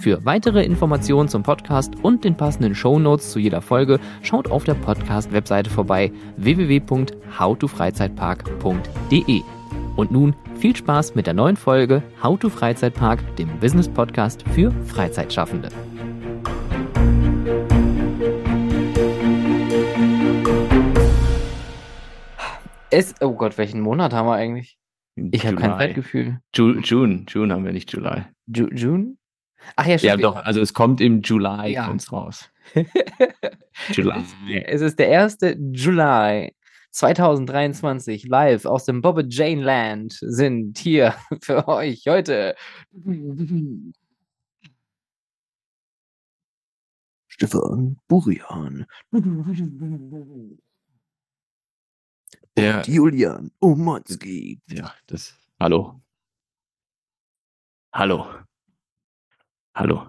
Für weitere Informationen zum Podcast und den passenden Show Notes zu jeder Folge schaut auf der Podcast-Webseite vorbei www.howtofreizeitpark.de. Und nun viel Spaß mit der neuen Folge How to Freizeitpark, dem Business Podcast für Freizeitschaffende. Es, oh Gott, welchen Monat haben wir eigentlich? Ich habe kein Zeitgefühl. Ju June, June haben wir nicht July. Ju June? Ach ja, stimmt. Ja, doch, also es kommt im Juli ja. kommt's raus. July. Es ist der 1. Juli 2023 live aus dem Bobby Jane Land sind hier für euch heute Stefan Burian. Der Julian Omonski. Ja, das. Hallo. Hallo. Hallo.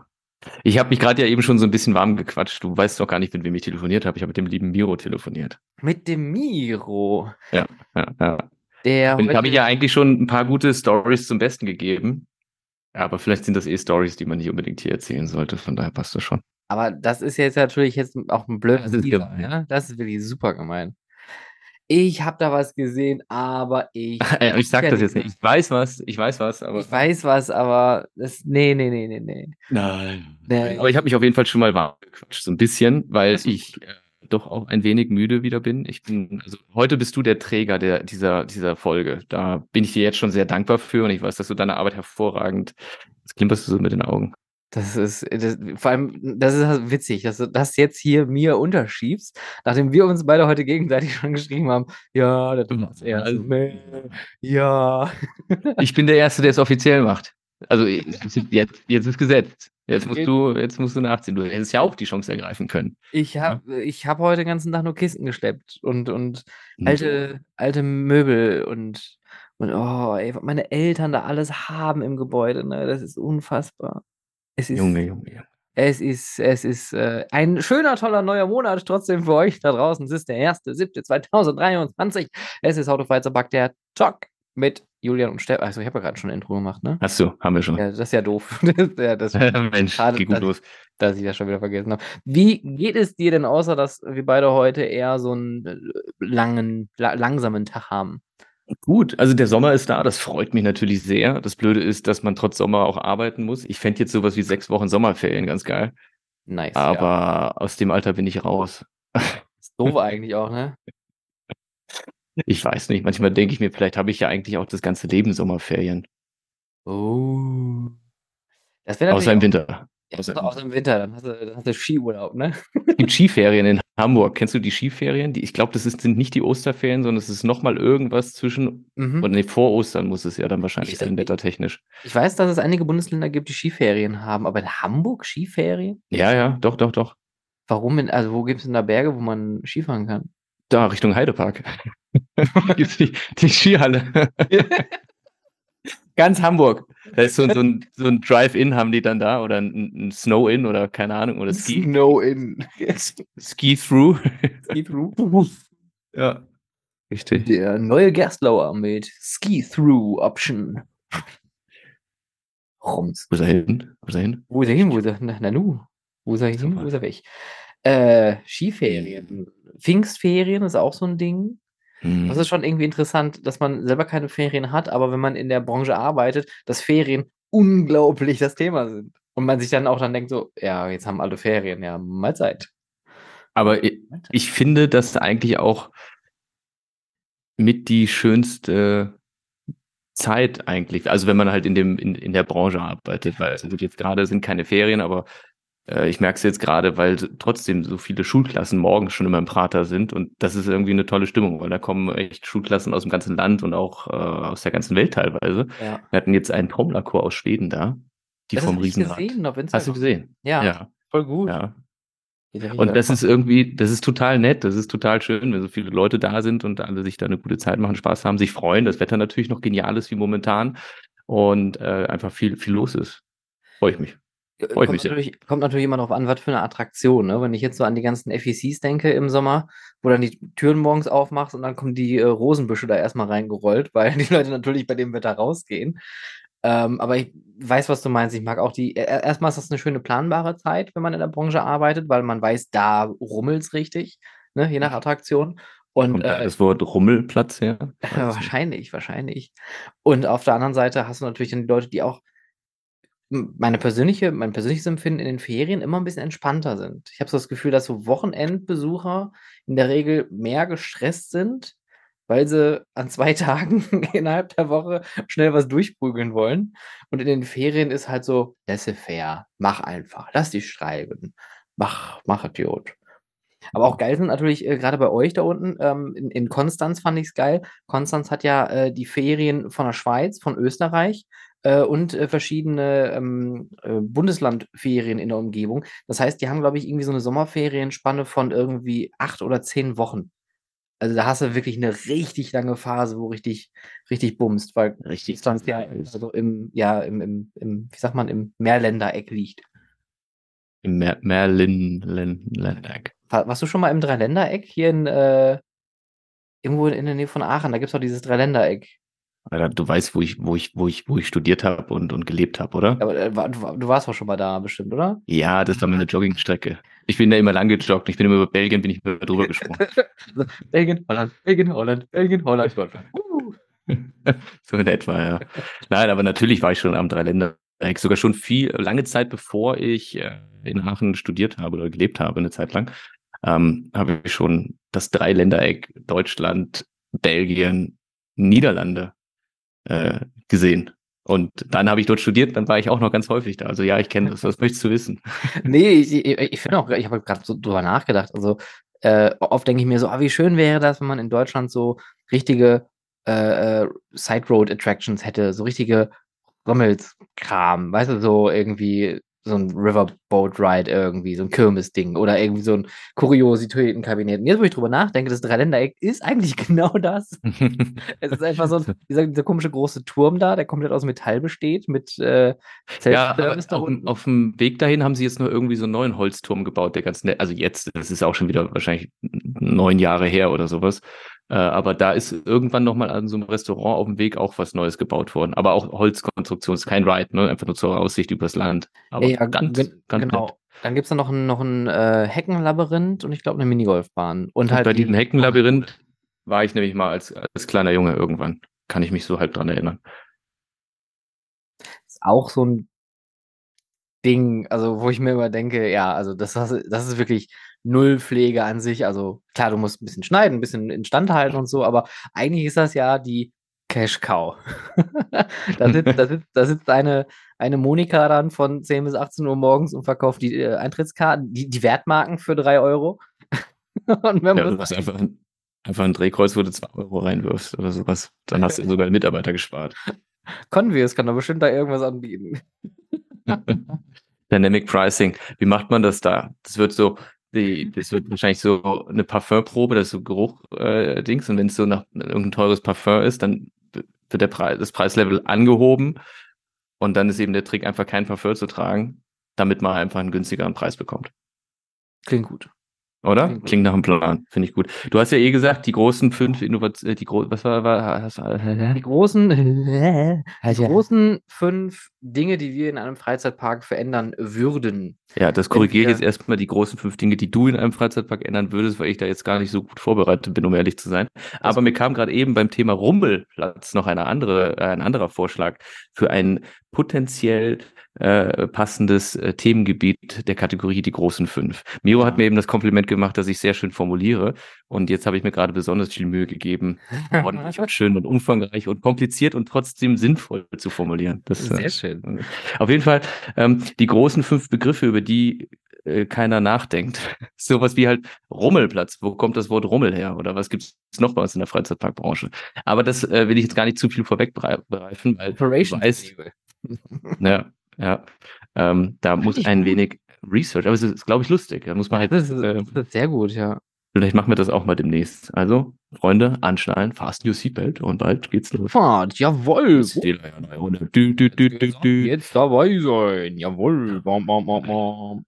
Ich habe mich gerade ja eben schon so ein bisschen warm gequatscht. Du weißt doch gar nicht, mit wem ich telefoniert habe. Ich habe mit dem lieben Miro telefoniert. Mit dem Miro? Ja, ja, ja. Der habe ich ja eigentlich schon ein paar gute Stories zum Besten gegeben. Aber vielleicht sind das eh Stories, die man nicht unbedingt hier erzählen sollte. Von daher passt das schon. Aber das ist jetzt natürlich jetzt auch ein blödes. Das ist, gemein. Ja? das ist wirklich super gemein ich habe da was gesehen, aber ich. ich sag das jetzt nicht. Ich weiß was, ich weiß was, aber. Ich weiß was, aber das. Nee, nee, nee, nee, nee. Nein. Nee. Aber ich habe mich auf jeden Fall schon mal warm gequatscht, so ein bisschen, weil ich äh, doch auch ein wenig müde wieder bin. Ich bin, also heute bist du der Träger der, dieser, dieser Folge. Da bin ich dir jetzt schon sehr dankbar für und ich weiß, dass du deine Arbeit hervorragend. Jetzt klimperst du so mit den Augen. Das ist, das, vor allem, das ist halt witzig, dass du das jetzt hier mir unterschiebst, nachdem wir uns beide heute gegenseitig schon geschrieben haben, ja, das macht's erst. Also, ja. Ich bin der Erste, der es offiziell macht. Also jetzt, jetzt ist gesetzt. Jetzt musst du, jetzt musst du nachziehen. Du hättest ja auch die Chance ergreifen können. Ich habe, ja? ich habe heute den ganzen Tag nur Kisten geschleppt und und alte, alte Möbel und und oh, ey, was meine Eltern da alles haben im Gebäude, ne? Das ist unfassbar. Es ist, Junge, Junge, Junge. Es ist, es ist äh, ein schöner, toller neuer Monat trotzdem für euch da draußen. Es ist der 1.7.2023. Es ist Autofreizeitpark, der Talk mit Julian und Stefan. Also, ich habe ja gerade schon ein Intro gemacht, ne? Hast du, haben wir schon. Ja, das ist ja doof. ja, das Mensch, schade, geht gut dass, los. Dass ich das schon wieder vergessen habe. Wie geht es dir denn, außer dass wir beide heute eher so einen äh, langen, la langsamen Tag haben? Gut, also der Sommer ist da, das freut mich natürlich sehr. Das Blöde ist, dass man trotz Sommer auch arbeiten muss. Ich fände jetzt sowas wie sechs Wochen Sommerferien ganz geil. Nice. Aber ja. aus dem Alter bin ich raus. Ist doof eigentlich auch, ne? Ich weiß nicht. Manchmal denke ich mir, vielleicht habe ich ja eigentlich auch das ganze Leben Sommerferien. Oh. Das Außer im Winter. Ja, außer, außer im Winter, dann hast du, dann hast du Skiurlaub, ne? Es gibt Skiferien in Hamburg. Kennst du die Skiferien? Die, ich glaube, das ist, sind nicht die Osterferien, sondern es ist nochmal irgendwas zwischen, mhm. oder nee, vor Ostern muss es ja dann wahrscheinlich ich, sein, wettertechnisch. Ich weiß, dass es einige Bundesländer gibt, die Skiferien haben, aber in Hamburg Skiferien? Ja, ja, doch, doch, doch. Warum? In, also wo gibt es denn da Berge, wo man Skifahren kann? Da, Richtung Heidepark. gibt die, die Skihalle. Ganz Hamburg. Da ist so, so ein, so ein Drive-In haben die dann da oder ein, ein Snow-In oder keine Ahnung oder Ski. Snow-In. Ski-Through. Ski-Through. ja. Richtig. Der neue Gerstlauer mit Ski-Through-Option. Rums. Wo ist er hin? Wo ist er hin? Wo ist er hin? Wo ist er? Na, na nu. Wo ist er hin? Wo ist er weg? Äh, Skiferien. Pfingstferien ist auch so ein Ding. Mhm. Das ist schon irgendwie interessant, dass man selber keine Ferien hat, aber wenn man in der Branche arbeitet, dass Ferien unglaublich das Thema sind. Und man sich dann auch dann denkt so, ja, jetzt haben alle Ferien, ja, mal Zeit. Aber ich, ich finde, dass eigentlich auch mit die schönste Zeit eigentlich. Also wenn man halt in dem in, in der Branche arbeitet, weil also jetzt gerade sind keine Ferien, aber ich merke es jetzt gerade, weil trotzdem so viele Schulklassen morgens schon immer im Prater sind und das ist irgendwie eine tolle Stimmung, weil da kommen echt Schulklassen aus dem ganzen Land und auch äh, aus der ganzen Welt teilweise. Ja. Wir hatten jetzt einen Trommlerchor aus Schweden da, die das vom Riesenrad. Gesehen, Hast du gesehen? Ja, ja, voll gut. Ja. Und das ist irgendwie, das ist total nett, das ist total schön, wenn so viele Leute da sind und alle sich da eine gute Zeit machen, Spaß haben, sich freuen, das Wetter natürlich noch genial ist wie momentan und äh, einfach viel, viel los ist. Freue ich mich. Äh, kommt, natürlich, kommt natürlich immer darauf an, was für eine Attraktion. Ne? Wenn ich jetzt so an die ganzen FECs denke im Sommer, wo dann die Türen morgens aufmachst und dann kommen die äh, Rosenbüsche da erstmal reingerollt, weil die Leute natürlich bei dem Wetter rausgehen. Ähm, aber ich weiß, was du meinst. Ich mag auch die. Erstmal ist das eine schöne planbare Zeit, wenn man in der Branche arbeitet, weil man weiß, da rummelt es richtig, ne? je nach Attraktion. Und, Kommt äh, das Wort Rummelplatz her? wahrscheinlich, wahrscheinlich. Und auf der anderen Seite hast du natürlich dann die Leute, die auch meine persönliche, mein persönliches Empfinden in den Ferien immer ein bisschen entspannter sind. Ich habe so das Gefühl, dass so Wochenendbesucher in der Regel mehr gestresst sind, weil sie an zwei Tagen innerhalb der Woche schnell was durchprügeln wollen. Und in den Ferien ist halt so, laissez-faire, mach einfach, lass dich schreiben, mach, mach Idiot. Aber auch geil sind natürlich äh, gerade bei euch da unten, ähm, in, in Konstanz fand ich es geil. Konstanz hat ja äh, die Ferien von der Schweiz, von Österreich äh, und äh, verschiedene ähm, äh, Bundeslandferien in der Umgebung. Das heißt, die haben, glaube ich, irgendwie so eine Sommerferienspanne von irgendwie acht oder zehn Wochen. Also da hast du wirklich eine richtig lange Phase, wo richtig, richtig bumst, weil richtig Island ja also im, ja, im, im, im, wie sagt man, im Mehrländereck liegt. Im Mer Merlin-Ländereck. Warst du schon mal im Dreiländereck hier in, äh, irgendwo in der Nähe von Aachen? Da gibt es doch dieses Dreiländereck. Du weißt, wo ich, wo ich, wo ich, wo ich studiert habe und, und gelebt habe, oder? Aber äh, du, du, warst doch schon mal da bestimmt, oder? Ja, das war meine Joggingstrecke. Ich bin da immer lang gejoggt. Ich bin immer über Belgien, bin ich immer drüber gesprungen. Belgien, Holland, Belgien, Holland, Belgien, Holland, Deutschland. so in etwa, ja. Nein, aber natürlich war ich schon am Dreiländereck. Sogar schon viel, lange Zeit bevor ich äh, in Aachen studiert habe oder gelebt habe, eine Zeit lang, ähm, habe ich schon das Dreiländereck Deutschland, Belgien, Niederlande äh, gesehen. Und dann habe ich dort studiert, dann war ich auch noch ganz häufig da. Also ja, ich kenne das. Was möchtest du wissen? nee, ich, ich, ich finde auch, ich habe gerade so drüber nachgedacht. Also äh, oft denke ich mir so, ah, wie schön wäre das, wenn man in Deutschland so richtige äh, äh Side Road Attractions hätte, so richtige Rommelskram, weißt du, so irgendwie so ein Riverboat Ride irgendwie, so ein Kirmesding oder irgendwie so ein Kuriositätenkabinett. Und jetzt, wo ich drüber nachdenke, das Dreiländereck ist eigentlich genau das. es ist einfach so ein, dieser, dieser, komische große Turm da, der komplett aus Metall besteht, mit äh, ja, da auf, auf, dem Weg dahin haben sie jetzt noch irgendwie so einen neuen Holzturm gebaut, der ganz nett, also jetzt, das ist auch schon wieder wahrscheinlich neun Jahre her oder sowas. Äh, aber da ist irgendwann nochmal an so einem Restaurant auf dem Weg auch was Neues gebaut worden. Aber auch Holzkonstruktion, ist kein Ride, ne? einfach nur zur Aussicht übers Land. Aber ja, ganz, ganz genau. Nett. Dann gibt es da noch ein, noch ein äh, Heckenlabyrinth und ich glaube eine Minigolfbahn. Und, und halt bei diesem Heckenlabyrinth war ich nämlich mal als, als kleiner Junge irgendwann. Kann ich mich so halb dran erinnern. Ist auch so ein Ding, also wo ich mir immer denke, ja, also das, das ist wirklich null Pflege an sich. Also klar, du musst ein bisschen schneiden, ein bisschen instand halten und so, aber eigentlich ist das ja die Cash Cow. da, sitzt, da, sitzt, da sitzt eine, eine Monika dann von 10 bis 18 Uhr morgens und verkauft die äh, Eintrittskarten, die, die Wertmarken für 3 Euro. und wenn ja, du hast einfach, einfach ein Drehkreuz, wo du 2 Euro reinwirfst oder sowas. Dann hast du sogar einen Mitarbeiter gespart. Convies kann da bestimmt da irgendwas anbieten. Dynamic Pricing. Wie macht man das da? Das wird so, die, das wird wahrscheinlich so eine Parfümprobe, das ist so Geruch-Dings. Äh, und wenn es so nach irgendein teures Parfüm ist, dann wird der Preis, das Preislevel angehoben. Und dann ist eben der Trick, einfach kein Parfüm zu tragen, damit man einfach einen günstigeren Preis bekommt. Klingt gut. Oder? Klingt, nach einem Plan, finde ich gut. Du hast ja eh gesagt, die großen fünf Innovationen, äh, die großen, was war, war hast, äh, die großen, die großen fünf Dinge, die wir in einem Freizeitpark verändern würden. Ja, das korrigiere ich jetzt erstmal die großen fünf Dinge, die du in einem Freizeitpark ändern würdest, weil ich da jetzt gar nicht so gut vorbereitet bin, um ehrlich zu sein. Aber mir kam gerade eben beim Thema Rummelplatz noch eine andere, ein anderer Vorschlag für ein potenziell äh, passendes äh, Themengebiet der Kategorie die großen fünf. Miro hat mir eben das Kompliment gemacht, dass ich sehr schön formuliere. Und jetzt habe ich mir gerade besonders viel Mühe gegeben, ordentlich und schön und umfangreich und kompliziert und trotzdem sinnvoll zu formulieren. Das, sehr äh, schön. Auf jeden Fall ähm, die großen fünf Begriffe, über die äh, keiner nachdenkt. Sowas wie halt Rummelplatz. Wo kommt das Wort Rummel her? Oder was gibt es noch bei uns in der Freizeitparkbranche? Aber das äh, will ich jetzt gar nicht zu viel vorweggreifen, weil Operation weiß, ja, ja, ähm, da muss ein wenig Research, aber es ist, glaube ich, lustig. Da muss man halt. Das ist, äh, das ist sehr gut, ja. Vielleicht machen wir das auch mal demnächst. Also, Freunde, anschnallen, fasten your seatbelt und bald geht's los. Fahrt, jawohl. Jetzt dabei sein, jawohl. Bam, bam, bam, bam.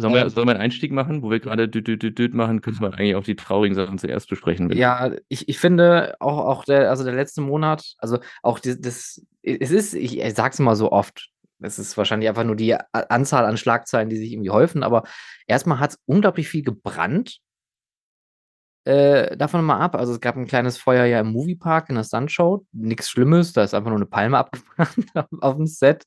Sollen wir, sollen wir einen Einstieg machen, wo wir gerade düt, düt, düt, düt machen? Könnte man eigentlich auch die traurigen Sachen zuerst besprechen. Ja, ich, ich finde auch, auch der, also der letzte Monat, also auch das, das es ist, ich, ich sag's mal so oft, es ist wahrscheinlich einfach nur die Anzahl an Schlagzeilen, die sich irgendwie häufen, aber erstmal hat es unglaublich viel gebrannt. Äh, davon mal ab. Also es gab ein kleines Feuer ja im Moviepark in der Sunshow. Nichts Schlimmes, da ist einfach nur eine Palme abgebrannt auf dem Set.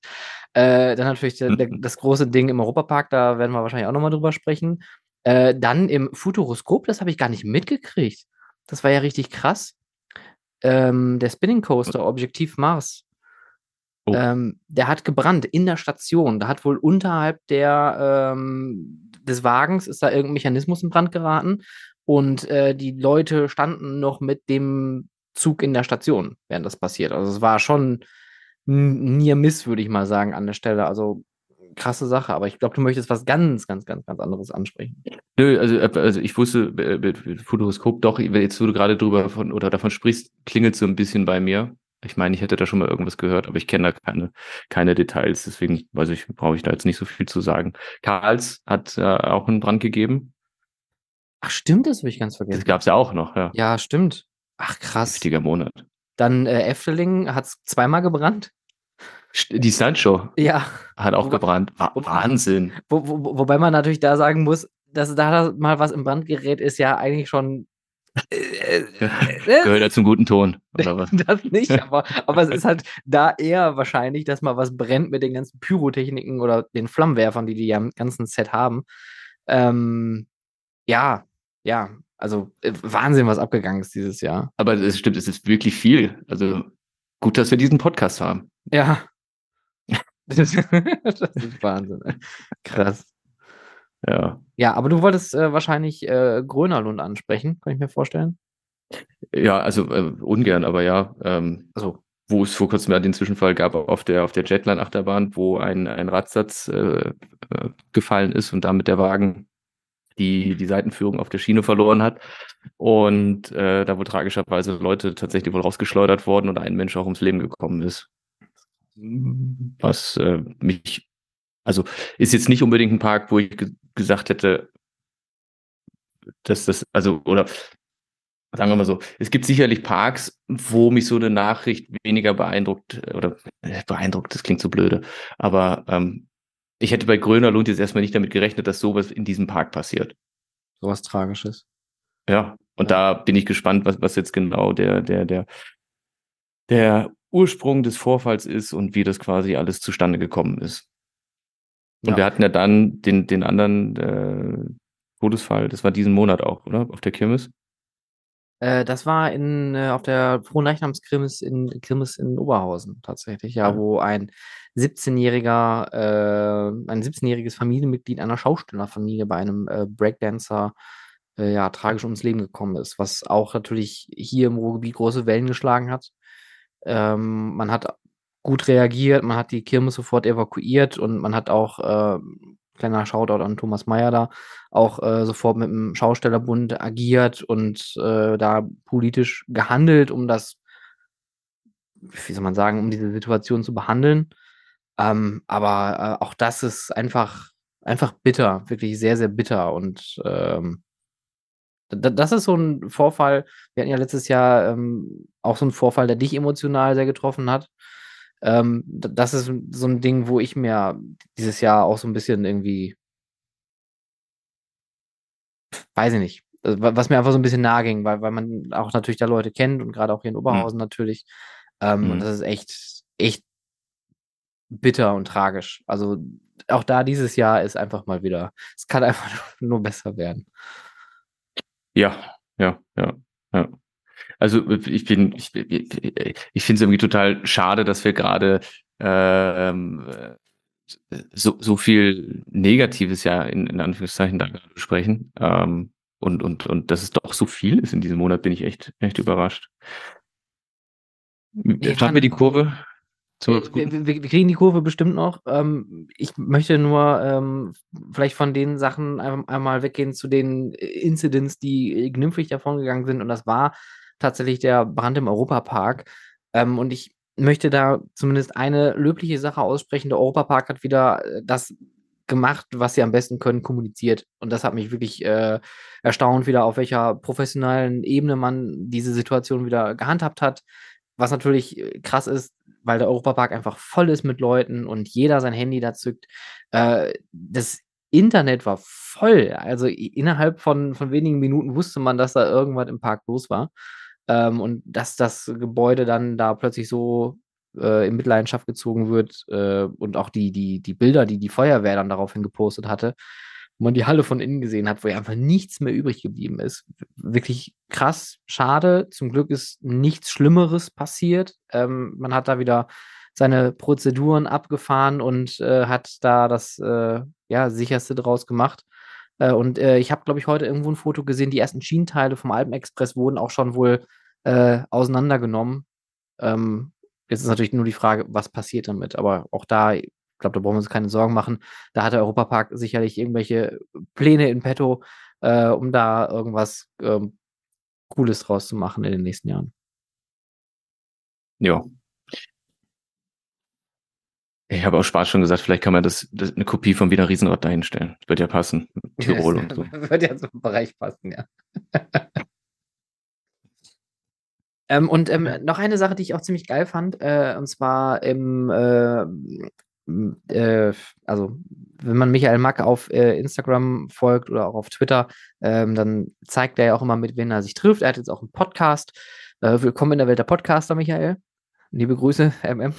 Äh, dann natürlich der, der, das große Ding im Europapark, da werden wir wahrscheinlich auch nochmal drüber sprechen. Äh, dann im Futuroskop, das habe ich gar nicht mitgekriegt. Das war ja richtig krass. Ähm, der Spinning Coaster, Objektiv Mars. Oh. Ähm, der hat gebrannt in der Station. Da hat wohl unterhalb der, ähm, des Wagens ist da irgendein Mechanismus in Brand geraten und äh, die Leute standen noch mit dem Zug in der Station, während das passiert. Also es war schon near miss, würde ich mal sagen, an der Stelle. Also krasse Sache, aber ich glaube, du möchtest was ganz, ganz, ganz, ganz anderes ansprechen. Nö, also, äh, also ich wusste, äh, Futuroskop doch, jetzt wo du gerade drüber von, oder davon sprichst, klingelt so ein bisschen bei mir. Ich meine, ich hätte da schon mal irgendwas gehört, aber ich kenne da keine, keine Details, deswegen weiß ich, brauche ich da jetzt nicht so viel zu sagen. Karls hat äh, auch einen Brand gegeben. Ach, stimmt, das habe ich ganz vergessen. Das gab es ja auch noch, ja. Ja, stimmt. Ach, krass. Heftiger Monat. Dann äh, Efteling hat es zweimal gebrannt. Die Sancho ja. hat auch wo, gebrannt. Wahnsinn. Wo, wo, wobei man natürlich da sagen muss, dass da mal was im Brand gerät, ist ja eigentlich schon Gehört ja zum guten Ton, oder was? Das nicht, aber, aber es ist halt da eher wahrscheinlich, dass mal was brennt mit den ganzen Pyrotechniken oder den Flammenwerfern, die die ja im ganzen Set haben. Ähm, ja, ja, also äh, Wahnsinn, was abgegangen ist dieses Jahr. Aber es stimmt, es ist wirklich viel. Also gut, dass wir diesen Podcast haben. Ja. das ist Wahnsinn. Krass. Ja. Ja, aber du wolltest äh, wahrscheinlich äh, Grönerlund ansprechen, kann ich mir vorstellen. Ja, also äh, ungern, aber ja. Ähm, also. Wo es vor kurzem ja den Zwischenfall gab auf der, auf der Jetline-Achterbahn, wo ein, ein Radsatz äh, äh, gefallen ist und damit der Wagen die, die Seitenführung auf der Schiene verloren hat. Und äh, da wohl tragischerweise Leute tatsächlich wohl rausgeschleudert worden und ein Mensch auch ums Leben gekommen ist. Was äh, mich also ist jetzt nicht unbedingt ein Park, wo ich gesagt hätte, dass das, also, oder sagen wir mal so, es gibt sicherlich Parks, wo mich so eine Nachricht weniger beeindruckt, oder äh, beeindruckt, das klingt so blöde, aber ähm, ich hätte bei Gröner Lund jetzt erstmal nicht damit gerechnet, dass sowas in diesem Park passiert. Sowas Tragisches. Ja, und ja. da bin ich gespannt, was, was jetzt genau der, der, der, der Ursprung des Vorfalls ist und wie das quasi alles zustande gekommen ist. Und ja. wir hatten ja dann den, den anderen äh, Todesfall, das war diesen Monat auch, oder? Auf der Kirmes? Äh, das war in, äh, auf der Frohnleichnamskirmes in, Kirmes in Oberhausen tatsächlich, ja, ja. wo ein 17-jähriger, äh, ein 17-jähriges Familienmitglied einer Schaustellerfamilie bei einem äh, Breakdancer äh, ja, tragisch ums Leben gekommen ist, was auch natürlich hier im Ruhrgebiet große Wellen geschlagen hat. Ähm, man hat gut reagiert, man hat die Kirmes sofort evakuiert und man hat auch, äh, kleiner Shoutout an Thomas Meyer da, auch äh, sofort mit dem Schaustellerbund agiert und äh, da politisch gehandelt, um das, wie soll man sagen, um diese Situation zu behandeln. Ähm, aber äh, auch das ist einfach, einfach bitter, wirklich sehr, sehr bitter und ähm, das ist so ein Vorfall, wir hatten ja letztes Jahr ähm, auch so einen Vorfall, der dich emotional sehr getroffen hat. Ähm, das ist so ein Ding, wo ich mir dieses Jahr auch so ein bisschen irgendwie, weiß ich nicht, also, was mir einfach so ein bisschen nahe ging, weil, weil man auch natürlich da Leute kennt und gerade auch hier in hm. Oberhausen mhm. natürlich. Ähm, mhm. Und das ist echt, echt bitter und tragisch. Also auch da dieses Jahr ist einfach mal wieder, es kann einfach nur besser werden. Ja, ja, ja, ja. Also ich bin, ich, ich finde es irgendwie total schade, dass wir gerade ähm, so, so viel Negatives ja in, in Anführungszeichen da gerade besprechen. Ähm, und, und, und dass es doch so viel ist in diesem Monat, bin ich echt, echt überrascht. Schaffen wir die Kurve? Wir, wir, wir, kriegen die Kurve bestimmt noch. Ähm, ich möchte nur ähm, vielleicht von den Sachen einmal weggehen zu den Incidents, die glimpflich davon gegangen sind. Und das war tatsächlich der Brand im Europapark. Ähm, und ich möchte da zumindest eine löbliche Sache aussprechen. Der Europapark hat wieder äh, das gemacht, was sie am besten können, kommuniziert. Und das hat mich wirklich äh, erstaunt, wieder auf welcher professionellen Ebene man diese Situation wieder gehandhabt hat. Was natürlich äh, krass ist, weil der Europapark einfach voll ist mit Leuten und jeder sein Handy da zückt. Äh, das Internet war voll. Also innerhalb von, von wenigen Minuten wusste man, dass da irgendwas im Park los war. Ähm, und dass das Gebäude dann da plötzlich so äh, in Mitleidenschaft gezogen wird äh, und auch die, die, die Bilder, die die Feuerwehr dann daraufhin gepostet hatte, wo man die Halle von innen gesehen hat, wo ja einfach nichts mehr übrig geblieben ist. Wirklich krass, schade. Zum Glück ist nichts Schlimmeres passiert. Ähm, man hat da wieder seine Prozeduren abgefahren und äh, hat da das äh, ja, sicherste draus gemacht. Äh, und äh, ich habe, glaube ich, heute irgendwo ein Foto gesehen, die ersten Schienenteile vom Alpenexpress wurden auch schon wohl äh, auseinandergenommen. Ähm, jetzt ist natürlich nur die Frage, was passiert damit. Aber auch da, ich glaube, da brauchen wir uns keine Sorgen machen. Da hat der Europapark sicherlich irgendwelche Pläne in petto, äh, um da irgendwas ähm, Cooles draus zu machen in den nächsten Jahren. Ja, ich habe auch Spaß schon gesagt, vielleicht kann man das, das eine Kopie vom Wiener Riesenrad dahinstellen. Das wird ja passen. Tirol und so. Wird ja zum Bereich passen, ja. ähm, und ähm, noch eine Sache, die ich auch ziemlich geil fand, äh, und zwar im, äh, äh, also wenn man Michael Mack auf äh, Instagram folgt oder auch auf Twitter, ähm, dann zeigt er ja auch immer mit, wen er sich trifft. Er hat jetzt auch einen Podcast. Äh, willkommen in der Welt der Podcaster, Michael. Liebe Grüße, MM.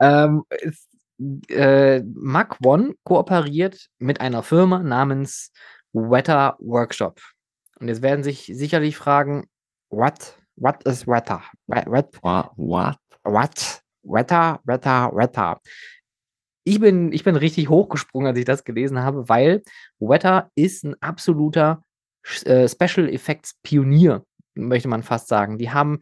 Ähm, ist, äh, Mach One kooperiert mit einer Firma namens Wetter Workshop. Und jetzt werden sich sicherlich fragen, what? What is Wetter? What? What? What? Wetter, Wetter, Wetter. Ich bin, ich bin richtig hochgesprungen, als ich das gelesen habe, weil Wetter ist ein absoluter äh, Special Effects Pionier, möchte man fast sagen. Die haben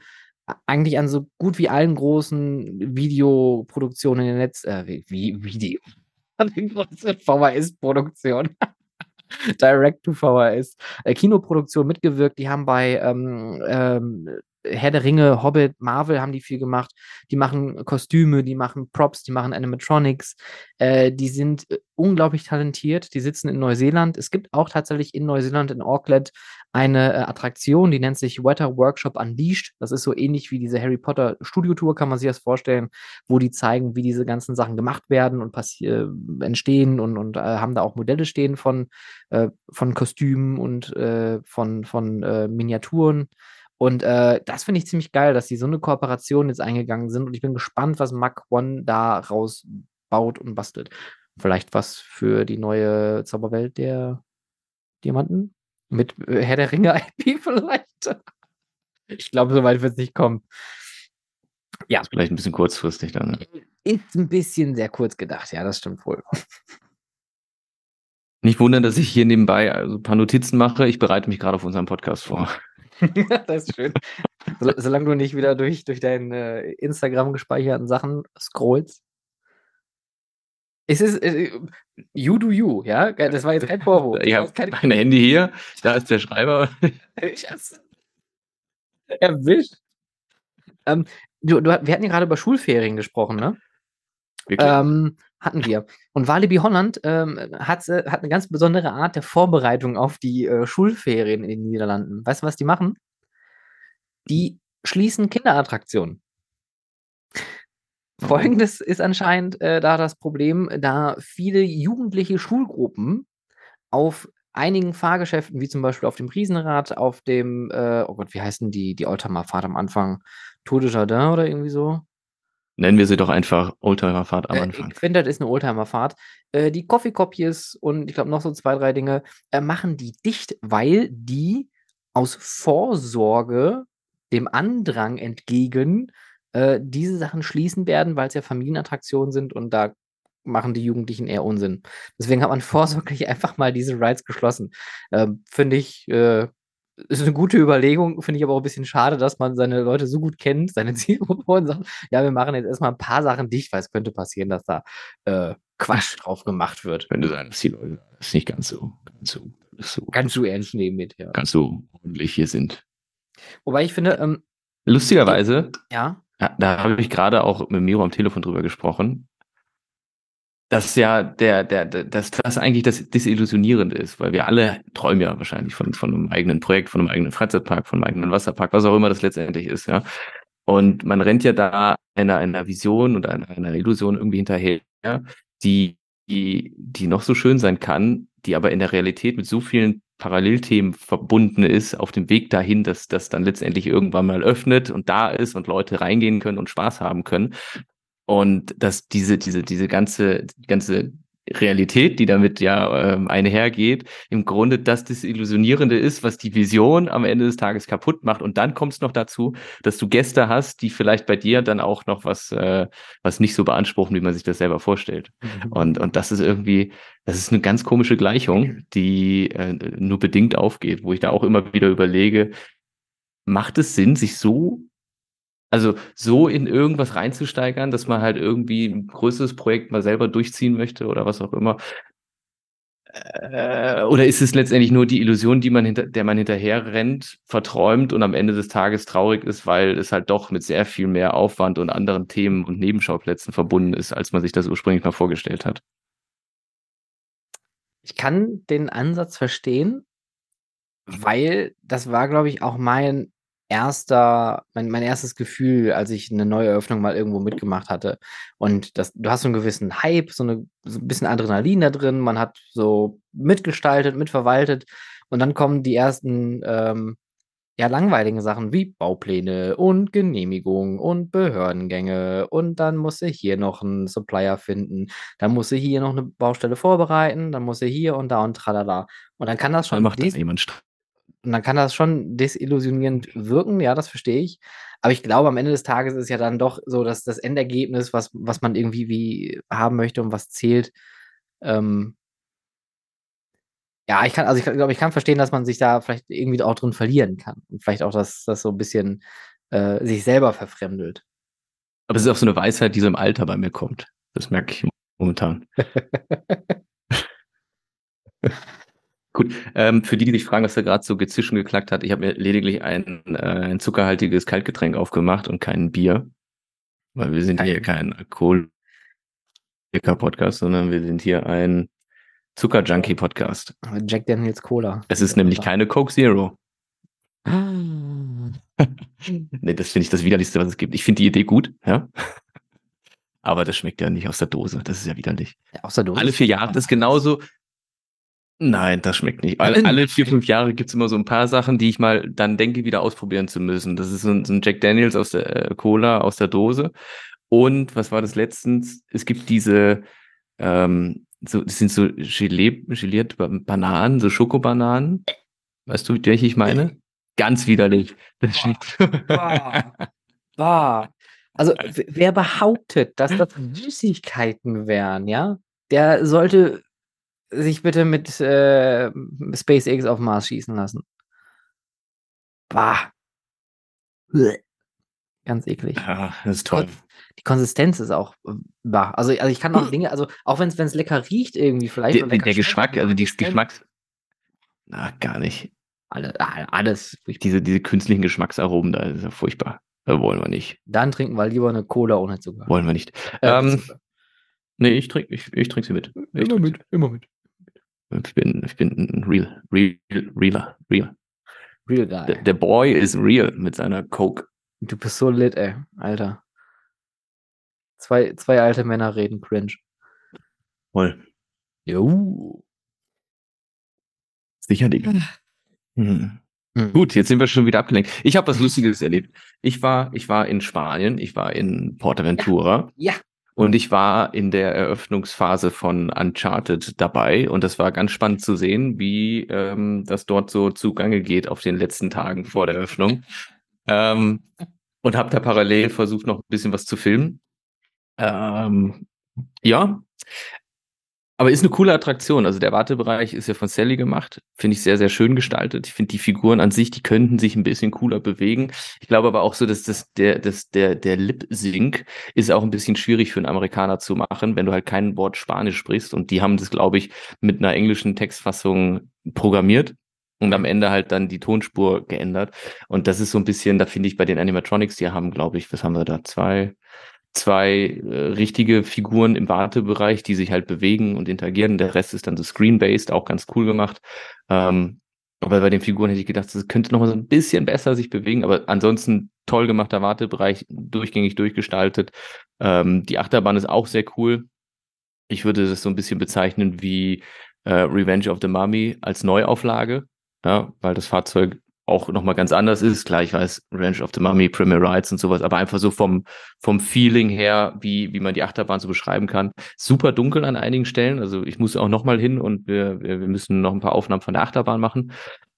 eigentlich an so gut wie allen großen Videoproduktionen in der Netz, äh, wie, Video, an den großen VHS-Produktionen. Direct to VHS, äh, Kinoproduktion mitgewirkt. Die haben bei ähm, ähm, Herr der Ringe, Hobbit, Marvel haben die viel gemacht. Die machen Kostüme, die machen Props, die machen Animatronics. Äh, die sind äh, unglaublich talentiert. Die sitzen in Neuseeland. Es gibt auch tatsächlich in Neuseeland, in Auckland, eine äh, Attraktion, die nennt sich Weather Workshop Unleashed. Das ist so ähnlich wie diese Harry Potter Studiotour, kann man sich das vorstellen, wo die zeigen, wie diese ganzen Sachen gemacht werden und äh, entstehen und, und äh, haben da auch Modelle stehen von, von Kostümen und von, von Miniaturen. Und äh, das finde ich ziemlich geil, dass sie so eine Kooperation jetzt eingegangen sind. Und ich bin gespannt, was Mach One da rausbaut und bastelt. Vielleicht was für die neue Zauberwelt der Diamanten? Mit äh, Herr der Ringe IP vielleicht? ich glaube, so weit wird es nicht kommen. Ja. Ist vielleicht ein bisschen kurzfristig dann. Ne? Ist ein bisschen sehr kurz gedacht, ja, das stimmt wohl. Nicht wundern, dass ich hier nebenbei also ein paar Notizen mache. Ich bereite mich gerade auf unseren Podcast vor. das ist schön. Sol solange du nicht wieder durch, durch deine Instagram gespeicherten Sachen scrollst. Es ist äh, you do you, ja? Das war jetzt kein Vorwurf. Ich habe kein mein Handy hier, da ist der Schreiber. ich hab's erwischt. Ähm, du, du, wir hatten ja gerade über Schulferien gesprochen, ne? Ähm, hatten wir. Und Walibi Holland ähm, hat, äh, hat eine ganz besondere Art der Vorbereitung auf die äh, Schulferien in den Niederlanden. Weißt du, was die machen? Die schließen Kinderattraktionen. Folgendes ist anscheinend äh, da das Problem, da viele jugendliche Schulgruppen auf einigen Fahrgeschäften, wie zum Beispiel auf dem Riesenrad, auf dem, äh, oh Gott, wie heißen die, die Oldtimer-Fahrt am Anfang? Tour de Jardin oder irgendwie so? Nennen wir sie doch einfach Oldtimerfahrt am Äh, Anfang. ich finde, das ist eine Oldtimerfahrt. Äh, die Coffee Copies und ich glaube noch so zwei, drei Dinge äh, machen die dicht, weil die aus Vorsorge dem Andrang entgegen äh, diese Sachen schließen werden, weil es ja Familienattraktionen sind und da machen die Jugendlichen eher Unsinn. Deswegen hat man vorsorglich einfach mal diese Rides geschlossen. Ähm, finde ich, äh, ist eine gute Überlegung, finde ich aber auch ein bisschen schade, dass man seine Leute so gut kennt, seine Zielgruppe und sagt, ja, wir machen jetzt erstmal ein paar Sachen dicht, weil es könnte passieren, dass da äh, Quatsch drauf gemacht wird. Wenn du sagst, dass die Leute das nicht ganz so, ganz so, so Ganz so ernst nehmen mit, ja. ganz so ordentlich hier sind. Wobei ich finde, ähm, Lustigerweise, ja, ja, da habe ich gerade auch mit Miro am Telefon drüber gesprochen, dass ja der, der, der, dass das eigentlich das Desillusionierende ist, weil wir alle träumen ja wahrscheinlich von, von einem eigenen Projekt, von einem eigenen Freizeitpark, von einem eigenen Wasserpark, was auch immer das letztendlich ist, ja. Und man rennt ja da einer, einer Vision und einer, einer Illusion irgendwie hinterher, die, die, die noch so schön sein kann, die aber in der Realität mit so vielen Parallelthemen verbunden ist, auf dem Weg dahin, dass das dann letztendlich irgendwann mal öffnet und da ist und Leute reingehen können und Spaß haben können. Und dass diese, diese, diese ganze, ganze Realität, die damit ja ähm, einhergeht, im Grunde das Desillusionierende ist, was die Vision am Ende des Tages kaputt macht. Und dann kommt es noch dazu, dass du Gäste hast, die vielleicht bei dir dann auch noch was, äh, was nicht so beanspruchen, wie man sich das selber vorstellt. Und, und das ist irgendwie, das ist eine ganz komische Gleichung, die äh, nur bedingt aufgeht, wo ich da auch immer wieder überlege, macht es Sinn, sich so also so in irgendwas reinzusteigern, dass man halt irgendwie ein größeres Projekt mal selber durchziehen möchte oder was auch immer. Äh, oder ist es letztendlich nur die Illusion, die man hinter, der man hinterher rennt, verträumt und am Ende des Tages traurig ist, weil es halt doch mit sehr viel mehr Aufwand und anderen Themen und Nebenschauplätzen verbunden ist, als man sich das ursprünglich mal vorgestellt hat? Ich kann den Ansatz verstehen, weil das war, glaube ich, auch mein erster, mein, mein erstes Gefühl, als ich eine neue Eröffnung mal irgendwo mitgemacht hatte. Und das, du hast so einen gewissen Hype, so, eine, so ein bisschen Adrenalin da drin, man hat so mitgestaltet, mitverwaltet und dann kommen die ersten ähm, ja, langweiligen Sachen wie Baupläne und Genehmigung und Behördengänge und dann muss er hier noch einen Supplier finden, dann muss er hier noch eine Baustelle vorbereiten, dann muss er hier und da und tralala. Und dann kann das schon macht des- das jemand. Und dann kann das schon desillusionierend wirken, ja, das verstehe ich. Aber ich glaube, am Ende des Tages ist ja dann doch so, dass das Endergebnis, was, was man irgendwie wie haben möchte und was zählt, ähm, ja, ich kann, also ich glaube, ich kann verstehen, dass man sich da vielleicht irgendwie auch drin verlieren kann. Und vielleicht auch, dass das so ein bisschen äh, sich selber verfremdelt. Aber es ist auch so eine Weisheit, die so im Alter bei mir kommt. Das merke ich momentan. Gut, ähm, für die, die sich fragen, was da gerade so gezischen geklackt hat, ich habe mir lediglich ein, äh, ein zuckerhaltiges Kaltgetränk aufgemacht und kein Bier, weil wir sind hier kein Alkoholiker-Podcast, sondern wir sind hier ein Zucker-Junkie-Podcast. Jack Daniels Cola. Es ist nämlich keine Coke Zero. Ah. Nee, das finde ich das widerlichste, was es gibt. Ich finde die Idee gut, ja. Aber das schmeckt ja nicht aus der Dose. Das ist ja widerlich. Ja, außer du. Alle vier Jahre, das ist genauso. Nein, das schmeckt nicht. Alle, alle vier, fünf Jahre gibt's immer so ein paar Sachen, die ich mal dann denke, wieder ausprobieren zu müssen. Das ist so ein, so ein Jack Daniels aus der äh, Cola, aus der Dose. Und was war das letztens? Es gibt diese, ähm, so, das sind so Gelee, gelierte Ba- Bananen, so Schokobananen. Weißt du, welche ich meine? Ganz widerlich. Das schmeckt. Bah. Bah. Also, wer behauptet, dass das Süßigkeiten wären, ja, der sollte sich bitte mit äh, SpaceX auf Mars schießen lassen. Bah. Bleh. Ganz eklig. Ja, das ist toll. Die Konsistenz ist auch äh, bah. Also, also ich kann auch Dinge, also auch wenn es lecker riecht irgendwie vielleicht. Der, der, Geschmack, also die Geschmacks. Na, gar nicht. Alle, ah, alles. Diese, diese künstlichen Geschmacksaromen, da ist ja furchtbar. Da wollen wir nicht. Dann trinken wir lieber eine Cola ohne Zucker. Wollen wir nicht. Äh, ähm. Nee, ich trinke ich, ich trink sie mit. Ich trink sie immer mit. Ich bin, ich bin ein real, real, realer, real. Real Der, guy. der Boy ist real mit seiner Coke. Du bist so lit, ey, Alter. Zwei, zwei alte Männer reden cringe. Voll. Jo. Sicherlich. Hm. Mhm. Gut, jetzt sind wir schon wieder abgelenkt. Ich habe was Lustiges erlebt. Ich war, ich war in Spanien, ich war in Portaventura. Ja. ja. Und ich war in der Eröffnungsphase von Uncharted dabei und das war ganz spannend zu sehen, wie ähm, das dort so zugange geht auf den letzten Tagen vor der Eröffnung. Ähm, und habe da parallel versucht, noch ein bisschen was zu filmen. Ähm, ja, aber ist eine coole Attraktion. Also der Wartebereich ist ja von Sally gemacht. Finde ich sehr, sehr schön gestaltet. Ich finde die Figuren an sich, die könnten sich ein bisschen cooler bewegen. Ich glaube aber auch so, dass das, der, das, der, der Lip-Sync ist auch ein bisschen schwierig für einen Amerikaner zu machen, wenn du halt kein Wort Spanisch sprichst. Und die haben das, glaube ich, mit einer englischen Textfassung programmiert und am Ende halt dann die Tonspur geändert. Und das ist so ein bisschen, da finde ich bei den Animatronics, die haben, glaube ich, was haben wir da? Zwei, zwei äh, richtige Figuren im Wartebereich, die sich halt bewegen und interagieren. Der Rest ist dann so screen-based, auch ganz cool gemacht. Ähm, aber bei den Figuren hätte ich gedacht, das könnte noch mal so ein bisschen besser sich bewegen, aber ansonsten toll gemachter Wartebereich, durchgängig durchgestaltet. Ähm, die Achterbahn ist auch sehr cool. Ich würde das so ein bisschen bezeichnen wie äh, Revenge of the Mummy als Neuauflage, ja, weil das Fahrzeug auch nochmal ganz anders ist. Klar, ich weiß, Revenge of the Mummy, Premier Rights und sowas, aber einfach so vom, vom Feeling her, wie, wie man die Achterbahn so beschreiben kann. Super dunkel an einigen Stellen. Also ich muss auch nochmal hin und wir, wir müssen noch ein paar Aufnahmen von der Achterbahn machen.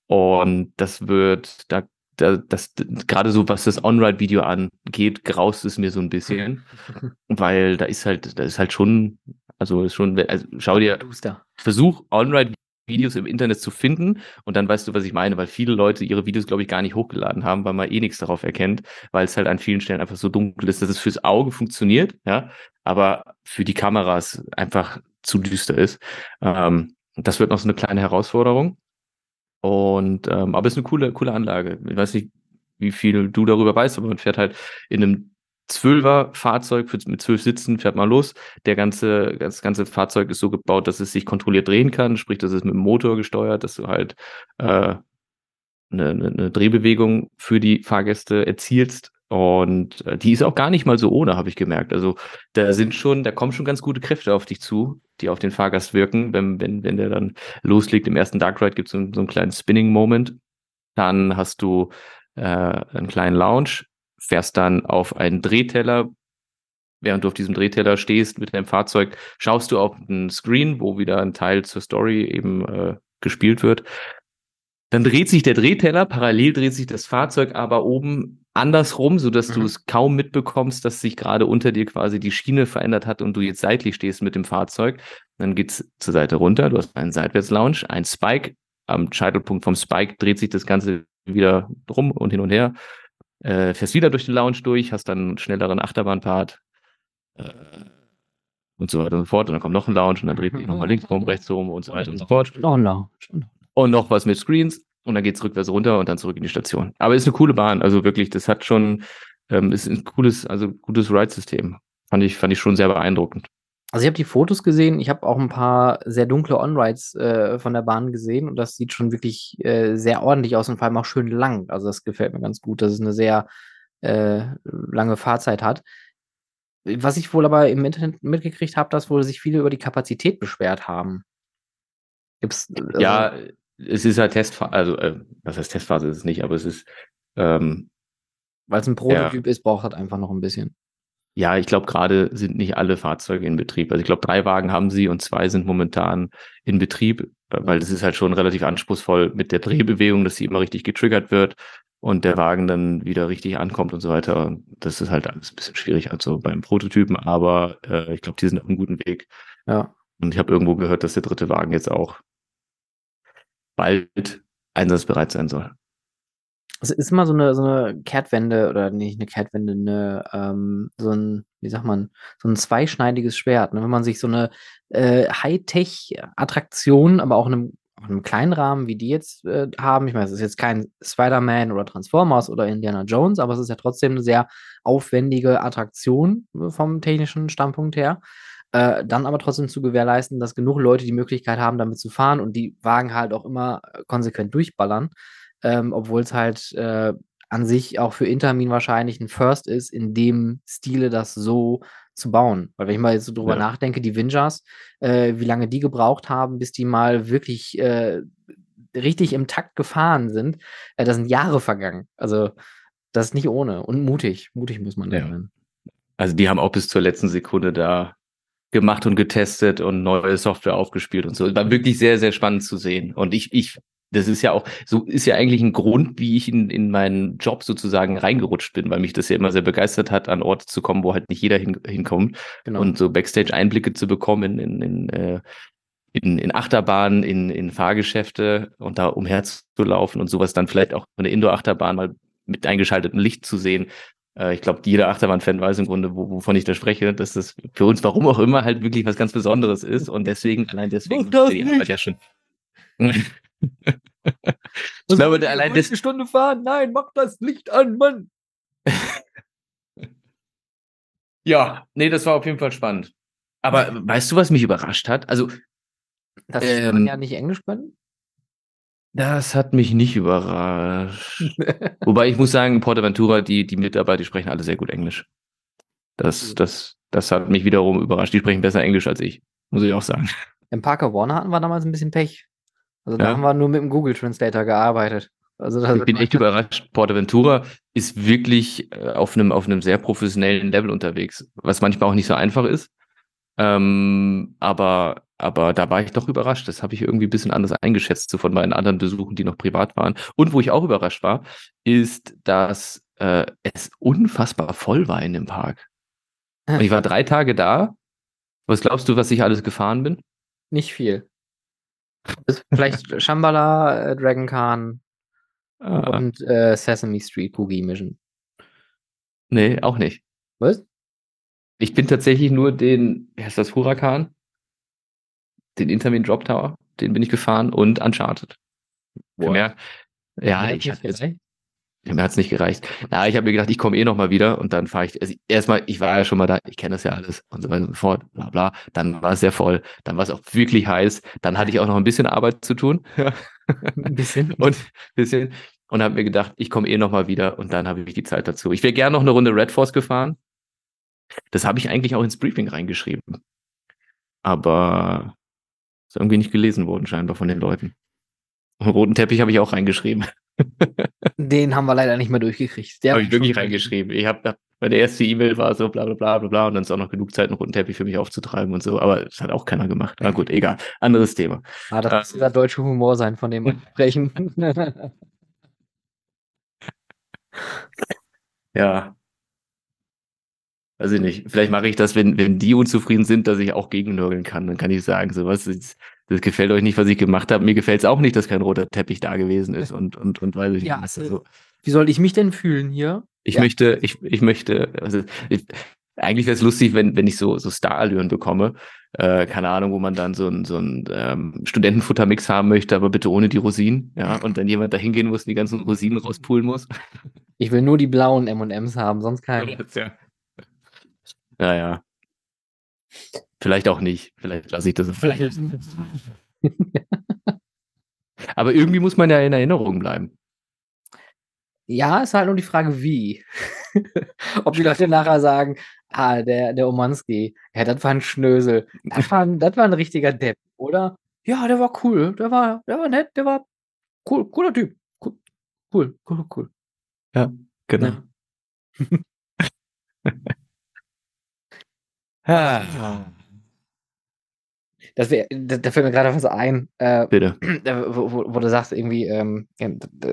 Und das wird, da, da das, gerade so, was das On-Ride-Video angeht, graust es mir so ein bisschen. weil da ist halt, da ist halt schon, also ist schon, also schau dir, Versuch On-Ride Videos im Internet zu finden und dann weißt du, was ich meine, weil viele Leute ihre Videos, glaube ich, gar nicht hochgeladen haben, weil man eh nichts darauf erkennt, weil es halt an vielen Stellen einfach so dunkel ist, dass es fürs Auge funktioniert, ja, aber für die Kameras einfach zu düster ist. Ähm, das wird noch so eine kleine Herausforderung. Und ähm, aber es ist eine coole, coole Anlage. Ich weiß nicht, wie viel du darüber weißt, aber man fährt halt in einem Zwölfer Fahrzeug mit zwölf Sitzen fährt man los. Der ganze, das ganze Fahrzeug ist so gebaut, dass es sich kontrolliert drehen kann, sprich, das ist mit dem Motor gesteuert, dass du halt äh, eine, eine, eine Drehbewegung für die Fahrgäste erzielst. Und äh, die ist auch gar nicht mal so ohne, habe ich gemerkt. Also da sind schon, da kommen schon ganz gute Kräfte auf dich zu, die auf den Fahrgast wirken. Wenn, wenn, wenn der dann loslegt, im ersten Dark Ride gibt es so, so einen kleinen Spinning-Moment. Dann hast du äh, einen kleinen Lounge, fährst dann auf einen Drehteller. Während du auf diesem Drehteller stehst mit deinem Fahrzeug, schaust du auf einen Screen, wo wieder ein Teil zur Story eben äh, gespielt wird. Dann dreht sich der Drehteller, parallel dreht sich das Fahrzeug aber oben andersrum, sodass mhm. du es kaum mitbekommst, dass sich gerade unter dir quasi die Schiene verändert hat und du jetzt seitlich stehst mit dem Fahrzeug. Dann geht's zur Seite runter, du hast einen Seitwärts-Lounge, ein Spike. Am Scheitelpunkt vom Spike dreht sich das Ganze wieder drum und hin und her äh, fährst wieder durch den Lounge durch, hast dann einen schnelleren Achterbahnpart äh, und so weiter und so fort. Und dann kommt noch ein Lounge und dann dreht sich nochmal links rum, rechts rum und so weiter und so fort. Noch ein Lounge. Und noch was mit Screens und dann geht's rückwärts runter und dann zurück in die Station. Aber ist eine coole Bahn, also wirklich, das hat schon, ähm, ist ein cooles, also gutes Ride-System. Fand ich, fand ich schon sehr beeindruckend. Also ich habe die Fotos gesehen, ich habe auch ein paar sehr dunkle On-Rides äh, von der Bahn gesehen und das sieht schon wirklich äh, sehr ordentlich aus und vor allem auch schön lang. Also das gefällt mir ganz gut, dass es eine sehr äh, lange Fahrzeit hat. Was ich wohl aber im Internet mitgekriegt habe, dass wohl sich viele über die Kapazität beschwert haben. Gibt's, also ja, es ist ja Testphase, also äh, was heißt Testphase ist es nicht, aber es ist ähm, weil es ein Prototyp ja. ist, braucht halt einfach noch ein bisschen. Ja, ich glaube, gerade sind nicht alle Fahrzeuge in Betrieb. Also ich glaube, drei Wagen haben sie und zwei sind momentan in Betrieb, weil das ist halt schon relativ anspruchsvoll mit der Drehbewegung, dass sie immer richtig getriggert wird und der Wagen dann wieder richtig ankommt und so weiter. Das ist halt alles ein bisschen schwierig, also beim Prototypen, aber äh, ich glaube, die sind auf einem guten Weg. Ja. Und ich habe irgendwo gehört, dass der dritte Wagen jetzt auch bald einsatzbereit sein soll es ist immer so eine, so eine Kehrtwende oder nicht eine Kehrtwende, eine, ähm, so ein, wie sagt man, so ein zweischneidiges Schwert. Ne? Wenn man sich so eine äh, Hightech-Attraktion, aber auch in einem, in einem kleinen Rahmen, wie die jetzt äh, haben, ich meine, es ist jetzt kein Spider-Man oder Transformers oder Indiana Jones, aber es ist ja trotzdem eine sehr aufwendige Attraktion äh, vom technischen Standpunkt her. Äh, dann aber trotzdem zu gewährleisten, dass genug Leute die Möglichkeit haben, damit zu fahren und die Wagen halt auch immer konsequent durchballern ähm, obwohl es halt äh, an sich auch für Intermin wahrscheinlich ein First ist, in dem Stile das so zu bauen. Weil wenn ich mal jetzt so drüber ja. nachdenke, die Vinjas, äh, wie lange die gebraucht haben, bis die mal wirklich äh, richtig im Takt gefahren sind, äh, da sind Jahre vergangen. Also das ist nicht ohne und mutig. Mutig muss man ja. sein. Also die haben auch bis zur letzten Sekunde da gemacht und getestet und neue Software aufgespielt und so. War wirklich sehr, sehr spannend zu sehen. Und ich, ich, das ist ja auch, so ist ja eigentlich ein Grund, wie ich in, in meinen Job sozusagen reingerutscht bin, weil mich das ja immer sehr begeistert hat, an Orte zu kommen, wo halt nicht jeder hin, hinkommt. Genau. Und so Backstage-Einblicke zu bekommen in, in, in, äh, in, in Achterbahnen, in, in Fahrgeschäfte und da umherzulaufen und sowas dann vielleicht auch eine Indoor-Achterbahn mal mit eingeschaltetem Licht zu sehen. Äh, ich glaube, jeder Achterbahn-Fan weiß im Grunde, wo, wovon ich da spreche, dass das für uns, warum auch immer, halt wirklich was ganz Besonderes ist. Und deswegen, allein deswegen, das die Arbeit ja schon. ich glaube, der allein das. Stunde fahren, nein, mach das Licht an, Mann. ja, nee, das war auf jeden Fall spannend. Aber weißt du, was mich überrascht hat? Also, dass ähm, man ja nicht Englisch können? Das hat mich nicht überrascht. Wobei ich muss sagen, Portaventura, die, die Mitarbeiter, die sprechen alle sehr gut Englisch. Das, das, das hat mich wiederum überrascht. Die sprechen besser Englisch als ich, muss ich auch sagen. Im Parker Warner hatten wir damals ein bisschen Pech. Also da ja. haben wir nur mit dem Google Translator gearbeitet. Also ich bin echt überrascht. Portaventura ist wirklich äh, auf einem, auf einem sehr professionellen Level unterwegs, was manchmal auch nicht so einfach ist. Ähm, aber, aber da war ich doch überrascht. Das habe ich irgendwie ein bisschen anders eingeschätzt, so von meinen anderen Besuchen, die noch privat waren. Und wo ich auch überrascht war, ist, dass äh, es unfassbar voll war in dem Park. Und ich war drei Tage da. Was glaubst du, was ich alles gefahren bin? Nicht viel. Vielleicht Shambhala, äh, Dragon Khan ah. und äh, Sesame Street Cookie Mission. Nee, auch nicht. Was? Ich bin tatsächlich nur den, wie heißt das, Huracan? Den Intermin Drop Tower, den bin ich gefahren und Uncharted. Für mehr, ja, ich hatte jetzt, mir hat es nicht gereicht. Na, ich habe mir gedacht, ich komme eh noch mal wieder und dann fahre ich. Also erstmal, ich war ja schon mal da, ich kenne das ja alles und so weiter und so fort, bla bla. Dann war es sehr voll, dann war es auch wirklich heiß. Dann hatte ich auch noch ein bisschen Arbeit zu tun. ein bisschen. Und ein bisschen. Und habe mir gedacht, ich komme eh noch mal wieder und dann habe ich die Zeit dazu. Ich wäre gerne noch eine Runde Red Force gefahren. Das habe ich eigentlich auch ins Briefing reingeschrieben. Aber ist irgendwie nicht gelesen worden, scheinbar von den Leuten. Und roten Teppich habe ich auch reingeschrieben. Den haben wir leider nicht mehr durchgekriegt. Habe ich wirklich reingeschrieben. Ich habe meine erste E-Mail war so bla bla bla bla bla und dann ist auch noch genug Zeit, einen roten Teppich für mich aufzutreiben und so, aber das hat auch keiner gemacht. Na gut, egal. Anderes Thema. Ah, das ähm, muss dieser deutsche Humor sein, von dem wir sprechen. ja, weiß ich nicht, vielleicht mache ich das, wenn, wenn die unzufrieden sind, dass ich auch gegennörgeln kann. Dann kann ich sagen, so was, das, das gefällt euch nicht, was ich gemacht habe. Mir gefällt es auch nicht, dass kein roter Teppich da gewesen ist und, und, und weiß ich ja, nicht. Also, wie soll ich mich denn fühlen hier? Ich ja. möchte, ich, ich möchte, also ich, eigentlich wäre es lustig, wenn, wenn ich so, so Starallüren bekomme. Äh, keine Ahnung, wo man dann so ein, so ein ähm, Studentenfuttermix haben möchte, aber bitte ohne die Rosinen, ja, und dann jemand da hingehen muss und die ganzen Rosinen rauspulen muss. Ich will nur die blauen M&Ms haben, sonst keine. Ja, ja. Vielleicht auch nicht. Vielleicht lasse ich das. Vielleicht. Aber irgendwie muss man ja in Erinnerung bleiben. Ja, ist halt nur die Frage, wie. Ob die Leute nachher sagen, ah, der, der Omanski, ja, das war ein Schnösel. Das war, ein, das war ein richtiger Depp, oder? Ja, der war cool, der war, der war nett, der war cool, cooler Typ. Cool, cool, cool, cool. Ja, genau. Ja. Ah. Das wär, da, da fällt mir gerade was ein. Äh, Bitte. Wo, wo, wo, du sagst, irgendwie, ähm,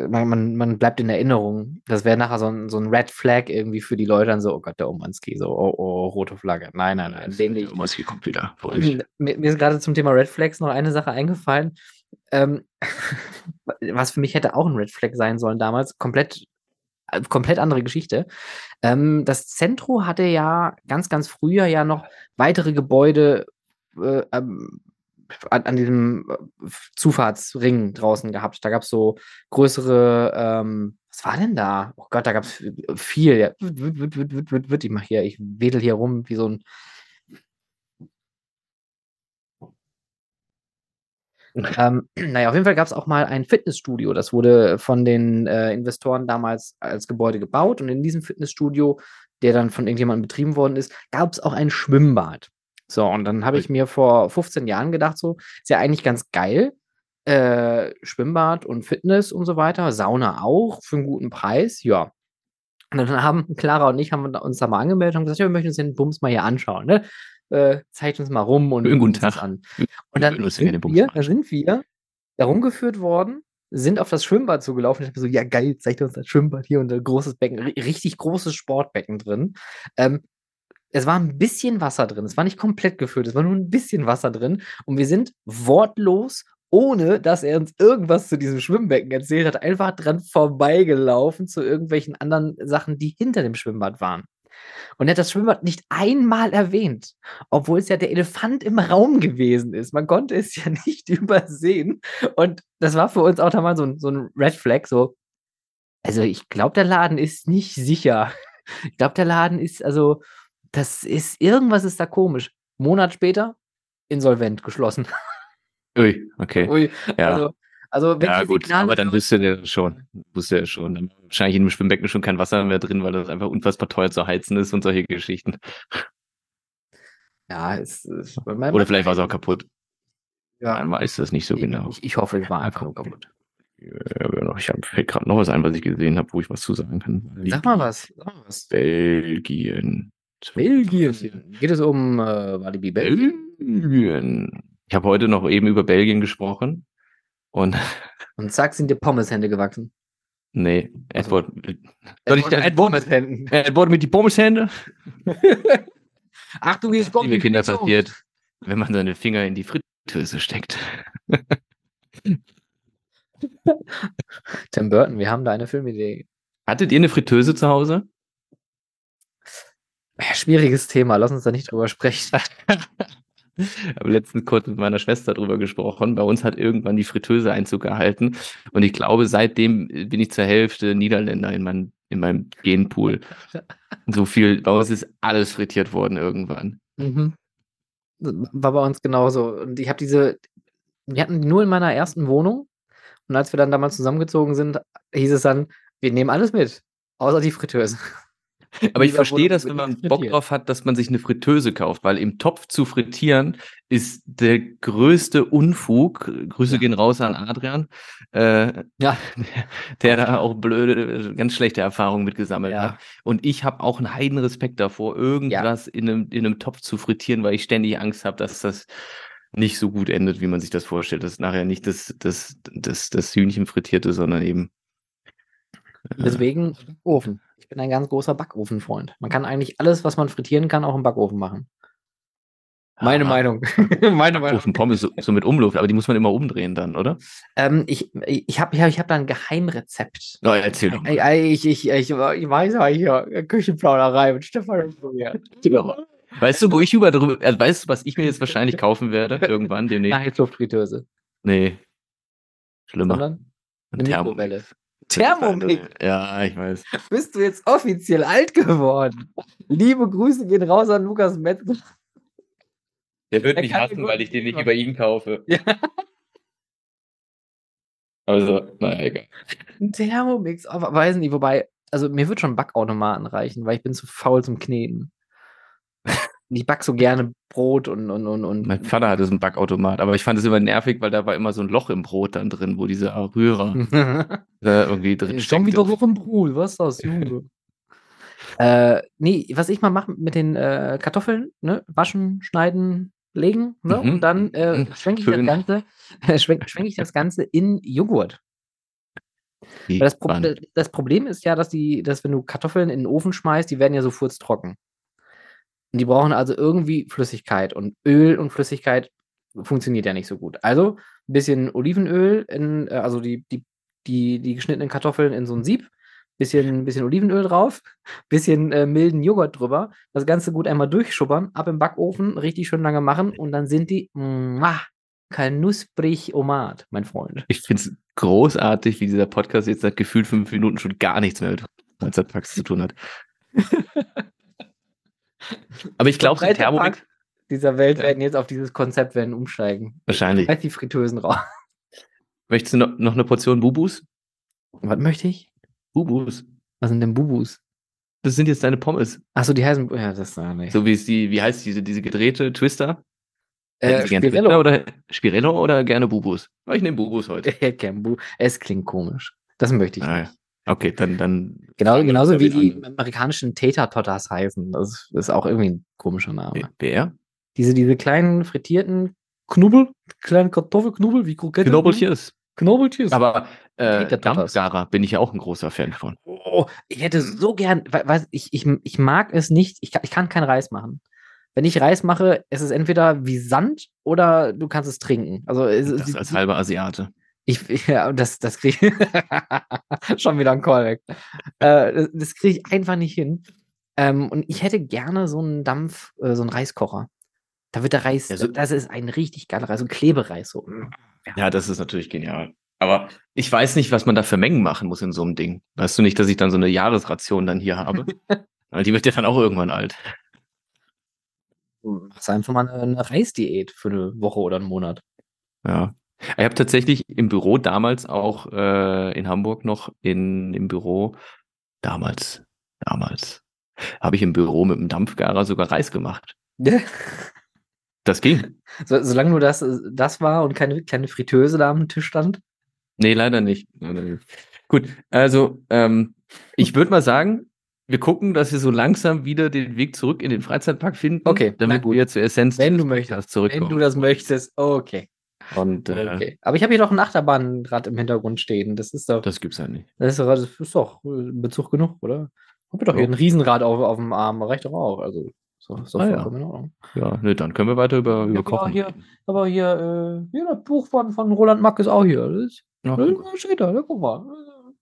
man, man, man, bleibt in Erinnerung. Das wäre nachher so ein, so ein Red Flag irgendwie für die Leute dann so, oh Gott, der Omanski, so, oh, oh, rote Flagge. Nein, nein, nein. Den der Omanski kommt wieder. Mir, mir ist gerade zum Thema Red Flags noch eine Sache eingefallen. Ähm, was für mich hätte auch ein Red Flag sein sollen damals, komplett komplett andere Geschichte. Ähm, das Zentro hatte ja ganz, ganz früher ja noch weitere Gebäude äh, ähm, an, an, diesem äh, Zufahrtsring draußen gehabt. Da gab es so größere, ähm, was war denn da? Oh Gott, da gab es viel. Ja. Ich mach hier, ich wedel hier rum wie so ein ähm, naja, auf jeden Fall gab es auch mal ein Fitnessstudio. Das wurde von den äh, Investoren damals als Gebäude gebaut. Und in diesem Fitnessstudio, der dann von irgendjemandem betrieben worden ist, gab es auch ein Schwimmbad. So, und dann habe ich mir vor 15 Jahren gedacht, so, ist ja eigentlich ganz geil. äh, Schwimmbad und Fitness und so weiter, Sauna auch für einen guten Preis, ja. Und dann haben Clara und ich haben uns da mal angemeldet und gesagt, ja, wir möchten uns den Bums mal hier anschauen, ne? Äh, zeigt uns mal rum und guten Tag. an. Und dann sind wir, da sind wir da rumgeführt worden, sind auf das Schwimmbad zugelaufen. Ich mir so, ja geil, zeigt uns das Schwimmbad hier und ein großes Becken, ri- richtig großes Sportbecken drin. Ähm, es war ein bisschen Wasser drin. Es war nicht komplett gefüllt, es war nur ein bisschen Wasser drin. Und wir sind wortlos, ohne dass er uns irgendwas zu diesem Schwimmbecken erzählt hat, einfach dran vorbeigelaufen zu irgendwelchen anderen Sachen, die hinter dem Schwimmbad waren. Und er hat das Schwimmbad nicht einmal erwähnt, obwohl es ja der Elefant im Raum gewesen ist. Man konnte es ja nicht übersehen. Und das war für uns auch da mal so ein, so ein Red Flag, so. Also ich glaube, der Laden ist nicht sicher. Ich glaube, der Laden ist, also, das ist, irgendwas ist da komisch. Monat später, insolvent geschlossen. Ui, okay. Ui, Ja. also, also wenn Ja, gut, Signale aber dann wüsste der schon. Wusste er schon. Wahrscheinlich in dem Schwimmbecken schon kein Wasser mehr drin, weil das einfach unfassbar teuer zu heizen ist und solche Geschichten. Ja, es, es, mein, Oder vielleicht war es auch kaputt. ja, Man weiß das nicht so genau. Ich, ich hoffe, es war einfach nur kaputt. Ja, ich habe fällt gerade noch was ein, was ich gesehen habe, wo ich was zu sagen kann. Sag mal was. Sag mal was. Belgien. Belgien. Geht es um äh, Walibi Belgien? Belgien. Ich habe heute noch eben über Belgien gesprochen. Und Und zack, sind dir Pommeshände gewachsen. nee, Also, Edward. Soll ich Edward- Edward, Pommeshänden. Edward mit die Pommeshände? Achtung, jetzt kommt Liebe die Kinder passiert, wenn man seine Finger in die Fritteuse steckt. Tim Burton, wir haben da eine Filmidee. Hattet ihr eine Fritteuse zu Hause? Schwieriges Thema, lass uns da nicht drüber sprechen. Ich habe letztens kurz mit meiner Schwester drüber gesprochen. Bei uns hat irgendwann die Fritteuse Einzug gehalten. Und ich glaube, seitdem bin ich zur Hälfte Niederländer in, mein, in meinem Genpool. So viel, bei uns ist alles frittiert worden irgendwann. Mhm. War bei uns genauso. Und ich habe diese, wir hatten die nur in meiner ersten Wohnung. Und als wir dann damals zusammengezogen sind, hieß es dann, wir nehmen alles mit, außer die Fritteuse. Aber ich verstehe das, wenn man Bock drauf hat, dass man sich eine Fritteuse kauft, weil im Topf zu frittieren ist der größte Unfug. Grüße Ja. gehen raus an Adrian, äh, Ja. der da auch blöde, ganz schlechte Erfahrungen mit gesammelt Ja. hat. Und ich habe auch einen heiden Respekt davor, irgendwas in, einem, in einem Topf zu frittieren, weil ich ständig Angst habe, dass das nicht so gut endet, wie man sich das vorstellt. Dass nachher nicht das, das, das, das Hühnchen frittierte, sondern eben. äh, Deswegen Ofen. Ich bin ein ganz großer Backofenfreund. Man kann eigentlich alles, was man frittieren kann, auch im Backofen machen. Meine Ah, Meinung. Meine Meinung. Ofen Pommes so, so mit Umluft, aber die muss man immer umdrehen dann, oder? Ähm, ich ich habe ich hab, ich hab da ein Geheimrezept. Na, erzähl doch mal. Ich, ich, ich, ich, ich weiß ja hier, Küchenplauderei mit Stefan und Julia. Weißt du, wo ich über drüber, äh, weißt du, was ich mir jetzt wahrscheinlich kaufen werde? Irgendwann demnächst? Heißluftfritteuse. Nee. Schlimmer. Sondern Ein eine Thermomix. Mikrowelle. Thermomix. Ja, ich weiß. Bist du jetzt offiziell alt geworden? Liebe Grüße gehen raus an Lukas Metzger. Der wird Er mich hassen, weil ich den nicht über ihn kaufe. Ja. Also, naja, egal. Ein Thermomix, aber weiß nicht, wobei, also mir wird schon Backautomaten reichen, weil ich bin zu faul zum Kneten. Und ich back so gerne Brot und und und und. Mein Vater hatte so einen Backautomat, aber ich fand es immer nervig, weil da war immer so ein Loch im Brot dann drin, wo diese Rührer da irgendwie drin Schon wieder steckte. so im Brot, was ist das, Junge? äh, nee, was ich mal mache mit den äh, Kartoffeln, ne? Waschen, schneiden, legen, ne? Mhm. Und dann äh, Mhm. schwenke ich das. Ganze, schwenke schwenk ich das Ganze in Joghurt. Das, Pro das Problem ist ja, dass die, dass wenn du Kartoffeln in den Ofen schmeißt, die werden ja so furztrocken. Die brauchen also irgendwie Flüssigkeit. Und Öl und Flüssigkeit funktioniert ja nicht so gut. Also ein bisschen Olivenöl, in, äh, also die, die, die, die geschnittenen Kartoffeln in so ein Sieb, bisschen, bisschen Olivenöl drauf, bisschen äh, milden Joghurt drüber, das Ganze gut einmal durchschubbern, ab im Backofen, richtig schön lange machen und dann sind die mwah, knusprig omat, mein Freund. Ich finde es großartig, wie dieser Podcast jetzt seit gefühlt fünf Minuten schon gar nichts mehr mit Freizeitparks zu tun hat. Aber ich glaube, Breite Thermomix Park dieser Welt Ja. werden jetzt auf dieses Konzept werden umsteigen. wahrscheinlich. Halt die Fritteusen raus. Möchtest du noch, noch eine Portion Bubus? Was möchte ich? Bubus. Was sind denn Bubus? Das sind jetzt deine Pommes. Achso, die heißen. Ja, das ist ja nicht. So wie es die, wie heißt diese, diese gedrehte Twister? Äh, Spirello. Oder, Spirello oder gerne Bubus? Ich nehme Bubus heute. es klingt komisch. Das möchte ich ah, nicht. Okay, dann, dann. Genau, genauso wie die an. amerikanischen Tater Totters heißen. Das ist auch irgendwie ein komischer Name. Wer? Diese, diese kleinen frittierten Knubbel, kleine Kartoffelknubbel, wie Krokette. Knobeltjes. Knobeltjes. Aber äh, Dampfgarer bin ich ja auch ein großer Fan von. Oh, ich hätte so gern, weil ich, ich, ich mag es nicht, ich kann, ich kann keinen Reis machen. Wenn ich Reis mache, ist es entweder wie Sand oder du kannst es trinken. Also es, das als halber Asiate. Ich, ja, das, das kriege ich schon wieder ein Callback. äh, das, das kriege ich einfach nicht hin. Ähm, und ich hätte gerne so einen Dampf, äh, so einen Reiskocher. Da wird der Reis, ja, so, das ist ein richtig geiler Reis, so ein Klebereis. So. Mm, ja. ja, das ist natürlich genial. Aber ich weiß nicht, was man da für Mengen machen muss in so einem Ding. Weißt du nicht, dass ich dann so eine Jahresration dann hier habe? Weil die wird ja dann auch irgendwann alt. Machst einfach mal eine Reisdiät für eine Woche oder einen Monat. Ja. Ich habe tatsächlich im Büro damals auch äh, in Hamburg noch in, im Büro, damals, damals, habe ich im Büro mit dem Dampfgarer sogar Reis gemacht. das ging. So, solange nur das, das war und keine kleine Fritteuse da am Tisch stand? Nee, leider nicht. Gut, also ähm, ich würde mal sagen, wir gucken, dass wir so langsam wieder den Weg zurück in den Freizeitpark finden. Okay, damit wir zur Essenz wenn du möchtest, zurückkommen. Wenn du das möchtest, okay. Und, äh, okay. Aber ich habe hier noch ein Achterbahnrad im Hintergrund stehen. Das ist doch. Das gibt's ja nicht. Das ist, das ist doch äh, Bezug genug, oder? Ich doch hier ein Riesenrad auf, auf dem Arm, reicht doch auch. Also so, so ah, ja. Ja, ne, dann können wir weiter über, über Kochen. Hier, aber hier, äh, hier das Buch von, von Roland Mack ist auch hier. Das, ist, Ach, das steht da, ja, guck mal.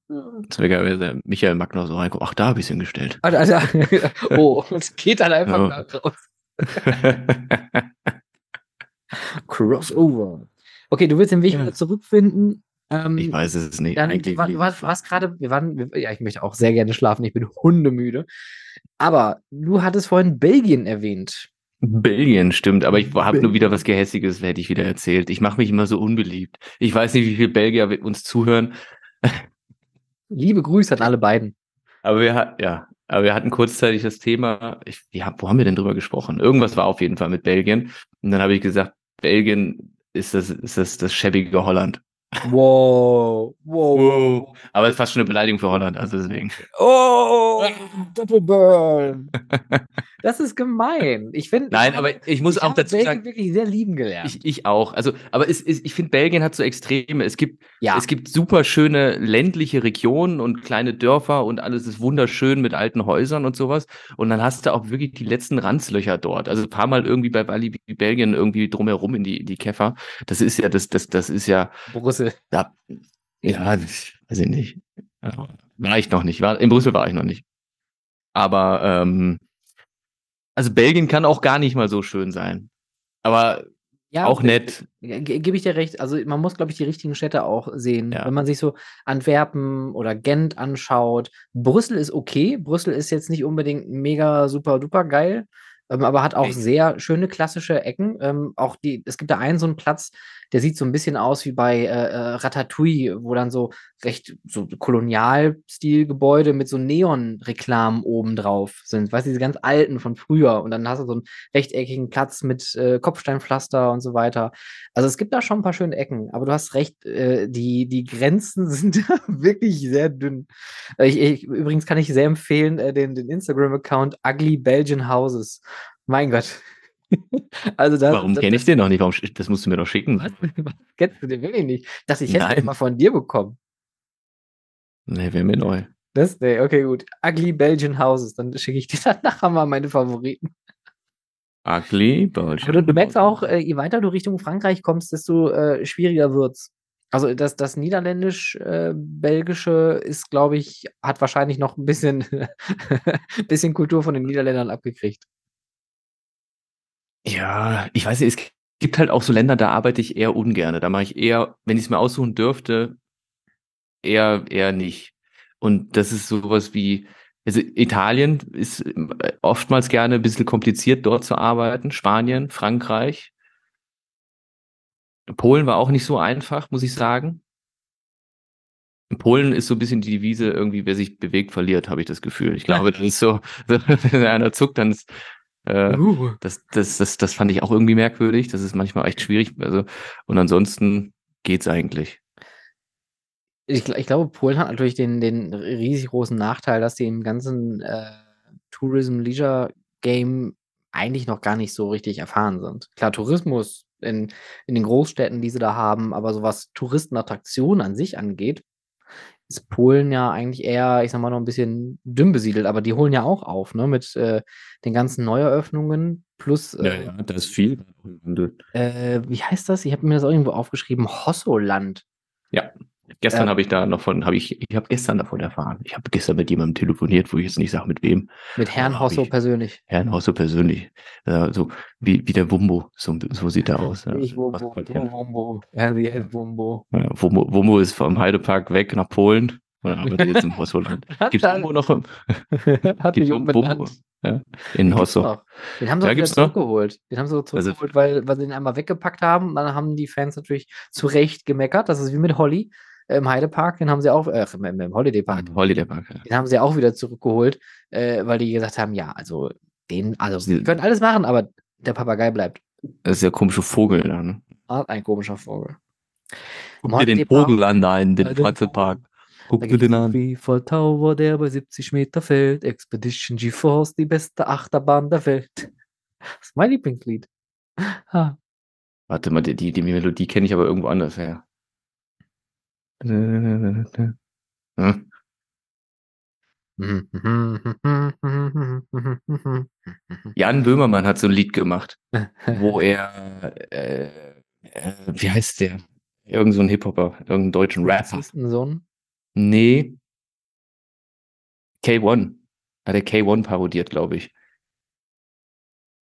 Das wäre geil, wenn der Michael Mack noch so reinkommt. Ach, da habe ich es hingestellt. Also, also, oh, es geht dann einfach ja. raus. Crossover. Okay, du willst den Weg ja. wieder zurückfinden. Ähm, ich weiß es nicht. Dann, Eigentlich war, du warst, warst gerade, wir waren, ja, ich möchte auch sehr gerne schlafen, ich bin hundemüde. Aber du hattest vorhin Belgien erwähnt. Belgien, stimmt, aber ich habe nur wieder was Gehässiges, hätte ich wieder erzählt. Ich mache mich immer so unbeliebt. Ich weiß nicht, wie viele Belgier uns zuhören. Liebe Grüße an alle beiden. Aber wir, ja, aber wir hatten kurzzeitig das Thema, ich, ja, wo haben wir denn drüber gesprochen? Irgendwas war auf jeden Fall mit Belgien. Und dann habe ich gesagt, Belgien ist das, ist das, das schäbige Holland. Wow, wow, wow. Aber es ist fast schon eine Beleidigung für Holland, also deswegen. Oh, Doppelburn. Das ist gemein. Ich finde. Nein, aber ich muss ich auch dazu Belgien sagen. wirklich sehr lieben gelernt. Ich, ich auch. Also, aber es, es, ich finde, Belgien hat so Extreme. Es gibt, ja. es gibt super schöne ländliche Regionen und kleine Dörfer und alles ist wunderschön mit alten Häusern und sowas. Und dann hast du auch wirklich die letzten Ranzlöcher dort. Also ein paar Mal irgendwie bei Walibi Belgien irgendwie drumherum in die, in die Käfer. Das ist ja, das, das, das ist ja. Brüssel. Ja, ja, weiß ich nicht. War ich noch nicht. War, in Brüssel war ich noch nicht. Aber ähm, also Belgien kann auch gar nicht mal so schön sein. Aber ja, auch nett. Gebe ich dir recht. Also man muss, glaube ich, die richtigen Städte auch sehen. Ja. Wenn man sich so Antwerpen oder Gent anschaut. Brüssel ist okay. Brüssel ist jetzt nicht unbedingt mega super duper geil, ähm, aber hat auch Echt? sehr schöne klassische Ecken. Ähm, auch die, es gibt da einen so einen Platz, der sieht so ein bisschen aus wie bei äh, äh, Ratatouille, wo dann so recht so Kolonialstilgebäude mit so Neon-Reklamen oben drauf sind. Weißt du, diese ganz alten von früher. Und dann hast du so einen rechteckigen Platz mit äh, Kopfsteinpflaster und so weiter. Also es gibt da schon ein paar schöne Ecken, aber du hast recht, äh, die, die Grenzen sind wirklich sehr dünn. Ich, ich, übrigens kann ich sehr empfehlen, äh, den, den Instagram-Account Ugly Belgian Houses. Mein Gott, also das, Warum kenne ich den noch nicht? Warum, das musst du mir doch schicken. Was? Kennst du den wirklich nicht? Dass ich jetzt mal von dir bekommen. Nee, wäre mir neu. Das? Nee, okay, gut. Ugly Belgian Houses. Dann schicke ich dir dann nachher mal meine Favoriten. Ugly Belgian. Aber du, merkst auch, äh, je weiter du Richtung Frankreich kommst, desto äh, schwieriger wird's. Also das, das Niederländisch-Belgische äh, ist, glaube ich, hat wahrscheinlich noch ein bisschen, bisschen Kultur von den Niederländern abgekriegt. Ja, ich weiß nicht, es gibt halt auch so Länder, da arbeite ich eher ungerne. Da mache ich eher, wenn ich es mir aussuchen dürfte, eher, eher nicht. Und das ist sowas wie, also Italien ist äh, oftmals gerne ein bisschen kompliziert, dort zu arbeiten. Spanien, Frankreich. Polen war auch nicht so einfach, muss ich sagen. In Polen ist so ein bisschen die Devise irgendwie, wer sich bewegt, verliert, habe ich das Gefühl. Ich glaube, das ist so, wenn einer zuckt, dann ist, Äh, uh. das, das, das, das fand ich auch irgendwie merkwürdig. Das ist manchmal echt schwierig. Also, und ansonsten geht's eigentlich. Ich, ich glaube, Polen hat natürlich den, den riesig großen Nachteil, dass die im ganzen äh, Tourism Leisure Game eigentlich noch gar nicht so richtig erfahren sind. Klar, Tourismus in, in den Großstädten, die sie da haben, aber so was Touristenattraktionen an sich angeht, ist Polen ja eigentlich eher, ich sag mal, noch ein bisschen dünn besiedelt, aber die holen ja auch auf, ne, mit äh, den ganzen Neueröffnungen plus. Äh, ja, ja, da ist viel. Äh, wie heißt das? Ich habe mir das auch irgendwo aufgeschrieben. Hossoland. Ja. Gestern äh, habe ich da noch von, habe ich, ich habe gestern davon erfahren. Ich habe gestern mit jemandem telefoniert, wo ich jetzt nicht sage, mit wem. Mit Herrn Hosso persönlich. Herrn Hosso persönlich. Äh, so wie, wie der Wumbo. So, so sieht er aus. Ich Wumbo, Wumbo. Ja, Wumbo. Ja, Wumbo. Wumbo ist vom Heidepark weg nach Polen. Oder arbeitet jetzt im Hossoland. Gibt es Wumbo noch? Im, Hat mich Wumbo? Ja, in Hosso. Den haben sie ja, wieder zurückgeholt. Den haben sie also zurückgeholt, also, weil, weil sie den einmal weggepackt haben. Dann haben die Fans natürlich zu Recht gemeckert. Das ist wie mit Holly im Heidepark, den haben sie auch, äh, im, im Holiday Park. Im Holiday Park, ja. Den haben sie auch wieder zurückgeholt, äh, weil die gesagt haben, ja, also den, also sie können alles machen, aber der Papagei bleibt. Das ist ja komische Vogel da, ne? Ah, ein komischer Vogel. Guck dir den Vogel an da in den Freizeitpark. Guck dir den an. Wie voll Tower, der bei 70 Meter fällt. Expedition GeForce, die beste Achterbahn der Welt. Das ist mein Lieblingslied. Ha. Warte mal, die, die Melodie kenne ich aber irgendwo anders her. Jan Böhmermann hat so ein Lied gemacht, wo er, äh, äh, wie heißt der? Irgend so ein Hip-Hopper, irgendeinen deutschen Rapper. Sohn? Nee. K1. Hat er K1 parodiert, glaube ich.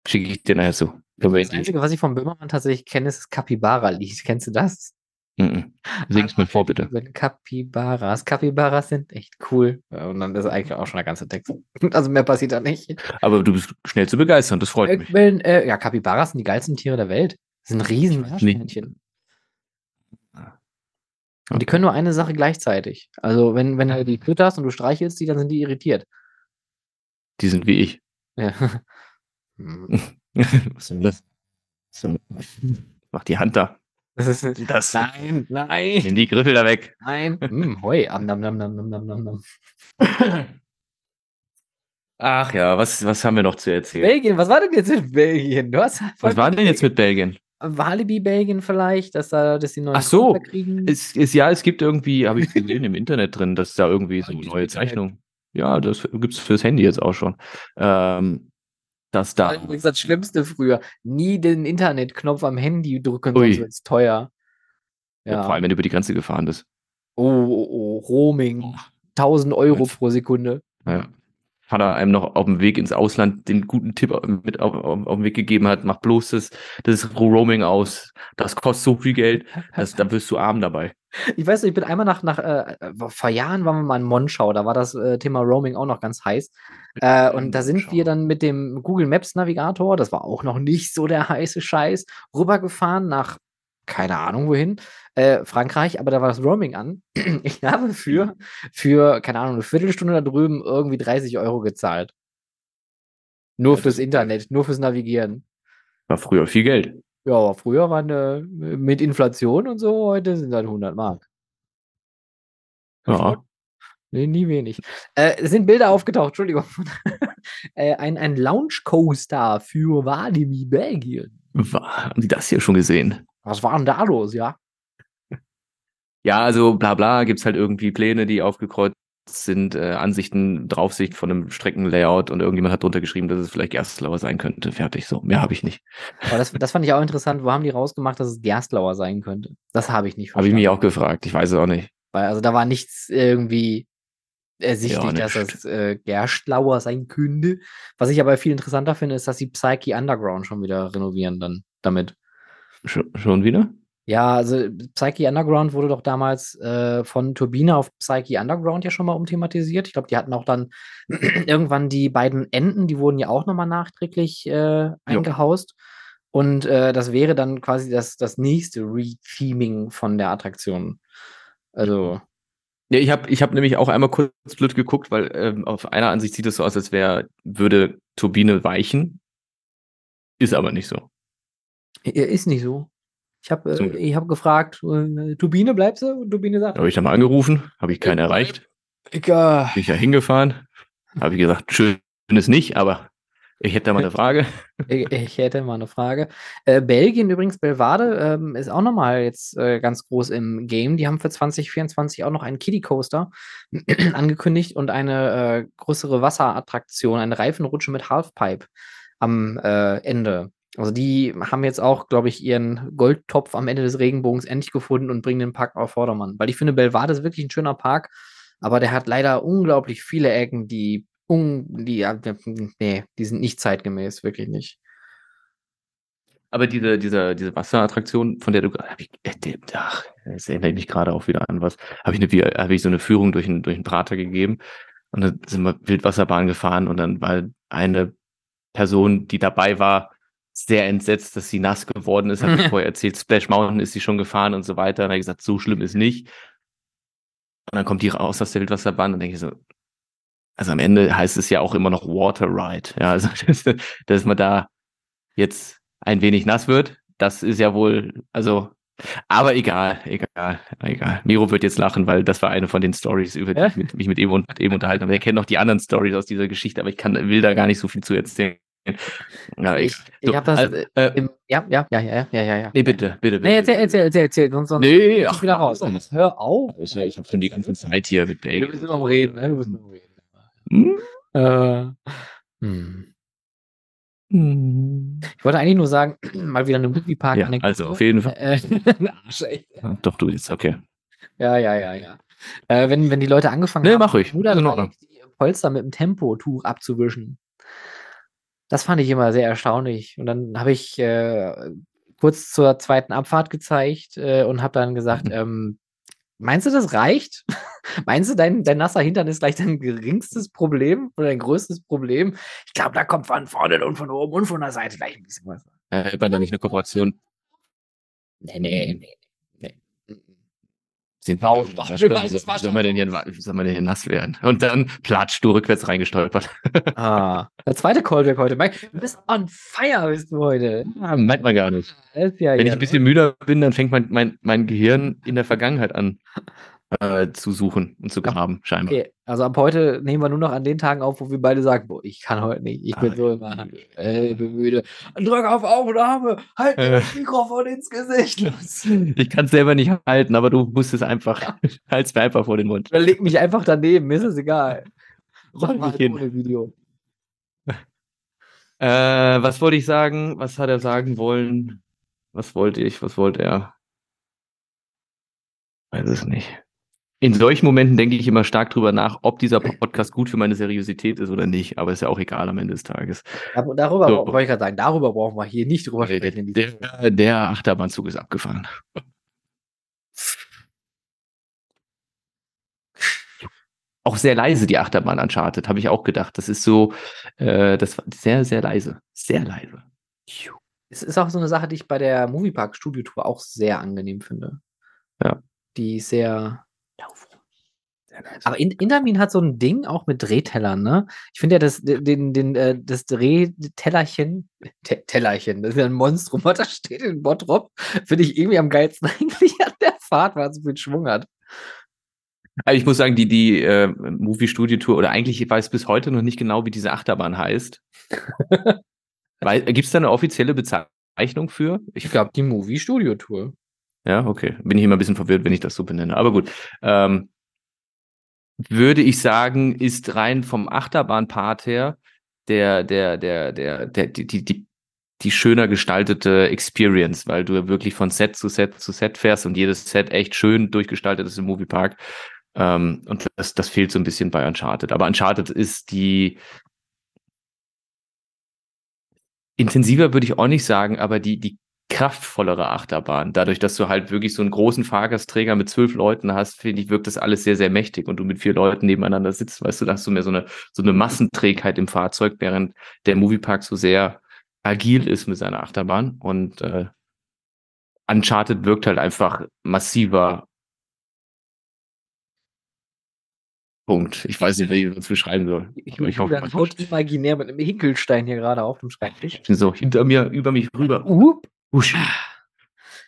Schicke ich dir nachher so. Das Einzige, was ich von Böhmermann tatsächlich kenne, ist das Capybara-Lied. Kennst du das? Mhm. Sing's mir vor, bitte. Capybaras. Capybaras sind echt cool. Und dann ist eigentlich auch schon der ganze Text. Also mehr passiert da nicht. Aber du bist schnell zu begeistern, das freut mich. Wenn, äh, ja, Capybaras sind die geilsten Tiere der Welt. Das sind riesen Meerschweinchen. Und die können nur eine Sache gleichzeitig. Also, wenn, wenn du die fütterst und du streichelst die, dann sind die irritiert. Die sind wie ich. Ja. Was ist denn das? Mach die Hand da. Das ist das. Nein, nein. Nimm die Griffel da weg. Nein. Hm, hoi. Am, nam, nam, nam, nam, nam, nam. Ach ja, was, was haben wir noch zu erzählen? Belgien, was war denn jetzt mit Belgien? Du hast was war denn jetzt mit Belgien? Walibi Belgien vielleicht, dass da dass die neuen Ach so, kriegen. Es, es, ja, es gibt irgendwie, habe ich gesehen im Internet drin, dass da irgendwie so neue Zeichnungen. Ja, das gibt es fürs Handy jetzt auch schon. Ähm, dass da. Das ist übrigens das Schlimmste früher. Nie den Internetknopf am Handy drücken, Ui. sonst wird es teuer. Ja. ja. vor allem, wenn du über die Grenze gefahren bist. Oh, oh, oh Roaming. 1000 Euro Was? pro Sekunde. Ja. Vater einem noch auf dem Weg ins Ausland den guten Tipp mit auf, auf, auf den Weg gegeben hat, mach bloß das, das Roaming aus. Das kostet so viel Geld, das, da wirst du arm dabei. Ich weiß nicht, ich bin einmal nach, nach äh, vor Jahren waren wir mal in Monschau, da war das äh, Thema Roaming auch noch ganz heiß. Äh, und da sind wir dann mit dem Google Maps Navigator, das war auch noch nicht so der heiße Scheiß, rübergefahren nach keine Ahnung wohin, äh, Frankreich, aber da war das Roaming an. Ich habe für, für, keine Ahnung, eine Viertelstunde da drüben irgendwie 30 Euro gezahlt. Nur fürs Internet, nur fürs Navigieren. War früher viel Geld. Ja, aber früher waren äh, mit Inflation und so, heute sind das 100 Mark. Ja. Nee, nie wenig. Äh, es sind Bilder aufgetaucht, Entschuldigung. äh, ein, ein Lounge Coaster für Walibi Belgien. Haben Sie das hier schon gesehen? Was war denn da los, ja? Ja, also bla bla, gibt es halt irgendwie Pläne, die aufgekreuzt sind, äh, Ansichten, Draufsicht von einem Streckenlayout und irgendjemand hat drunter geschrieben, dass es vielleicht Gerstlauer sein könnte. Fertig, so. Mehr habe ich nicht. Aber das, das fand ich auch interessant. Wo haben die rausgemacht, dass es Gerstlauer sein könnte? Das habe ich nicht verstanden. Habe ich mich auch gefragt. Ich weiß es auch nicht. Weil, also da war nichts irgendwie ersichtlich, ja, dass das äh, Gerstlauer sein könnte. Was ich aber viel interessanter finde, ist, dass sie Psyche Underground schon wieder renovieren dann damit. Schon, schon wieder? Ja, also Psyche Underground wurde doch damals äh, von Turbine auf Psyche Underground ja schon mal umthematisiert. Ich glaube, die hatten auch dann irgendwann die beiden Enden, die wurden ja auch nochmal nachträglich äh, eingehaust. Jo. Und äh, das wäre dann quasi das, das nächste Retheming von der Attraktion. Also. Ja, ich habe ich hab nämlich auch einmal kurz blöd geguckt, weil ähm, auf einer Ansicht sieht es so aus, als wäre, würde Turbine weichen Ist aber nicht so. Er ist nicht so. Ich habe äh, hab gefragt, äh, Turbine bleibst du? Und Turbine sagt. Habe ich da mal angerufen, habe ich keinen erreicht. Ich, äh, Bin ich ja hingefahren, habe ich gesagt, schön ist nicht, aber ich hätte da mal eine Frage. ich, ich, hätte mal eine Frage. Äh, Belgien übrigens, Belvade, ähm, ist auch nochmal jetzt äh, ganz groß im Game. Die haben für 2024 auch noch einen Kiddie Coaster angekündigt und eine äh, größere Wasserattraktion, eine Reifenrutsche mit Halfpipe am äh, Ende. Also die haben jetzt auch, glaube ich, ihren Goldtopf am Ende des Regenbogens endlich gefunden und bringen den Park auf Vordermann. Weil ich finde, Belvade ist wirklich ein schöner Park, aber der hat leider unglaublich viele Ecken, die, un, die, nee, die sind nicht zeitgemäß, wirklich nicht. Aber diese, diese, diese Wasserattraktion, von der du gerade, äh, ach, das erinnert mich gerade auch wieder an was, habe ich, hab ich so eine Führung durch einen, durch einen Prater gegeben und dann sind wir Wildwasserbahn gefahren und dann war eine Person, die dabei war, sehr entsetzt, dass sie nass geworden ist, hat mir vorher erzählt, Splash Mountain ist sie schon gefahren und so weiter. Und er hat gesagt, so schlimm ist nicht. Und dann kommt die raus aus der Wildwasserbahn und denke ich so, also am Ende heißt es ja auch immer noch Water Ride. Ja, also dass, man da jetzt ein wenig nass wird, das ist ja wohl, also, aber egal, egal, egal. Miro wird jetzt lachen, weil das war eine von den Stories, über die ich mich mit ihm, unterhalten habe. Er kennt noch die anderen Stories aus dieser Geschichte, aber ich kann, will da gar nicht so viel zu erzählen. Ja, ich ich so, habe das. Äh, äh, im, ja, ja, ja, ja, ja, ja, ja. Nee, bitte, bitte, bitte. Nee, erzähl, erzähl, erzähl, erzähl sonst, sonst nee, ach, wieder raus. Sonst. Hör auf. Ich, ich habe schon die ganze Zeit hier mit Bacon. Wir müssen noch reden, ne? Wir müssen noch reden. Hm? Äh, hm. Ich wollte eigentlich nur sagen, mal wieder eine Moviepark. Ja, also auf jeden Fall. Äh, Arsch, echt. Doch, du jetzt, okay. Ja, ja, ja, ja. Äh, wenn, wenn die Leute angefangen nee, haben, mach ruhig. Bruder, in Ordnung. die Polster mit dem Tempotuch abzuwischen. Das fand ich immer sehr erstaunlich. Und dann habe ich äh, kurz zur zweiten Abfahrt gezeigt äh, und habe dann gesagt, mhm. ähm, meinst du, das reicht? meinst du, dein, dein nasser Hintern ist gleich dein geringstes Problem oder dein größtes Problem? Ich glaube, da kommt von vorne und von oben und von der Seite gleich ein bisschen was. Äh, da nicht eine Kooperation? Nee, nee, nee. Den Bauch, soll man denn hier, soll man denn hier nass werden? Und dann platsch du rückwärts reingestolpert. ah, der zweite Callback heute. Mike, du bist on fire, bist du heute. Ja, meint man gar nicht. Ja Wenn ich ein bisschen müder bin, dann fängt mein, mein, mein Gehirn in der Vergangenheit an äh, zu suchen und zu graben, scheinbar. Okay, also ab heute nehmen wir nur noch an den Tagen auf, wo wir beide sagen, boah, ich kann heute nicht, ich bin ah, so immer, äh, müde. Drück auf Aufnahme, halt äh, das Mikrofon ins Gesicht. ich kann es selber nicht halten, aber du musst es einfach, halt's mir einfach vor den Mund. Dann leg mich einfach daneben, mir ist es egal. Mach mal halt ohne Video. Äh, was wollte ich sagen? Was hat er sagen wollen? Was wollte ich? Was wollte er? Weiß es nicht in solchen Momenten denke ich immer stark drüber nach, ob dieser Podcast gut für meine Seriosität ist oder nicht. Aber ist ja auch egal am Ende des Tages. darüber so. wollte ich gerade sagen, darüber brauchen wir hier nicht drüber sprechen. Der, der, der Achterbahnzug ist abgefahren. auch sehr leise, die Achterbahn Uncharted, habe ich auch gedacht. Das ist so, äh, das war sehr, sehr leise. Sehr leise. Es ist auch so eine Sache, die ich bei der Moviepark Studio Tour auch sehr angenehm finde. Ja. Die sehr aber in, Intamin hat so ein Ding auch mit Drehtellern, ne? Ich finde ja das, den, den, äh, das Drehtellerchen, Tellerchen, das ist ja ein Monstrum, was da steht in Bottrop, finde ich irgendwie am geilsten eigentlich an der Fahrt, weil es so viel Schwung hat. Also ich muss sagen, die, die äh, Movie Studio Tour, oder eigentlich ich weiß bis heute noch nicht genau, wie diese Achterbahn heißt. Gibt es da eine offizielle Bezeichnung für? Ich glaube, die Movie Studio Tour. Ja, okay. Bin ich immer ein bisschen verwirrt, wenn ich das so benenne. Aber gut. Ähm, würde ich sagen, ist rein vom Achterbahnpart her der, der, der, der, der, die, die, die, die schöner gestaltete Experience, weil du wirklich von Set zu Set zu Set fährst und jedes Set echt schön durchgestaltet ist im Moviepark. Ähm, und das, das fehlt so ein bisschen bei Uncharted. Aber Uncharted ist die intensiver würde ich auch nicht sagen, aber die, die kraftvollere Achterbahn. Dadurch, dass du halt wirklich so einen großen Fahrgastträger mit zwölf Leuten hast, finde ich, wirkt das alles sehr, sehr mächtig und du mit vier Leuten nebeneinander sitzt, weißt du, da hast du mehr so eine, so eine Massenträgheit im Fahrzeug, während der Moviepark so sehr agil ist mit seiner Achterbahn und äh, Uncharted wirkt halt einfach massiver Punkt. Ich weiß nicht, wie ich das beschreiben soll. Ich, ich hoffe, man haut imaginär mit einem Hinkelstein hier gerade auf dem Schreibtisch. So, hinter mir, über mich rüber. Uh,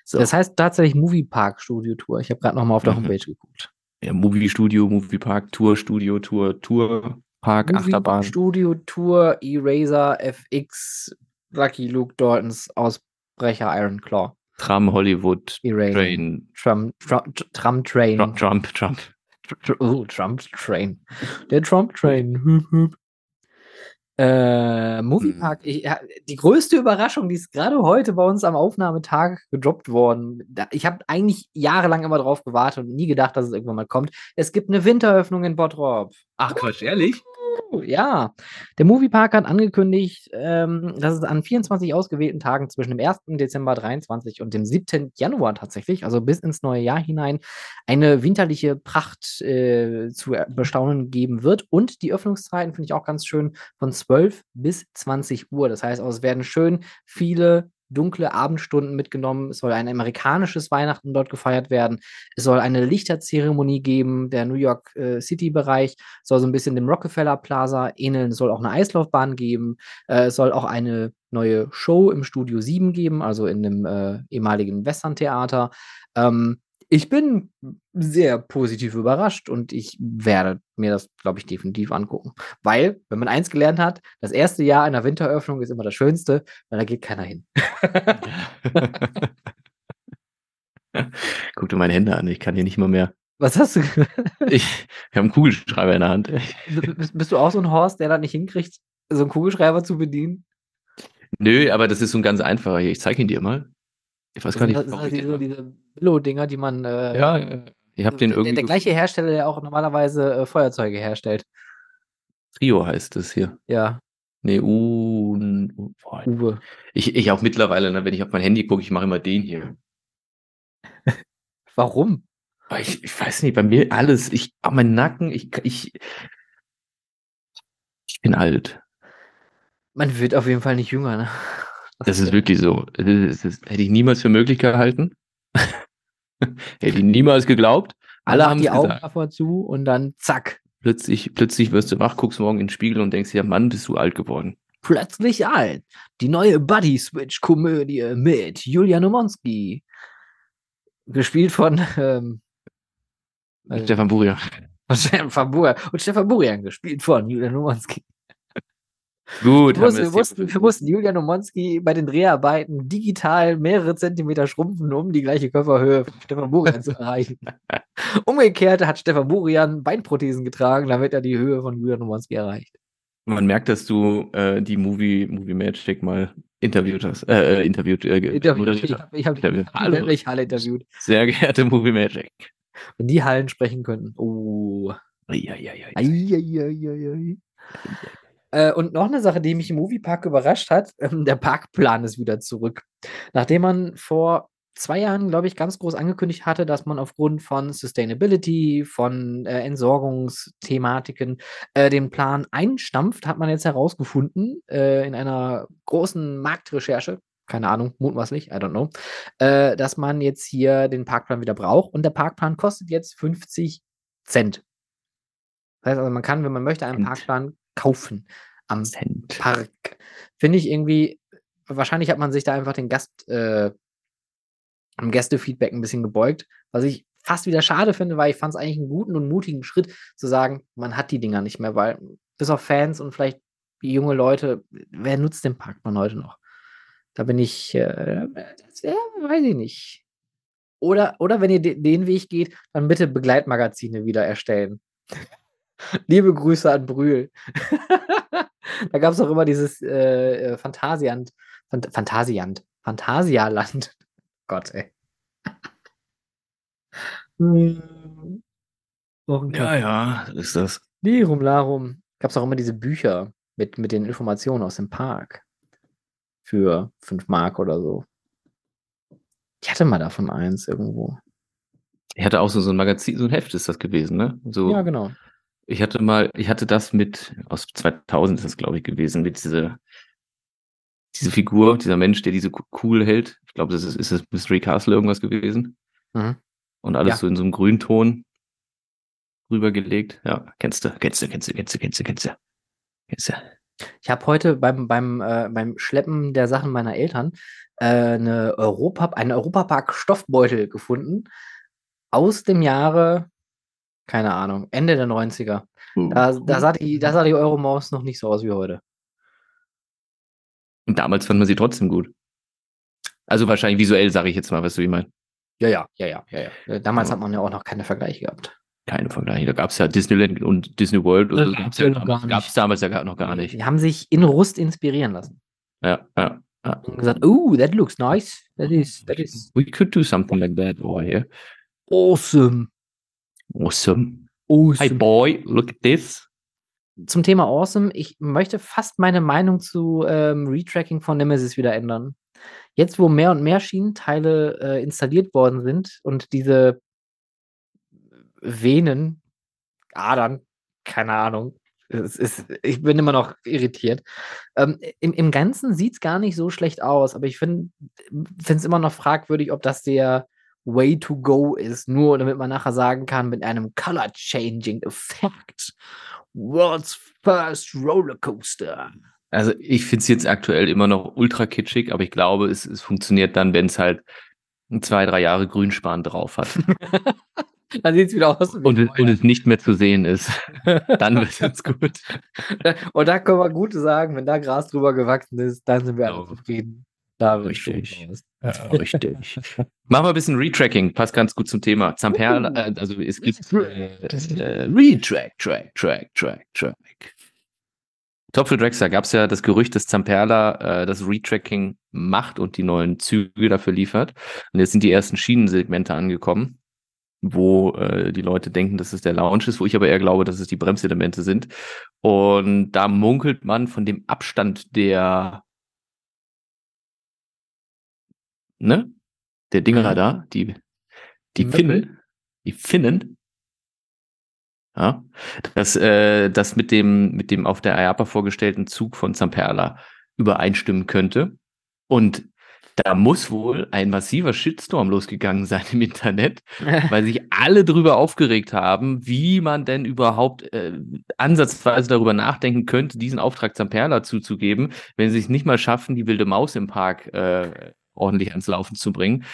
so. Das heißt tatsächlich Movie Park Studio Tour. Ich habe gerade nochmal auf der mhm. Homepage geguckt. Ja, Movie Studio, Movie Park, Tour, Studio, Tour, Tour, Park, Movie Achterbahn. Studio, Tour, Eraser, FX, Lucky Luke Daltons, Ausbrecher, Iron Claw. Tram, Hollywood, Eraser. Train. Tram, Tram, Tram Train. Trump, Trump. Trump. Oh, Trump Train. Der Trump Train. Äh, Moviepark, mhm. ich, die größte Überraschung, die ist gerade heute bei uns am Aufnahmetag gedroppt worden. Ich habe eigentlich jahrelang immer drauf gewartet und nie gedacht, dass es irgendwann mal kommt. Es gibt eine Winteröffnung in Bottrop. Ach Quatsch, ehrlich? Ja, der Moviepark hat angekündigt, ähm, dass es an 24 ausgewählten Tagen zwischen dem 1. Dezember 23 und dem 7. Januar tatsächlich, also bis ins neue Jahr hinein, eine winterliche Pracht äh, zu bestaunen geben wird. Und die Öffnungszeiten finde ich auch ganz schön von 12 bis 20 Uhr. Das heißt, also, es werden schön viele dunkle Abendstunden mitgenommen. Es soll ein amerikanisches Weihnachten dort gefeiert werden. Es soll eine Lichterzeremonie geben. Der New York äh, City-Bereich soll so ein bisschen dem Rockefeller Plaza ähneln. Es soll auch eine Eislaufbahn geben. Äh, es soll auch eine neue Show im Studio 7 geben, also in dem äh, ehemaligen Western-Theater. Ähm, ich bin sehr positiv überrascht und ich werde mir das, glaube ich, definitiv angucken. Weil, wenn man eins gelernt hat, das erste Jahr einer Winteröffnung ist immer das Schönste, weil da geht keiner hin. Guck dir meine Hände an, ich kann hier nicht mal mehr. Was hast du? ich, ich habe einen Kugelschreiber in der Hand. Bist, bist, du auch so ein Horst, der da nicht hinkriegt, so einen Kugelschreiber zu bedienen? Nö, aber das ist so ein ganz einfacher hier. Ich zeige ihn dir mal. Ich weiß gar nicht. Das sind halt diese, diese Billo-Dinger, die man. Äh, ja, ich habe den irgendwie. Der, der gleiche Hersteller, der auch normalerweise äh, Feuerzeuge herstellt. Trio heißt es hier. Ja. Nee, U. Boah. Uwe. Ich, ich auch mittlerweile, ne, wenn ich auf mein Handy gucke, ich mache immer den hier. Warum? Ich, ich weiß nicht, bei mir alles. Ich, mein Nacken, ich, ich, ich bin alt. Man wird auf jeden Fall nicht jünger, ne? Das ist wirklich so. Das, das hätte ich niemals für möglich gehalten. hätte ich niemals geglaubt. Alle haben die Augen davor zu und dann zack. Plötzlich, plötzlich wirst du wach, guckst morgen in den Spiegel und denkst dir, Mann, bist du alt geworden. Plötzlich alt. Die neue Buddy Switch Komödie mit Julia Nomonski. Gespielt von ähm, Stefan Burian. Stefan Burian. Und Stefan Burian gespielt von Julia Nomonski. Gut, wir, wussten, wir, wussten, wir mussten Julian Omonski bei den Dreharbeiten digital mehrere Zentimeter schrumpfen, um die gleiche Körperhöhe von Stefan Burian zu erreichen. Umgekehrt hat Stefan Burian Beinprothesen getragen, damit er die Höhe von Julian Omonski erreicht. Man merkt, dass du äh, die Movie, Movie Magic mal interviewt hast. Äh, äh interviewt. Äh, interviewt. Ich habe hab die Hallo. Halle interviewt. Sehr geehrte Movie Magic. Wenn die Hallen sprechen könnten. Oh. Eieieiei. Eieieiei. Äh, und noch eine Sache, die mich im Moviepark überrascht hat, ähm, der Parkplan ist wieder zurück. Nachdem man vor zwei Jahren, glaube ich, ganz groß angekündigt hatte, dass man aufgrund von Sustainability, von äh, Entsorgungsthematiken äh, den Plan einstampft, hat man jetzt herausgefunden äh, in einer großen Marktrecherche, keine Ahnung, mutmaßlich, I don't know, äh, dass man jetzt hier den Parkplan wieder braucht und der Parkplan kostet jetzt 50 Cent. Das heißt also, man kann, wenn man möchte, einen Parkplan kaufen am Cent. Park. Finde ich irgendwie, wahrscheinlich hat man sich da einfach den Gast, äh, am Gästefeedback ein bisschen gebeugt, was ich fast wieder schade finde, weil ich fand es eigentlich einen guten und mutigen Schritt zu sagen, man hat die Dinger nicht mehr, weil bis auf Fans und vielleicht junge Leute, wer nutzt den Parkplan heute noch? Da bin ich, äh, das wär, weiß ich nicht. Oder, oder wenn ihr de den Weg geht, dann bitte Begleitmagazine wieder erstellen. Liebe Grüße an Brühl. da gab es auch immer dieses äh, äh Phantasiant, Phant Phantasiant, Phantasialand. Gott, ey. Hm. ja, ja, ist das. Lirum Larum. Gab es auch immer diese Bücher mit, mit den Informationen aus dem Park. Für 5 Mark oder so. Ich hatte mal davon eins irgendwo. Ich hatte auch so, so ein Magazin, so ein Heft ist das gewesen, ne? So, ja, genau. Ich hatte mal, ich hatte das mit, aus 2000 ist das, glaube ich, gewesen, mit diese, diese Figur, dieser Mensch, der diese cool hält. Ich glaube, das ist, ist das Mystery Castle irgendwas gewesen. Mhm. Und alles ja. so in so einem Grünton. rübergelegt. Ja, kennst du, kennst du, kennst du, kennst du, kennst du, kennst du. Kennst du. Ich habe heute beim, beim, äh, beim Schleppen der Sachen meiner Eltern äh, eine Europa, einen Europapark Stoffbeutel gefunden aus dem Jahre, keine Ahnung, Ende der 90er. Da, da, sah die, da sah die Euromaus noch nicht so aus wie heute. Und damals fand man sie trotzdem gut. Also wahrscheinlich visuell, sage ich jetzt mal, was du wie meinst. Ja, ja, ja, ja, ja, ja. Damals ja. hat man ja auch noch keine Vergleiche gehabt. Keine Vergleiche. Da gab es ja Disneyland und Disney World. Das gab es ja ja damals ja noch gar nicht. Die haben sich in Rust inspirieren lassen. Ja, ja. ja. Und gesagt, oh, that looks nice. That is, that is. We could do something like that over here. Awesome. Awesome. awesome. Hi boy, look at this. Zum Thema Awesome, ich möchte fast meine Meinung zu ähm, Retracking von Nemesis wieder ändern. Jetzt, wo mehr und mehr Schienenteile äh, installiert worden sind und diese Venen, Adern, keine Ahnung, ist, ich bin immer noch irritiert. Ähm, im, Im Ganzen sieht es gar nicht so schlecht aus, aber ich finde es immer noch fragwürdig, ob das der Way to go ist, nur damit man nachher sagen kann, mit einem Color Changing Effekt. World's First Rollercoaster. Also ich finde es jetzt aktuell immer noch ultra kitschig, aber ich glaube, es, es funktioniert dann, wenn es halt zwei, drei Jahre Grünspan drauf hat. dann sieht es wieder aus. Und, und, es nicht mehr zu sehen ist. dann wird es gut. Und da können wir gut sagen, wenn da Gras drüber gewachsen ist, dann sind wir alle oh. zufrieden. Da richtig. Ja, richtig. Machen wir ein bisschen Retracking, passt ganz gut zum Thema. Zamperla, uh. äh, also es gibt äh, äh, Retrack, Track, Track, Track, Track. Top für Drexler gab es ja das Gerücht, dass Zamperla äh, das Retracking macht und die neuen Züge dafür liefert. Und jetzt sind die ersten Schienensegmente angekommen, wo äh, die Leute denken, dass es der Launch ist, wo ich aber eher glaube, dass es die Bremselemente sind. Und da munkelt man von dem Abstand der ne? Der Dinger da, die, die Finnen, die Finnen, ja, dass äh, das mit dem, mit dem auf der IAPA vorgestellten Zug von Zamperla übereinstimmen könnte. Und da muss wohl ein massiver Shitstorm losgegangen sein im Internet, weil sich alle darüber aufgeregt haben, wie man denn überhaupt äh, ansatzweise darüber nachdenken könnte, diesen Auftrag Zamperla zuzugeben, wenn sie es nicht mal schaffen, die wilde Maus im Park äh, ordentlich ans Laufen zu bringen.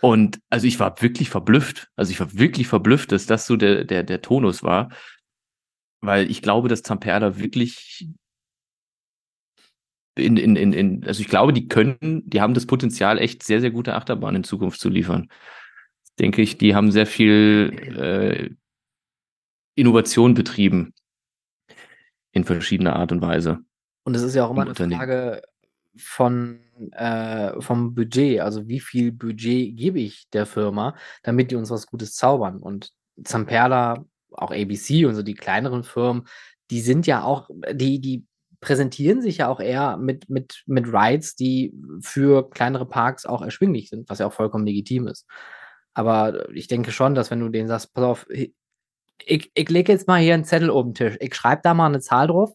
Und also ich war wirklich verblüfft. Also ich war wirklich verblüfft, dass das so der, der, der Tonus war. Weil ich glaube, dass Zamperla wirklich in, in, in, in, also ich glaube, die können, die haben das Potenzial, echt sehr, sehr gute Achterbahn in Zukunft zu liefern. Denke ich, die haben sehr viel äh, Innovation betrieben in verschiedener Art und Weise. Und es ist ja auch immer eine Frage von äh, vom Budget, also wie viel Budget gebe ich der Firma, damit die uns was Gutes zaubern. Und Zamperla, auch ABC und so die kleineren Firmen, die sind ja auch, die, die präsentieren sich ja auch eher mit, mit, mit Rides, die für kleinere Parks auch erschwinglich sind, was ja auch vollkommen legitim ist. Aber ich denke schon, dass wenn du denen sagst, pass auf, ich, ich lege jetzt mal hier einen Zettel oben den Tisch, ich schreibe da mal eine Zahl drauf,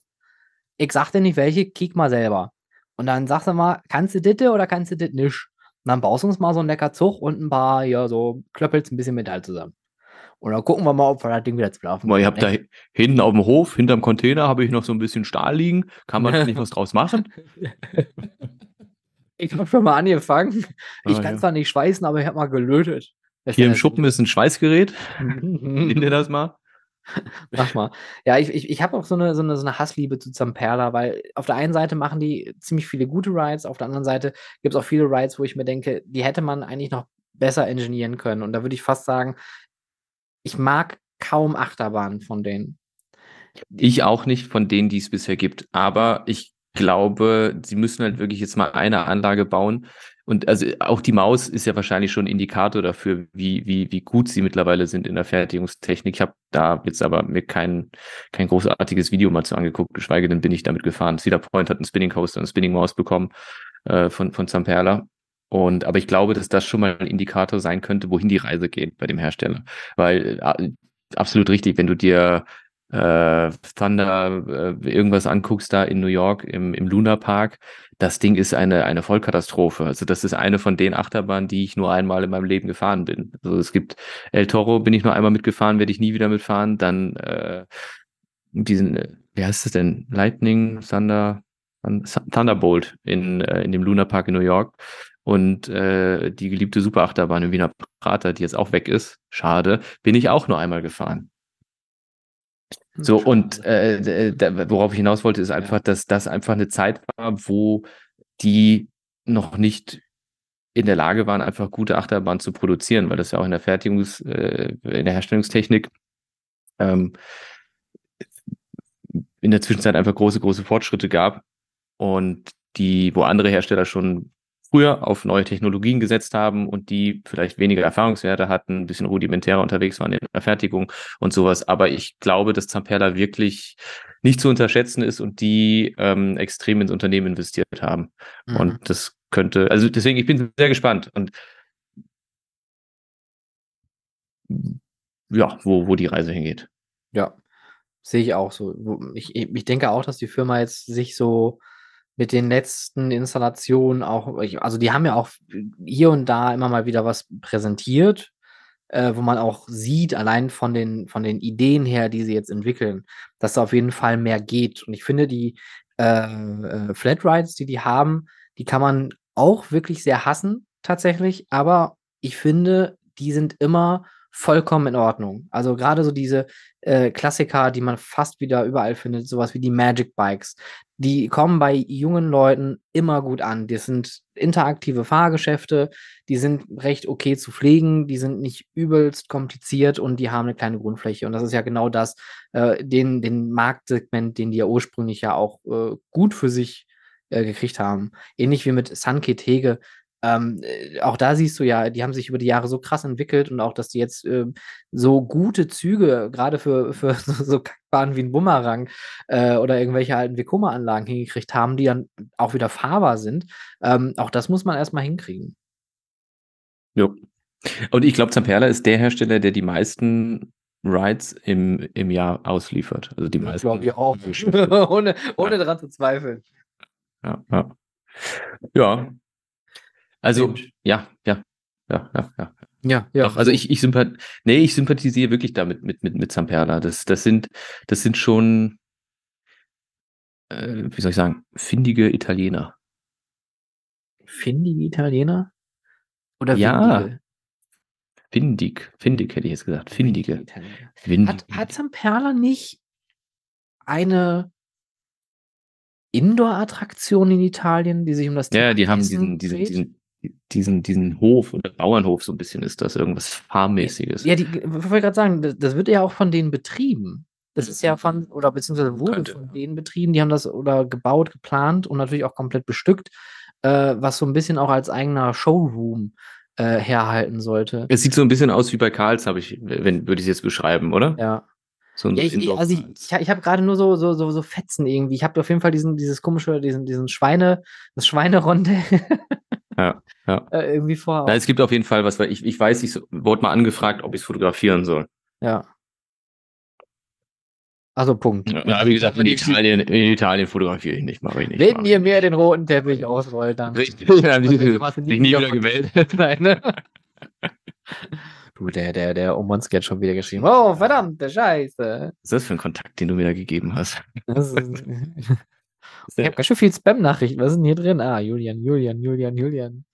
ich sag dir nicht welche, kick mal selber. Und dann sagst du mal, kannst du das oder kannst du das nicht? Und dann baust du uns mal so einen lecker Zug und ein paar, ja, so klöppelst ein bisschen Metall zusammen. Und dann gucken wir mal, ob wir das Ding wieder zu laufen Ich habe da hinten auf dem Hof, hinterm Container, habe ich noch so ein bisschen Stahl liegen. Kann man nicht was draus machen? ich habe schon mal angefangen. Ich ah, kann ja. zwar nicht schweißen, aber ich habe mal gelötet. Hier im Schuppen ist ein Schweißgerät. Nimm dir das mal. Mach mal. Ja, ich, ich, ich habe auch so eine, so, eine, so eine Hassliebe zu Zamperla, weil auf der einen Seite machen die ziemlich viele gute Rides, auf der anderen Seite gibt es auch viele Rides, wo ich mir denke, die hätte man eigentlich noch besser ingenieren können. Und da würde ich fast sagen, ich mag kaum Achterbahnen von denen. Ich auch nicht von denen, die es bisher gibt. Aber ich glaube, sie müssen halt wirklich jetzt mal eine Anlage bauen, und also auch die Maus ist ja wahrscheinlich schon ein Indikator dafür, wie, wie, wie gut sie mittlerweile sind in der Fertigungstechnik. Ich habe da jetzt aber mir kein, kein großartiges Video mal zu angeguckt, geschweige denn bin ich damit gefahren. Cedar Point hat einen Spinning Coaster und eine Spinning Maus bekommen äh, von, von Zamperla. Und aber ich glaube, dass das schon mal ein Indikator sein könnte, wohin die Reise geht bei dem Hersteller. Weil äh, absolut richtig, wenn du dir äh, Thunder, äh, irgendwas anguckst da in New York im, im Luna Park, das Ding ist eine, eine Vollkatastrophe. Also das ist eine von den Achterbahnen, die ich nur einmal in meinem Leben gefahren bin. Also es gibt El Toro, bin ich nur einmal mitgefahren, werde ich nie wieder mitfahren. Dann äh, diesen, äh, wie heißt das denn? Lightning, Thunder, Thunderbolt in, äh, in dem Luna Park in New York und äh, die geliebte Superachterbahn in Wiener Prater, die jetzt auch weg ist, schade, bin ich auch nur einmal gefahren. Hm, so, und äh, worauf ich hinaus wollte, ist einfach, dass das einfach eine Zeit war, wo die noch nicht in der Lage waren, einfach gute Achterbahnen zu produzieren, weil das ja auch in der Fertigungs-, äh, in der Herstellungstechnik ähm, in der Zwischenzeit einfach große, große Fortschritte gab und die, wo andere Hersteller schon früher auf neue Technologien gesetzt haben und die vielleicht weniger Erfahrungswerte hatten, ein bisschen rudimentärer unterwegs waren in der Fertigung und sowas. Aber ich glaube, dass Zamperla wirklich nicht zu unterschätzen ist und die ähm, extrem ins Unternehmen investiert haben. Mhm. Und das könnte, also deswegen, ich bin sehr gespannt und ja, wo, wo die Reise hingeht. Ja, sehe ich auch so. Ich, ich denke auch, dass die Firma jetzt sich so mit den letzten Installationen auch, also die haben ja auch hier und da immer mal wieder was präsentiert, äh, wo man auch sieht, allein von den, von den Ideen her, die sie jetzt entwickeln, dass da auf jeden Fall mehr geht. Und ich finde, die äh, äh, Flatrides, die die haben, die kann man auch wirklich sehr hassen, tatsächlich, aber ich finde, die sind immer vollkommen in Ordnung. Also gerade so diese äh, Klassiker, die man fast wieder überall findet, sowas wie die Magic Bikes, die kommen bei jungen Leuten immer gut an. Das sind interaktive Fahrgeschäfte, die sind recht okay zu pflegen, die sind nicht übelst kompliziert und die haben eine kleine Grundfläche. Und das ist ja genau das, äh, den, den Marktsegment, den die ja ursprünglich ja auch äh, gut für sich äh, gekriegt haben. Ähnlich wie mit Sunket Hege, ähm, äh, auch da siehst du ja, die haben sich über die Jahre so krass entwickelt und auch, dass die jetzt äh, so gute Züge, gerade für, für so, so Kackbahnen wie ein Bumerang äh, oder irgendwelche alten Vekoma-Anlagen hingekriegt haben, die dann auch wieder fahrbar sind. Ähm, auch das muss man erstmal hinkriegen. Jo. Und ich glaube, Zamperla ist der Hersteller, der die meisten Rides im, im Jahr ausliefert. Also die meisten. Glaube ich auch. ohne ohne ja. daran zu zweifeln. Ja, ja. Ja, also, ja, ja, ja, ja, ja. Ja, ja. Doch, also ich, ich sympath nee, ich sympathisiere wirklich damit mit, mit, mit Zamperla. Das, das sind, das sind schon, äh, wie soll ich sagen, findige Italiener. Findige Italiener? Oder ja. Findig, findig hätte ich jetzt gesagt. Findige. Findige hat, hat Zamperla nicht eine Indoor-Attraktion in Italien, die sich um das Thema Ja, die haben diesen, diesen, diesen, diesen, diesen Hof oder Bauernhof so ein bisschen ist das, irgendwas Farmmäßiges. Ja, die, ich wollte gerade sagen, das, das, wird ja auch von denen betrieben. Das ist ja von, oder beziehungsweise wurde Könnte. von denen betrieben, die haben das oder gebaut, geplant und natürlich auch komplett bestückt, äh, was so ein bisschen auch als eigener Showroom äh, herhalten sollte. Es sieht so ein bisschen aus wie bei Karls, habe ich, wenn würde ich es jetzt beschreiben, oder? Ja. So ja, ich, ich, also ich, ich, ich habe gerade nur so, so, so, so Fetzen irgendwie. Ich habe auf jeden Fall diesen, dieses komische, diesen, diesen Schweine, das Schweineronde. ja, ja. Äh, irgendwie vor. Nein, es gibt auf jeden Fall was, weil ich, ich weiß, ich wurde mal angefragt, ob ich es fotografieren soll. Ja. Also Punkt. Ja, wie gesagt, in Italien, in Italien fotografiere ich nicht, mache ich nicht. Wenn ihr mir den roten Teppich ausrollt, dann. Richtig, dann haben sich nie wieder gemeldet. Nein, ne? Du, der, der, der Omonski hat schon wieder geschrieben. Oh, verdammte Scheiße. Was ist das für ein Kontakt, den du mir da gegeben hast? Ist, ich habe ganz schön viel Spam-Nachrichten. Was ist denn hier drin? Ah, Julian, Julian, Julian, Julian.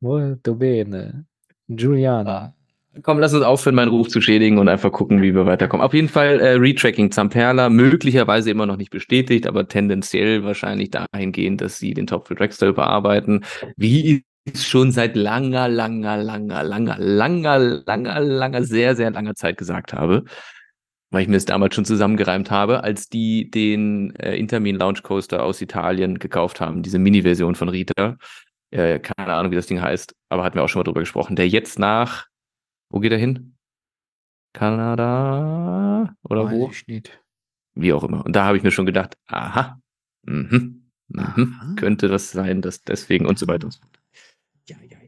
Molto bene. Giuliana. Ah. Komm, lass uns aufhören, meinen Ruf zu schädigen und einfach gucken, wie wir weiterkommen. Auf jeden Fall äh, Retracking Zamperla, möglicherweise immer noch nicht bestätigt, aber tendenziell wahrscheinlich dahingehend, dass sie den Top für Dragster überarbeiten. Wie schon seit langer, langer, langer, langer, langer, langer, langer, sehr, sehr langer Zeit gesagt habe, weil ich mir das damals schon zusammengereimt habe, als die den äh, Intermin Launch Coaster aus Italien gekauft haben, diese Mini-Version von Rita. Äh, keine Ahnung, wie das Ding heißt, aber hatten wir auch schon mal drüber gesprochen. Der jetzt nach, wo geht er hin? Kanada oder Weiß wo? Ich nicht. Wie auch immer. Und da habe ich mir schon gedacht, aha, mhm, mhm, könnte das sein, dass deswegen und so weiter und so fort. Ja, ja.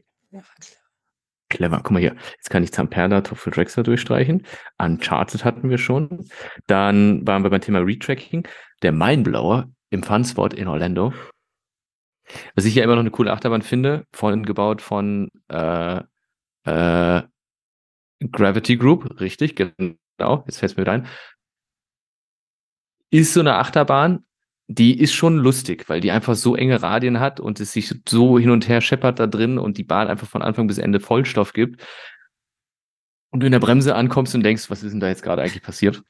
Clever. Guck mal hier. Jetzt kann ich Zamperla, Topf Drexler durchstreichen. Uncharted hatten wir schon. Dann waren wir beim Thema Retracking. Der Mindblower im Funspot in Orlando. Was ich ja immer noch eine coole Achterbahn finde, von gebaut von äh, äh, Gravity Group, richtig, genau, jetzt fällt es mir rein. Ist so eine Achterbahn, die ist schon lustig, weil die einfach so enge Radien hat und es sich so hin und her scheppert da drin und die Bahn einfach von Anfang bis Ende Vollstoff gibt. Und du in der Bremse ankommst und denkst, was ist denn da jetzt gerade eigentlich passiert?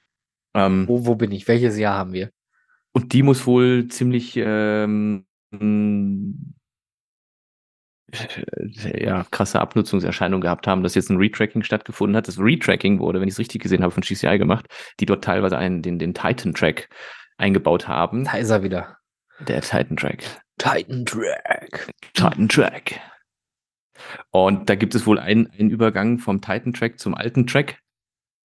Ähm, wo, wo bin ich? Welches Jahr haben wir? Und die muss wohl ziemlich ähm, ja, krasse Abnutzungserscheinungen gehabt haben, dass jetzt ein Retracking stattgefunden hat. Das Retracking wurde, wenn ich es richtig gesehen habe, von GCI gemacht, die dort teilweise einen, den, den Titan-Track eingebaut haben. Da ist er wieder. Der Titan-Track. Titan-Track. Titan-Track. Und da gibt es wohl einen, einen Übergang vom Titan-Track zum alten Track.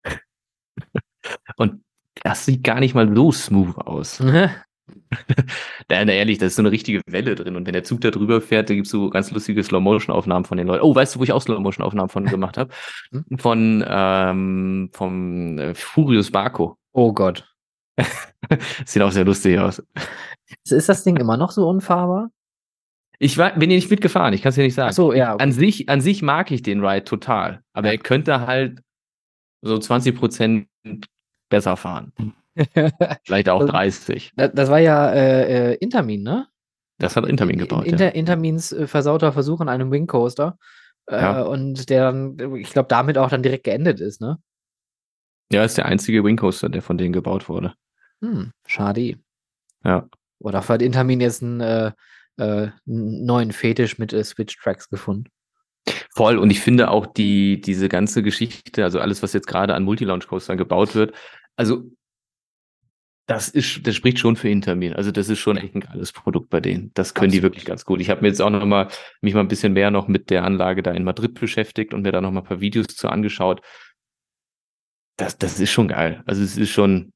Und das sieht gar nicht mal so smooth aus. Nein, ehrlich, da ist so eine richtige Welle drin. Und wenn der Zug da drüber fährt, da gibt es so ganz lustige Slow-Motion-Aufnahmen von den Leuten. Oh, weißt du, wo ich auch Slow-Motion-Aufnahmen von gemacht habe? Hm? Von ähm, vom äh, Furious Barco. Oh Gott. Sieht auch sehr lustig aus. Ist das Ding immer noch so unfahrbar? Ich war, bin hier nicht mitgefahren, ich kann es dir nicht sagen. Ach so, ja. Okay. An, sich, an sich mag ich den Ride total, aber ja. er könnte halt so 20 Prozent besser fahren. Vielleicht auch 30. Das, das war ja äh, äh, Intermin, ne? Das hat Intermin gebaut. Inter, ja. Intermins äh, versauter Versuch an einem Wing Coaster. Äh, ja. Und der dann, ich glaube, damit auch dann direkt geendet ist, ne? Ja, ist der einzige Wing Coaster, der von denen gebaut wurde. Hm, schade. Ja. Oder hat Intermin jetzt einen, äh, äh, neuen Fetisch mit Switch-Tracks gefunden? Voll. Und ich finde auch die, diese ganze Geschichte, also alles, was jetzt gerade an Multi-Launch-Coastern gebaut wird, also das ist, das spricht schon für Intermin. Also das ist schon echt ein geiles Produkt bei denen. Das können Absolut. die wirklich ganz gut. Ich habe mir jetzt auch noch mal mich mal ein bisschen mehr noch mit der Anlage da in Madrid beschäftigt und mir da noch mal ein paar Videos zu angeschaut. Das, das ist schon geil. Also es ist schon.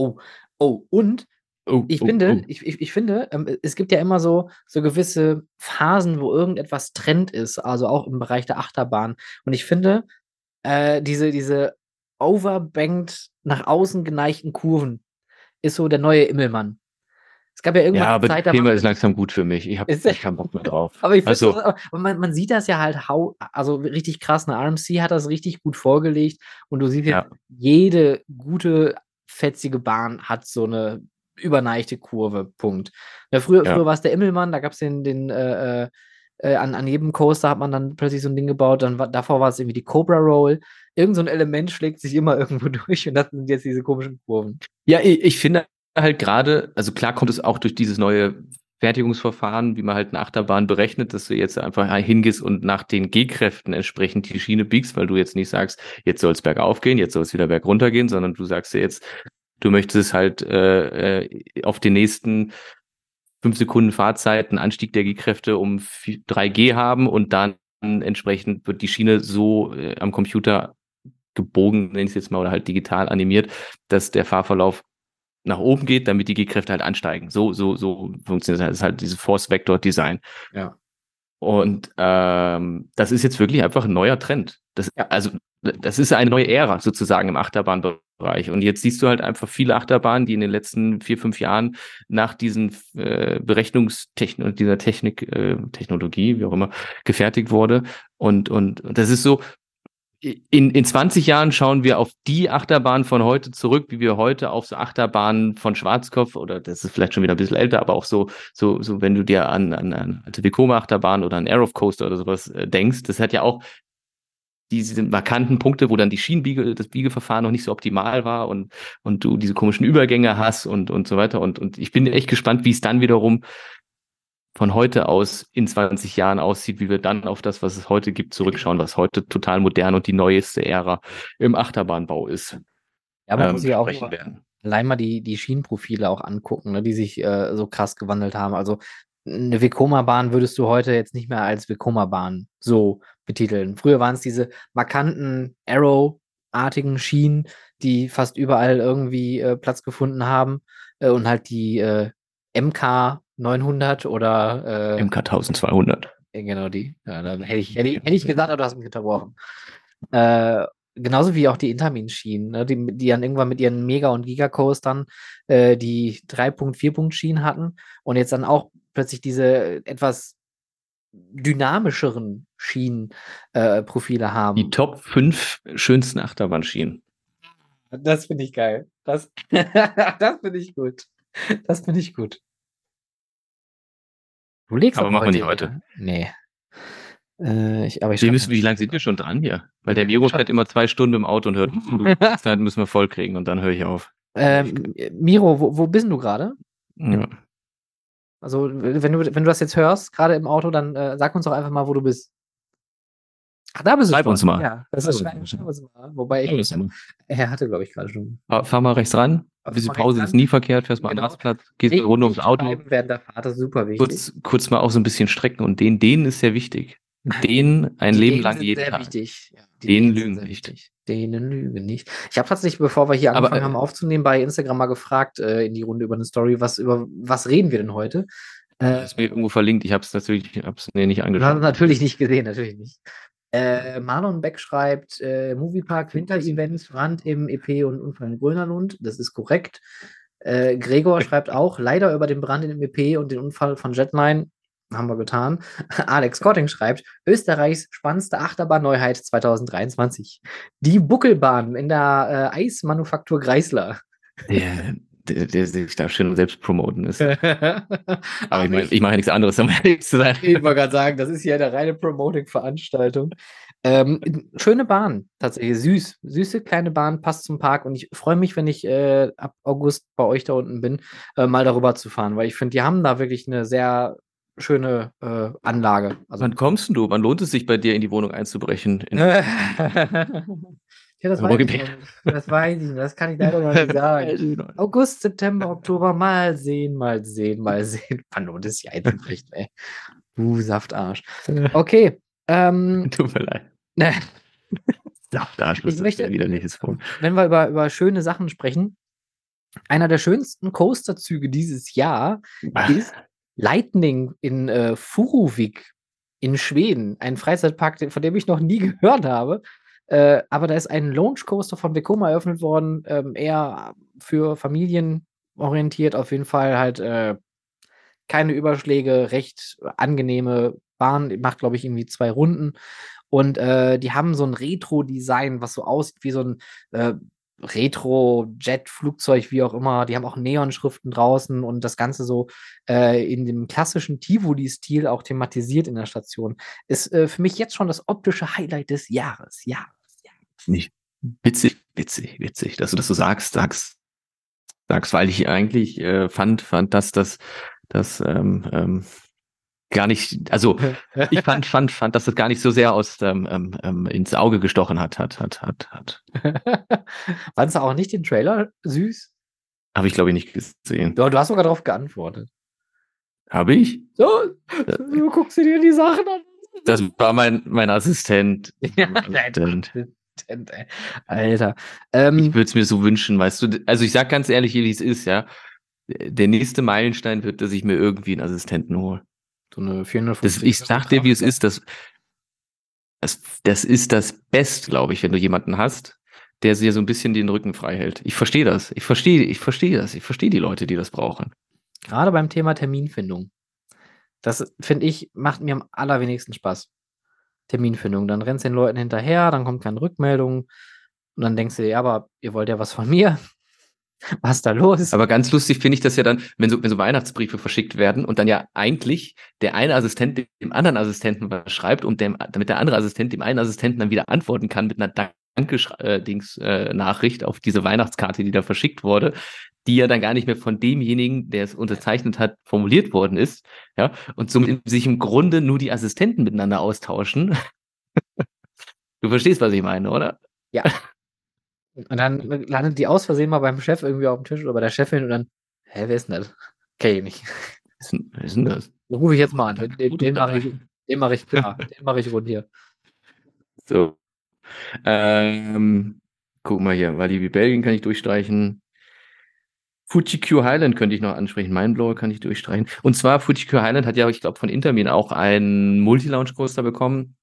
Oh, oh, und oh, ich, oh, finde, oh. Ich, ich, ich finde, ähm, es gibt ja immer so, so gewisse Phasen, wo irgendetwas Trend ist, also auch im Bereich der Achterbahn. Und ich finde, äh, diese, diese overbanked, nach außen geneigten Kurven, ist so der neue Immelmann. Es gab ja irgendwann ja, aber Zeit, das Thema ist langsam gut für mich. Ich habe keinen Bock mehr drauf. aber ich also, das, man, man, sieht das ja halt, hau, also richtig krass. Eine RMC hat das richtig gut vorgelegt und du siehst ja. jede gute, fetzige Bahn hat so eine überneichte Kurve. Punkt. Ja, früher, ja. früher war es der Immelmann, da gab es den, den äh, äh, äh, an, an jedem Coaster hat man dann plötzlich so ein Ding gebaut. Dann war, davor war es irgendwie die Cobra Roll. Irgend so ein Element schlägt sich immer irgendwo durch und das sind jetzt diese komischen Kurven. Ja, ich, ich finde halt gerade, also klar kommt es auch durch dieses neue Fertigungsverfahren, wie man halt eine Achterbahn berechnet, dass du jetzt einfach hingehst und nach den G-Kräften entsprechend die Schiene biegst, weil du jetzt nicht sagst, jetzt soll es bergauf gehen, jetzt soll es wieder bergunter gehen, sondern du sagst dir jetzt, du möchtest halt äh, äh auf den nächsten fünf Sekunden Fahrzeit einen Anstieg der G-Kräfte um 3G haben und dann entsprechend wird die Schiene so äh, am Computer gebogen, nenne ich es jetzt mal, oder halt digital animiert, dass der Fahrverlauf nach oben geht, damit die G-Kräfte halt ansteigen. So, so, so funktioniert das. Das ist halt dieses Force-Vector-Design. Ja. Und ähm, das ist jetzt wirklich einfach ein neuer Trend. Das, ja. Also, das ist eine neue Ära sozusagen im Achterbahnbereich. Und jetzt siehst du halt einfach viele Achterbahnen, die in den letzten vier, fünf Jahren nach diesen äh, Berechnungstechnik, dieser Technik, äh, Technologie, wie auch immer, gefertigt wurde. Und, und, und das ist so, in, in 20 Jahren schauen wir auf die Achterbahn von heute zurück, wie wir heute auf so Achterbahnen von Schwarzkopf oder das ist vielleicht schon wieder ein bisschen älter, aber auch so, so, so wenn du dir an, an eine alte Vekoma-Achterbahn oder ein Aerof Coaster oder sowas äh, denkst, das hat ja auch diese markanten Punkte, wo dann die Schienenbiege, das Biegeverfahren noch nicht so optimal war und, und du diese komischen Übergänge hast und, und so weiter. Und, und ich bin echt gespannt, wie es dann wiederum von heute aus in 20 Jahren aussieht, wie wir dann auf das, was es heute gibt, zurückschauen, was heute total modern und die neueste Ära im Achterbahnbau ist. Ja, aber ähm, muss ja auch werden. allein mal die, die Schienenprofile auch angucken, ne, die sich äh, so krass gewandelt haben. Also eine Vekoma-Bahn würdest du heute jetzt nicht mehr als Vekoma-Bahn so betiteln. Früher waren es diese markanten Arrow-artigen Schienen, die fast überall irgendwie äh, Platz gefunden haben äh, und halt die äh, MK 900 oder äh, MK 1200. Genau die. Ja, dann hätte ich, hätte, ich, hätte ich gesagt, aber du hast mich unterbrochen. Äh, genauso wie auch die Intermin-Schienen, ne, die, die dann irgendwann mit ihren Mega- und Giga-Coastern äh, die 3.4-Punkt-Schienen hatten und jetzt dann auch plötzlich diese etwas dynamischeren Schienenprofile äh, haben. Die Top 5 schönsten Achterbahnschienen. Das finde ich geil. Das, das finde ich gut. Das finde ich gut. Du legst aber machen wir nicht heute. Nee. Äh, ich, aber ich wir müssen, wie lange sind wir schon dran hier? Weil der Miro fährt immer zwei Stunden im Auto und hört, Zeit müssen wir voll kriegen und dann höre ich auf. Ähm, Miro, wo, wo bist du gerade? Ja. Also, wenn du, wenn du das jetzt hörst, gerade im Auto, dann äh, sag uns doch einfach mal, wo du bist. Ach, da bist Schreib du. uns mal. Ja, das ist schreib, schreib uns mal. Wobei ich. Er hatte, glaube ich, gerade schon. Fahr, fahr, mal rechts ran. Ein bisschen Pause ist nie verkehrt. Fährst mal genau. am Rastplatz, gehst eine Runde ums Auto. Während der Fahrt ist super wichtig. Kurz, kurz mal auch so ein bisschen strecken und den, denen ist sehr wichtig. Den ein Die Leben Dänen lang jeden Tag. wichtig. Ja, Denen sind lügen sehr nicht. wichtig. Denen lügen nicht. Ich habe tatsächlich, bevor wir hier Aber, angefangen äh, haben aufzunehmen, bei Instagram mal gefragt äh, in die Runde über eine Story, was über was reden wir denn heute? Äh, ist mir irgendwo verlinkt. Ich habe es natürlich ich hab's mir nicht angeschaut. es natürlich nicht gesehen, natürlich nicht. Äh, Marlon Beck schreibt, äh, Moviepark Winter-Events, Brand im EP und Unfall in Grönerlund. Das ist korrekt. Äh, Gregor schreibt auch, leider über den Brand dem EP und den Unfall von Jetline. Haben wir getan. Alex Kotting schreibt, Österreichs spannendste Achterbahn-Neuheit 2023. Die Buckelbahn in der äh, Eismanufaktur Greisler. Der, der, der sich da schön selbst promoten ist. Aber Aber ich meine, ich mache ja nichts anderes, um ehrlich zu sein. Ich wollte gerade sagen, das ist hier eine reine Promoting-Veranstaltung. Ähm, schöne Bahn, tatsächlich. Süß. Süße kleine Bahn, passt zum Park. Und ich freue mich, wenn ich äh, ab August bei euch da unten bin, äh, mal darüber zu fahren, weil ich finde, die haben da wirklich eine sehr schöne äh, Anlage. Also, Wann kommst du? Wann lohnt es sich bei dir in die Wohnung einzubrechen? Ja, das weiß, ich das weiß ich nicht. Das kann ich leider noch nicht sagen. August, September, Oktober, mal sehen, mal sehen, mal sehen. Wann lohnt es sich einzubrechen, ey? Du Saftarsch. Okay. Ähm, Tut mir leid. ne. Ist Ich das möchte- wieder nicht das Wort. wenn wir über, über schöne Sachen sprechen, einer der schönsten Coasterzüge dieses Jahr ist Lightning in äh, Furuvik in Schweden. Ein Freizeitpark, von dem ich noch nie gehört habe. Äh, aber da ist ein Launch Coaster von Vekoma eröffnet worden, ähm, eher für Familien orientiert, auf jeden Fall halt äh, keine Überschläge, recht angenehme Bahn, macht glaube ich irgendwie zwei Runden und äh, die haben so ein Retro-Design, was so aussieht wie so ein äh, Retro-Jet-Flugzeug, wie auch immer. Die haben auch Neonschriften draußen und das Ganze so äh, in dem klassischen Tivoli-Stil auch thematisiert in der Station. Ist äh, für mich jetzt schon das optische Highlight des Jahres. Ja. Nicht witzig, witzig, witzig, dass du das so sagst, sagst, sagst, weil ich eigentlich äh, fand, fand, dass das, das ähm, ähm, gar nicht, also ich fand, fand, fand, dass das gar nicht so sehr aus ähm, ähm, ähm, ins Auge gestochen hat, hat, hat, hat, hat. Fandest du auch nicht den Trailer süß? Habe ich glaube ich nicht gesehen. Du, du hast sogar darauf geantwortet. Habe ich? So, du guckst dir die Sachen an. Das war mein mein Assistent. Ja, Assistent. Assistent, ey. Alter. Ähm, Ich würde es mir so wünschen, weißt du. Also ich sag ganz ehrlich, wie es ist, ja. Der nächste Meilenstein wird, dass ich mir irgendwie einen Assistenten hole. so eine 450 Das, ich sag dir, wie es ist, das, das, das ist das Beste, glaube ich, wenn du jemanden hast, der dir so ein bisschen den Rücken frei hält. Ich verstehe das. Ich verstehe, ich verstehe das. Ich verstehe die Leute, die das brauchen. Gerade beim Thema Terminfindung. Das finde ich, macht mir am allerwenigsten Spaß. Terminfindung. Dann rennst du den Leuten hinterher, dann kommt keine Rückmeldung. Und dann denkst du dir, ja, aber ihr wollt ja was von mir. Was ist da los? Aber ganz lustig finde ich das ja dann, wenn so, wenn so Weihnachtsbriefe verschickt werden und dann ja eigentlich der eine Assistent dem anderen Assistenten was schreibt und dem, damit der andere Assistent dem einen Assistenten dann wieder antworten kann mit einer Danke-Dings-Nachricht auf diese Weihnachtskarte, die da verschickt wurde, die ja dann gar nicht mehr von demjenigen, der es unterzeichnet hat, formuliert worden ist. Ja, und somit sich im Grunde nur die Assistenten miteinander austauschen. Du verstehst, was ich meine, oder? Und dann landet die aus Versehen mal beim Chef irgendwie auf dem Tisch oder bei der Chefin und dann, hä, wer ist denn das? Kenn ich nicht. Was ist denn- das? Den rufe ich jetzt mal an. Den, den, mache ich, den mache ich klar. den mache ich rund hier. So. Ähm, guck mal hier, Walibi Belgien kann ich durchstreichen. Fuji-Q Highland könnte ich noch ansprechen. Mindblower kann ich durchstreichen. Und zwar, Fuji-Q Highland hat ja, ich glaube, von Intermin auch einen Multi-Launch-Coaster bekommen,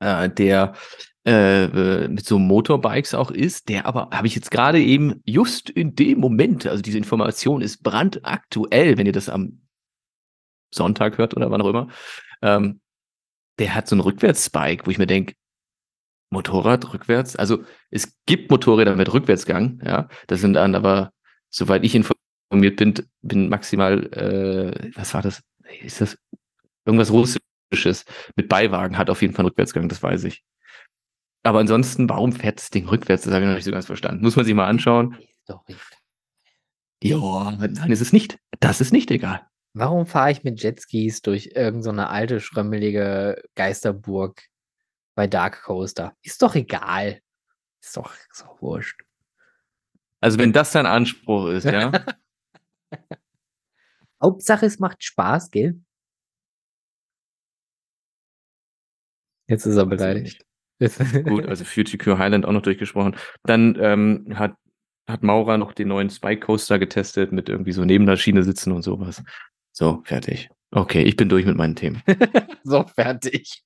äh, der äh, mit so Motorbikes auch ist, der aber, habe ich jetzt gerade eben, just in dem Moment, also diese Information ist brandaktuell, wenn ihr das am Sonntag hört oder wann auch immer, ähm, der hat so ein Rückwärtsspike, wo ich mir denke, Motorrad rückwärts, also es gibt Motorräder mit Rückwärtsgang, ja, das sind dann aber soweit ich informiert bin, bin maximal, äh, was war das? Ist das irgendwas Russisches mit Beiwagen hat auf jeden Fall einen Rückwärtsgang, das weiß ich. Aber ansonsten, warum fährt das Ding rückwärts? Das habe ich noch nicht so ganz verstanden. Muss man sich mal anschauen. Ja, nein, ist es nicht. Das ist nicht egal. Warum fahre ich mit Jetskis durch irgendeine so alte, schrömmelige Geisterburg bei Dark Coaster? Ist doch egal. Ist doch, ist doch wurscht. Also wenn das dein Anspruch ist, ja. Hauptsache, es macht Spaß, gell? Jetzt ist er beleidigt. Gut, also Future Cure Highland auch noch durchgesprochen. Dann ähm, hat, hat Maurer noch den neuen Spike Coaster getestet mit irgendwie so neben der Schiene sitzen und sowas. So, fertig. Okay, ich bin durch mit meinen Themen. so, fertig.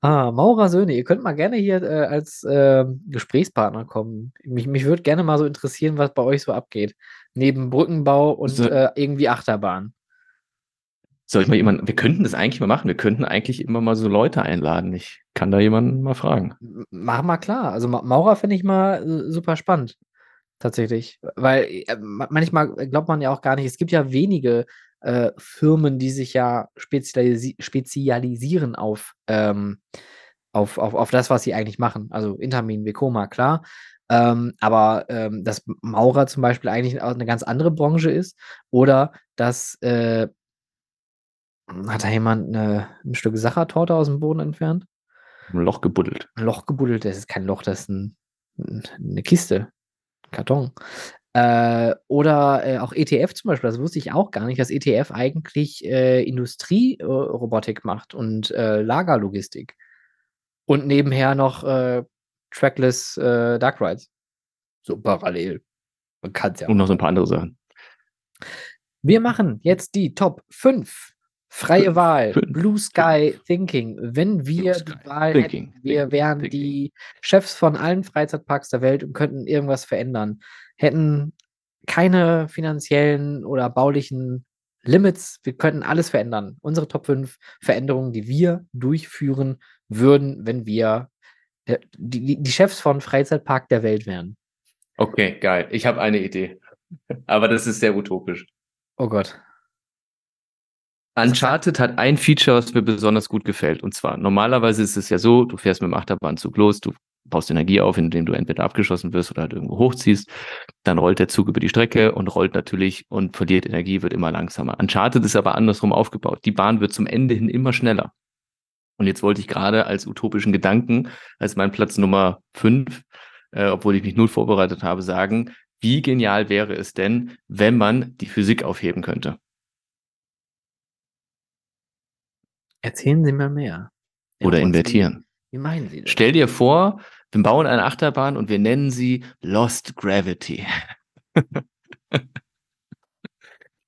Ah, Maurer Söhne, ihr könnt mal gerne hier äh, als äh, Gesprächspartner kommen. Mich, mich würde gerne mal so interessieren, was bei euch so abgeht. Neben Brückenbau und so, äh, irgendwie Achterbahn. Soll ich mal jemanden, wir könnten das eigentlich mal machen. Wir könnten eigentlich immer mal so Leute einladen. Ich kann da jemanden mal fragen. Mach mal klar. Also Maurer finde ich mal äh, super spannend. Tatsächlich. Weil äh, manchmal glaubt man ja auch gar nicht, es gibt ja wenige äh, Firmen, die sich ja spezialisi spezialisieren auf, ähm, auf, auf, auf das, was sie eigentlich machen. Also Intermin, Vekoma, klar. Ähm, aber ähm, dass Maurer zum Beispiel eigentlich eine ganz andere Branche ist oder dass äh, hat da jemand eine, ein Stück Sachertorte aus dem Boden entfernt? Ein Loch gebuddelt. Ein Loch gebuddelt, das ist kein Loch, das ist ein, eine Kiste, ein Karton. Äh, oder äh, auch ETF zum Beispiel, das wusste ich auch gar nicht, dass ETF eigentlich äh, Industrierobotik macht und äh, Lagerlogistik. Und nebenher noch äh, Trackless äh, Dark Rides. So parallel. Man kann ja. Und noch so ein paar andere Sachen. Wir machen jetzt die Top 5 Freie Wahl, Blue Sky Thinking. Wenn wir die Wahl Thinking. hätten, wir wären Thinking. die Chefs von allen Freizeitparks der Welt und könnten irgendwas verändern hätten keine finanziellen oder baulichen Limits. Wir könnten alles verändern. Unsere Top 5 Veränderungen, die wir durchführen würden, wenn wir die, die Chefs von Freizeitpark der Welt wären. Okay, geil. Ich habe eine Idee. Aber das ist sehr utopisch. Oh Gott. Uncharted hat ein Feature, was mir besonders gut gefällt. Und zwar, normalerweise ist es ja so, du fährst mit dem Achterbahnzug los, du baust Energie auf, indem du entweder abgeschossen wirst oder halt irgendwo hochziehst. Dann rollt der Zug über die Strecke und rollt natürlich und verliert Energie, wird immer langsamer. Uncharted ist aber andersrum aufgebaut. Die Bahn wird zum Ende hin immer schneller. Und jetzt wollte ich gerade als utopischen Gedanken, als mein Platz Nummer fünf, äh, obwohl ich mich null vorbereitet habe, sagen, wie genial wäre es denn, wenn man die Physik aufheben könnte? Erzählen Sie mir mehr. Oder invertieren. Wie meinen Sie das? Stell dir vor, wir bauen eine Achterbahn und wir nennen sie Lost Gravity. okay.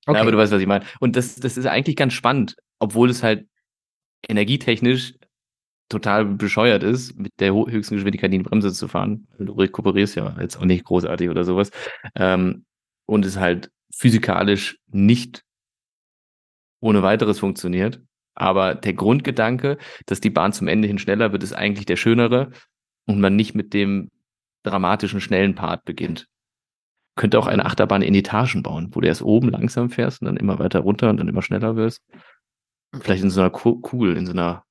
Ja, aber du weißt, was ich meine. Und das, das ist eigentlich ganz spannend, obwohl es halt energietechnisch total bescheuert ist, mit der höchsten Geschwindigkeit in die Bremse zu fahren. Du rekuperierst ja jetzt auch nicht großartig oder sowas. Ähm, und es halt physikalisch nicht ohne weiteres funktioniert. Aber der Grundgedanke, dass die Bahn zum Ende hin schneller wird, ist eigentlich der schönere und man nicht mit dem dramatischen schnellen Part beginnt. Könnte auch eine Achterbahn in Etagen bauen, wo du erst oben langsam fährst und dann immer weiter runter und dann immer schneller wirst. Vielleicht in so einer Kugel, in so einer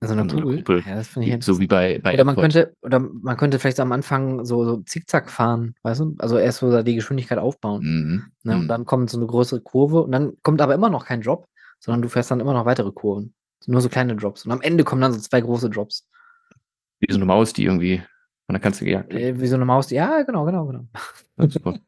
so eine Kugel. Kuppel. Ja, das ich so wie bei, bei oder man könnte oder man könnte vielleicht am Anfang so, so zickzack fahren, weißt du? Also erst so die Geschwindigkeit aufbauen. Mhm. Ne? Und mhm. dann kommt so eine größere Kurve und dann kommt aber immer noch kein Drop, sondern du fährst dann immer noch weitere Kurven. Nur so kleine Drops. Und am Ende kommen dann so zwei große Drops. Wie so eine Maus, die irgendwie von der Kanzel gejagt wird. Äh, wie so eine Maus, die, ja, genau, genau, genau. Super.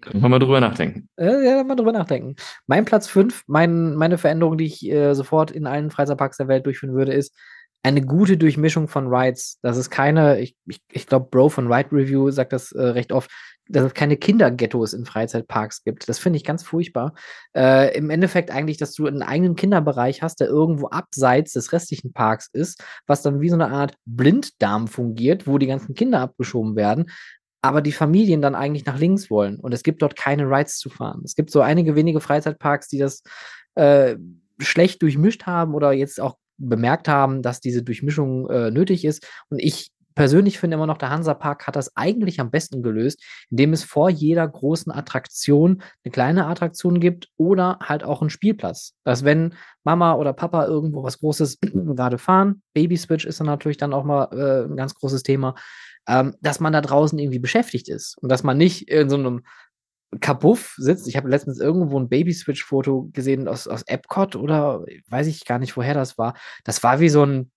Können wir mal drüber nachdenken. Äh, ja, mal drüber nachdenken. Mein Platz 5, mein, meine Veränderung, die ich äh, sofort in allen Freizeitparks der Welt durchführen würde, ist eine gute Durchmischung von Rides. Das ist keine, ich, ich, ich glaube, Bro von Ride Review sagt das äh, recht oft, dass es keine Kinderghettos in Freizeitparks gibt. Das finde ich ganz furchtbar. Äh, Im Endeffekt eigentlich, dass du einen eigenen Kinderbereich hast, der irgendwo abseits des restlichen Parks ist, was dann wie so eine Art Blinddarm fungiert, wo die ganzen Kinder abgeschoben werden, aber die Familien dann eigentlich nach links wollen. Und es gibt dort keine Rides zu fahren. Es gibt so einige wenige Freizeitparks, die das äh, schlecht durchmischt haben oder jetzt auch bemerkt haben, dass diese Durchmischung äh, nötig ist. Und ich persönlich finde immer noch, der Hansapark hat das eigentlich am besten gelöst, indem es vor jeder großen Attraktion eine kleine Attraktion gibt oder halt auch einen Spielplatz. Dass wenn Mama oder Papa irgendwo was Großes gerade fahren, Baby Switch ist dann natürlich dann auch mal äh, ein ganz großes Thema, ähm, dass man da draußen irgendwie beschäftigt ist und dass man nicht in so einem Kabuff sitzt. Ich habe letztens irgendwo ein Baby-Switch-Foto gesehen aus, aus Epcot oder weiß ich gar nicht, woher das war. Das war wie so ein,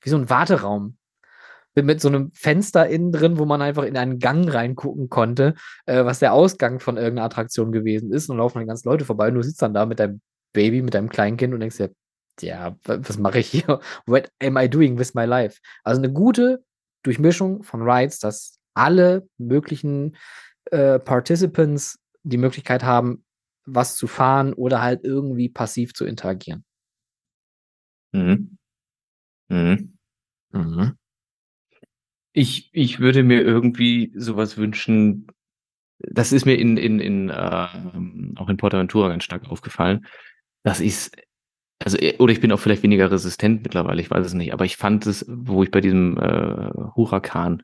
wie so ein Warteraum. Mit, mit so einem Fenster innen drin, wo man einfach in einen Gang reingucken konnte, äh, was der Ausgang von irgendeiner Attraktion gewesen ist. Und laufen dann ganz Leute vorbei und du sitzt dann da mit deinem Baby, mit deinem Kleinkind und denkst dir, ja, was mache ich hier? What am I doing with my life? Also eine gute Durchmischung von Rides, dass alle möglichen äh, Participants die Möglichkeit haben, was zu fahren oder halt irgendwie passiv zu interagieren. Mhm. Mhm. Mhm. Ich, ich würde mir irgendwie sowas wünschen, das ist mir in, in, in äh, auch in Portaventura ganz stark aufgefallen, dass ich also äh, oder ich bin auch vielleicht weniger resistent mittlerweile, ich weiß es nicht, aber ich fand es, wo ich bei diesem äh, Huracan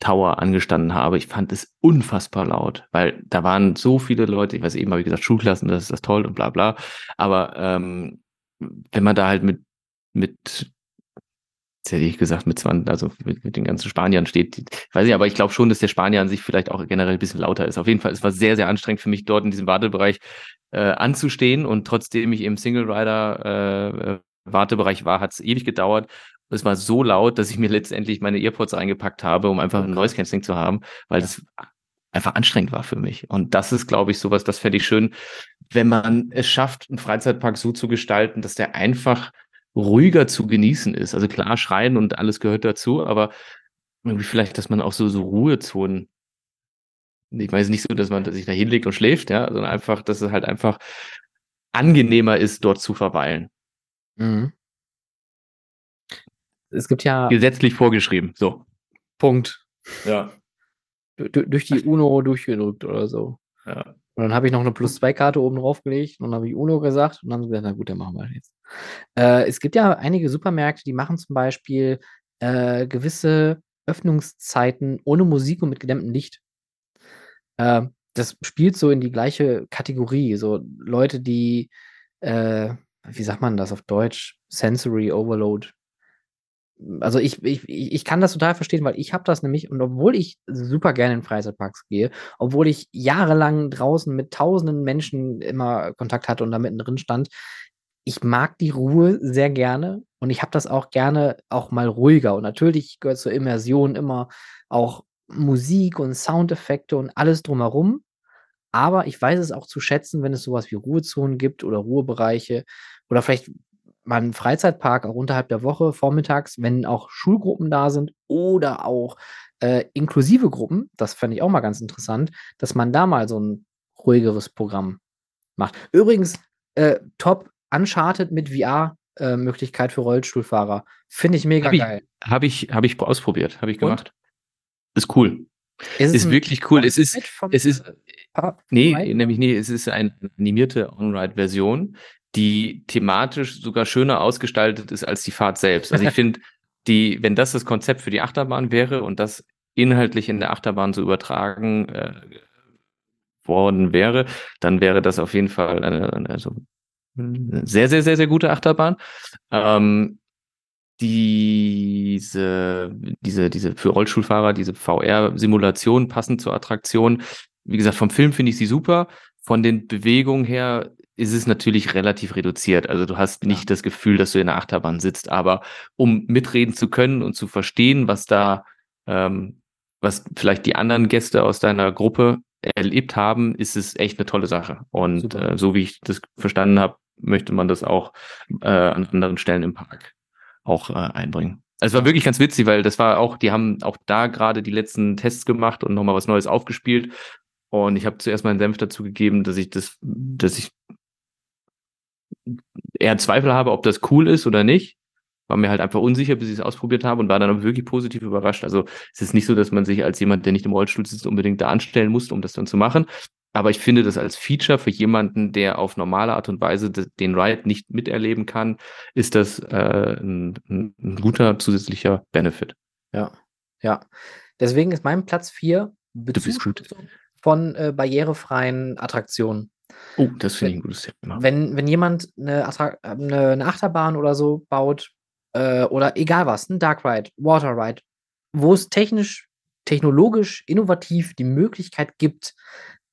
Tower angestanden habe, ich fand es unfassbar laut, weil da waren so viele Leute, ich weiß eben, habe ich gesagt, Schulklassen, das ist das toll und bla bla, aber ähm, wenn man da halt mit, mit jetzt hätte ich gesagt, mit 20, also mit, mit den ganzen Spaniern steht, ich weiß nicht, aber ich glaube schon, dass der Spanier an sich vielleicht auch generell ein bisschen lauter ist. Auf jeden Fall, es war sehr, sehr anstrengend für mich dort in diesem Wartebereich äh, anzustehen und trotzdem ich im Single Rider äh, Wartebereich war, hat es ewig gedauert. Es war so laut, dass ich mir letztendlich meine Earpods eingepackt habe, um einfach ein Noise Cancelling zu haben, weil das einfach anstrengend war für mich. Und das ist, glaube ich, sowas, das fände ich schön, wenn man es schafft, einen Freizeitpark so zu gestalten, dass der einfach ruhiger zu genießen ist. Also klar, schreien und alles gehört dazu, aber irgendwie vielleicht, dass man auch so, so Ruhezonen ich weiß nicht so, dass man sich da hinlegt und schläft, ja, sondern einfach, dass es halt einfach angenehmer ist, dort zu verweilen. Mhm. Es gibt ja. Gesetzlich vorgeschrieben. So. Punkt. Ja. durch die UNO durchgedrückt oder so. Ja. Und dann habe ich noch eine Plus-2-Karte oben drauf gelegt und dann habe ich UNO gesagt und dann gesagt, na gut, dann machen wir jetzt. Äh, es gibt ja einige Supermärkte, die machen zum Beispiel äh, gewisse Öffnungszeiten ohne Musik und mit gedämmtem Licht. Äh, das spielt so in die gleiche Kategorie. So Leute, die, äh, wie sagt man das auf Deutsch? Sensory Overload. Also ich, ich, ich kann das total verstehen, weil ich habe das nämlich, und obwohl ich super gerne in Freizeitparks gehe, obwohl ich jahrelang draußen mit tausenden Menschen immer Kontakt hatte und da mittendrin stand, ich mag die Ruhe sehr gerne und ich habe das auch gerne auch mal ruhiger. Und natürlich gehört zur Immersion immer auch Musik und Soundeffekte und alles drumherum. Aber ich weiß es auch zu schätzen, wenn es sowas wie Ruhezonen gibt oder Ruhebereiche oder vielleicht einen Freizeitpark auch unterhalb der Woche vormittags, wenn auch Schulgruppen da sind oder auch äh, inklusive Gruppen. Das fände ich auch mal ganz interessant, dass man da mal so ein ruhigeres Programm macht. Übrigens, äh, top Uncharted mit VR-Möglichkeit äh, für Rollstuhlfahrer. Finde ich mega hab geil. Habe ich, hab ich ausprobiert, habe ich gemacht. Ist cool. Ist, ist wirklich cool. Es ist, es ist, nee, nämlich nee, es ist eine animierte On-Ride-Version, die thematisch sogar schöner ausgestaltet ist als die Fahrt selbst. Also ich finde, die, wenn das das Konzept für die Achterbahn wäre und das inhaltlich in der Achterbahn so übertragen äh, worden wäre, dann wäre das auf jeden Fall eine, eine, also eine sehr, sehr, sehr, sehr gute Achterbahn. Ähm, diese, diese, diese für Rollstuhlfahrer, diese VR-Simulation passend zur Attraktion. Wie gesagt, vom Film finde ich sie super. Von den Bewegungen her ist es natürlich relativ reduziert. Also du hast nicht ja. das Gefühl, dass du in der Achterbahn sitzt, aber um mitreden zu können und zu verstehen, was da, ähm, was vielleicht die anderen Gäste aus deiner Gruppe erlebt haben, ist es echt eine tolle Sache. Und äh, so wie ich das verstanden habe, möchte man das auch äh, an anderen Stellen im Park auch äh, einbringen. Also es war wirklich ganz witzig, weil das war auch, die haben auch da gerade die letzten Tests gemacht und nochmal was Neues aufgespielt. Und ich habe zuerst meinen Senf dazu gegeben, dass ich das, dass ich eher Zweifel habe, ob das cool ist oder nicht. War mir halt einfach unsicher, bis ich es ausprobiert habe und war dann aber wirklich positiv überrascht. Also es ist nicht so, dass man sich als jemand, der nicht im Rollstuhl sitzt, unbedingt da anstellen muss, um das dann zu machen. Aber ich finde das als Feature für jemanden, der auf normale Art und Weise den Ride nicht miterleben kann, ist das äh, ein, ein, guter zusätzlicher Benefit. Ja, ja. Deswegen ist mein Platz 4 von äh, barrierefreien Attraktionen. Oh, das finde ich ein gutes Thema. Wenn, wenn jemand eine, eine, eine Achterbahn oder so baut, äh, oder egal was, ein Dark Ride, Water Ride, wo es technisch, technologisch, innovativ die Möglichkeit gibt,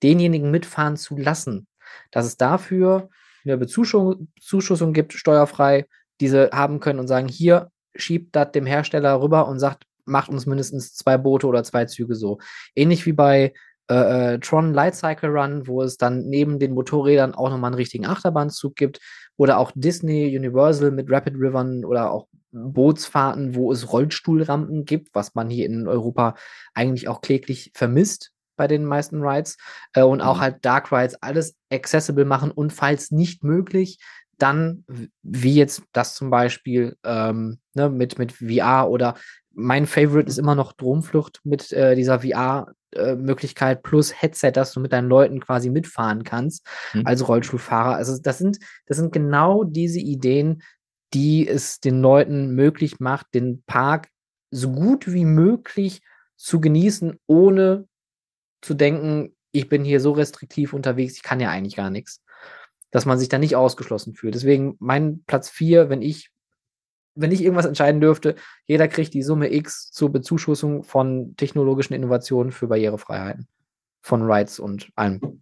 denjenigen mitfahren zu lassen. Dass es dafür eine Bezuschussung gibt, steuerfrei, diese haben können und sagen, hier schiebt das dem Hersteller rüber und sagt, macht uns mindestens zwei Boote oder zwei Züge so. Ähnlich wie bei äh, äh Tron Light Cycle Run, wo es dann neben den Motorrädern auch nochmal einen richtigen Achterbahnzug gibt. Oder auch Disney, Universal mit Rapid Rivern oder auch Bootsfahrten, wo es Rollstuhlrampen gibt, was man hier in Europa eigentlich auch kläglich vermisst bei den meisten Rides äh, und auch mhm. halt Dark Rides alles accessible machen und falls nicht möglich, dann wie jetzt das zum Beispiel ähm, ne, mit, mit VR oder mein Favorite ist immer noch Dromflucht mit äh, dieser VR-Möglichkeit äh, plus Headset, dass du mit deinen Leuten quasi mitfahren kannst mhm. als Rollstuhlfahrer. Also das sind, das sind genau diese Ideen, die es den Leuten möglich macht, den Park so gut wie möglich zu genießen, ohne zu denken, ich bin hier so restriktiv unterwegs, ich kann ja eigentlich gar nichts. Dass man sich da nicht ausgeschlossen fühlt. Deswegen mein Platz 4, wenn ich, wenn ich irgendwas entscheiden dürfte, jeder kriegt die Summe X zur Bezuschussung von technologischen Innovationen für Barrierefreiheiten. Von Rights und allem.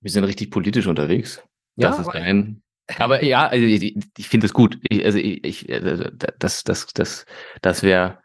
Wir sind richtig politisch unterwegs. Das ja, ist ein. Aber ja, also ich, ich finde es gut. Ich, also ich, äh, das, das, das, das wäre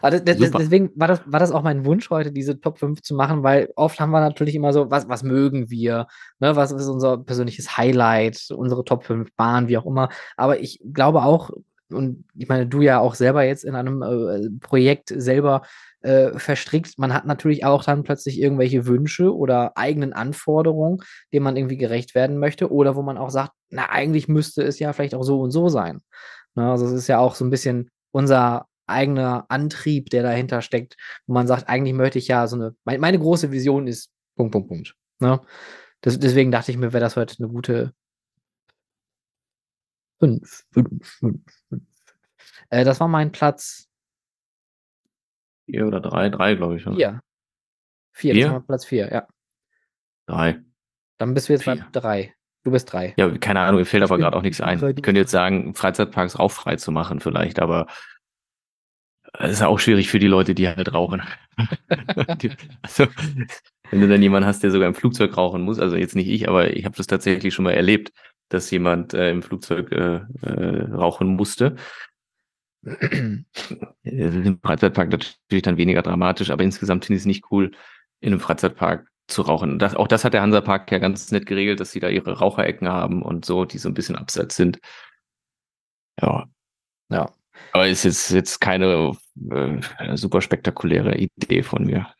das, das, deswegen war das, war das auch mein Wunsch heute, diese Top 5 zu machen, weil oft haben wir natürlich immer so, was, was mögen wir, ne? was ist unser persönliches Highlight, unsere Top 5 Bahnen, wie auch immer. Aber ich glaube auch, und ich meine, du ja auch selber jetzt in einem äh, Projekt selber äh, verstrickt, man hat natürlich auch dann plötzlich irgendwelche Wünsche oder eigenen Anforderungen, denen man irgendwie gerecht werden möchte, oder wo man auch sagt, na, eigentlich müsste es ja vielleicht auch so und so sein. Ne? also es ist ja auch so ein bisschen unser eigener Antrieb, der dahinter steckt, wo man sagt, eigentlich möchte ich ja so eine, meine, meine große Vision ist Punkt, Punkt, Punkt. Ne? Das, deswegen dachte ich mir, wäre das heute eine gute fünf, fünf, fünf, fünf. Äh, das war mein Platz. Vier oder drei, drei, glaube ich. Oder? Vier. Vier, vier? das war Platz vier, ja. Drei. Dann bist du jetzt vier. bei drei. Du bist drei. Ja, keine Ahnung, mir fällt aber gerade auch nichts ein. Ich könnte jetzt sagen, Freizeitparks rauchfrei zu machen vielleicht, aber das ist auch schwierig für die Leute, die halt rauchen. also, wenn du dann jemanden hast, der sogar im Flugzeug rauchen muss, also jetzt nicht ich, aber ich habe das tatsächlich schon mal erlebt, dass jemand äh, im Flugzeug äh, äh, rauchen musste. Im Freizeitpark natürlich dann weniger dramatisch, aber insgesamt finde ich es nicht cool, in einem Freizeitpark zu rauchen. Das, auch das hat der Hansapark ja ganz nett geregelt, dass sie da ihre Raucherecken haben und so, die so ein bisschen abseits sind. Ja. Ja. Aber ist jetzt, jetzt keine äh, super spektakuläre Idee von mir.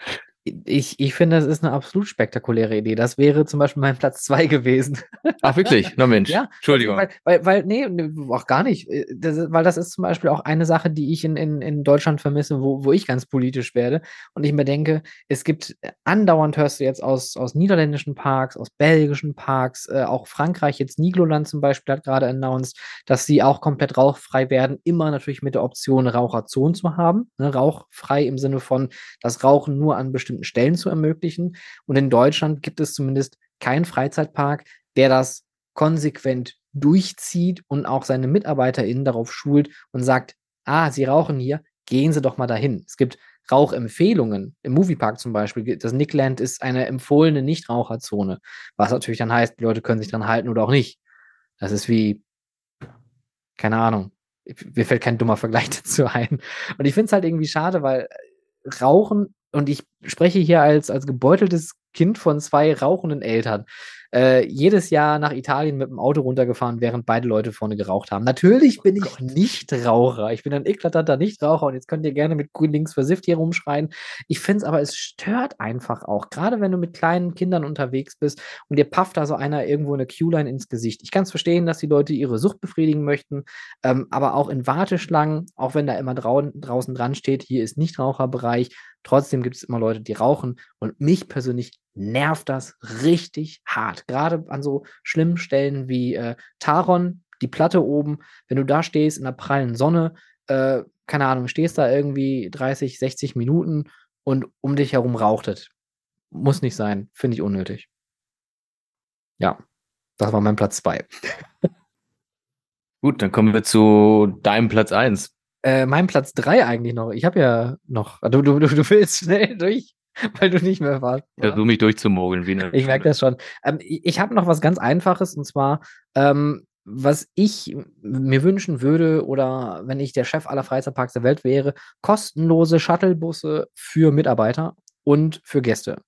Ich, ich finde, das ist eine absolut spektakuläre Idee. Das wäre zum Beispiel mein Platz zwei gewesen. Ach, wirklich? Na Mensch. ja, Entschuldigung. Weil, weil, weil, nee, auch gar nicht. Äh, das weil das ist zum Beispiel auch eine Sache, die ich in, in, in Deutschland vermisse, wo, wo ich ganz politisch werde. Und ich mir denke, es gibt andauernd hörst du jetzt aus, aus niederländischen Parks, aus belgischen Parks, äh, auch Frankreich, jetzt Nigloland zum Beispiel hat gerade announced, dass sie auch komplett rauchfrei werden. Immer natürlich mit der Option, Raucherzone zu haben. Ne? Rauchfrei im Sinne von, das Rauchen nur an bestimmten bestimmten Stellen zu ermöglichen. Und in Deutschland gibt es zumindest keinen Freizeitpark, der das konsequent durchzieht und auch seine MitarbeiterInnen darauf schult und sagt, ah, Sie rauchen hier, gehen Sie doch mal dahin. Es gibt Rauchempfehlungen im Moviepark zum Beispiel. Das Nickland ist eine empfohlene Nichtraucherzone, was natürlich dann heißt, die Leute können sich dran halten oder auch nicht. Das ist wie, keine Ahnung, mir fällt kein dummer Vergleich dazu ein. Und ich finde es halt irgendwie schade, weil Rauchen und ich spreche hier als, als gebeuteltes Kind von zwei rauchenden Eltern äh, jedes Jahr nach Italien mit dem Auto runtergefahren, während beide Leute vorne geraucht haben. Natürlich oh bin ich nicht Raucher. Ich bin ein eklatanter Nichtraucher und jetzt könnt ihr gerne mit grün links versifft hier rumschreien. Ich finde es aber, es stört einfach auch. Gerade wenn du mit kleinen Kindern unterwegs bist und dir pafft da so einer irgendwo eine Q-Line ins Gesicht. Ich kann es verstehen, dass die Leute ihre Sucht befriedigen möchten, ähm, aber auch in Warteschlangen, auch wenn da immer drau draußen dran steht, hier ist Nichtraucherbereich, Trotzdem gibt es immer Leute, die rauchen. Und mich persönlich nervt das richtig hart. Gerade an so schlimmen Stellen wie äh, Taron, die Platte oben. Wenn du da stehst in der prallen Sonne, äh, keine Ahnung, stehst da irgendwie 30, 60 Minuten und um dich herum raucht es. Muss nicht sein. Finde ich unnötig. Ja, das war mein Platz 2. Gut, dann kommen wir zu deinem Platz 1. Äh, mein Platz 3 eigentlich noch. Ich habe ja noch. Du, du, du willst schnell durch, weil du nicht mehr warst. Ich versuche mich durchzumogeln. Wie ich merke das schon. Ähm, ich habe noch was ganz Einfaches und zwar, ähm, was ich mir wünschen würde oder wenn ich der Chef aller Freizeitparks der Welt wäre, kostenlose Shuttlebusse für Mitarbeiter und für Gäste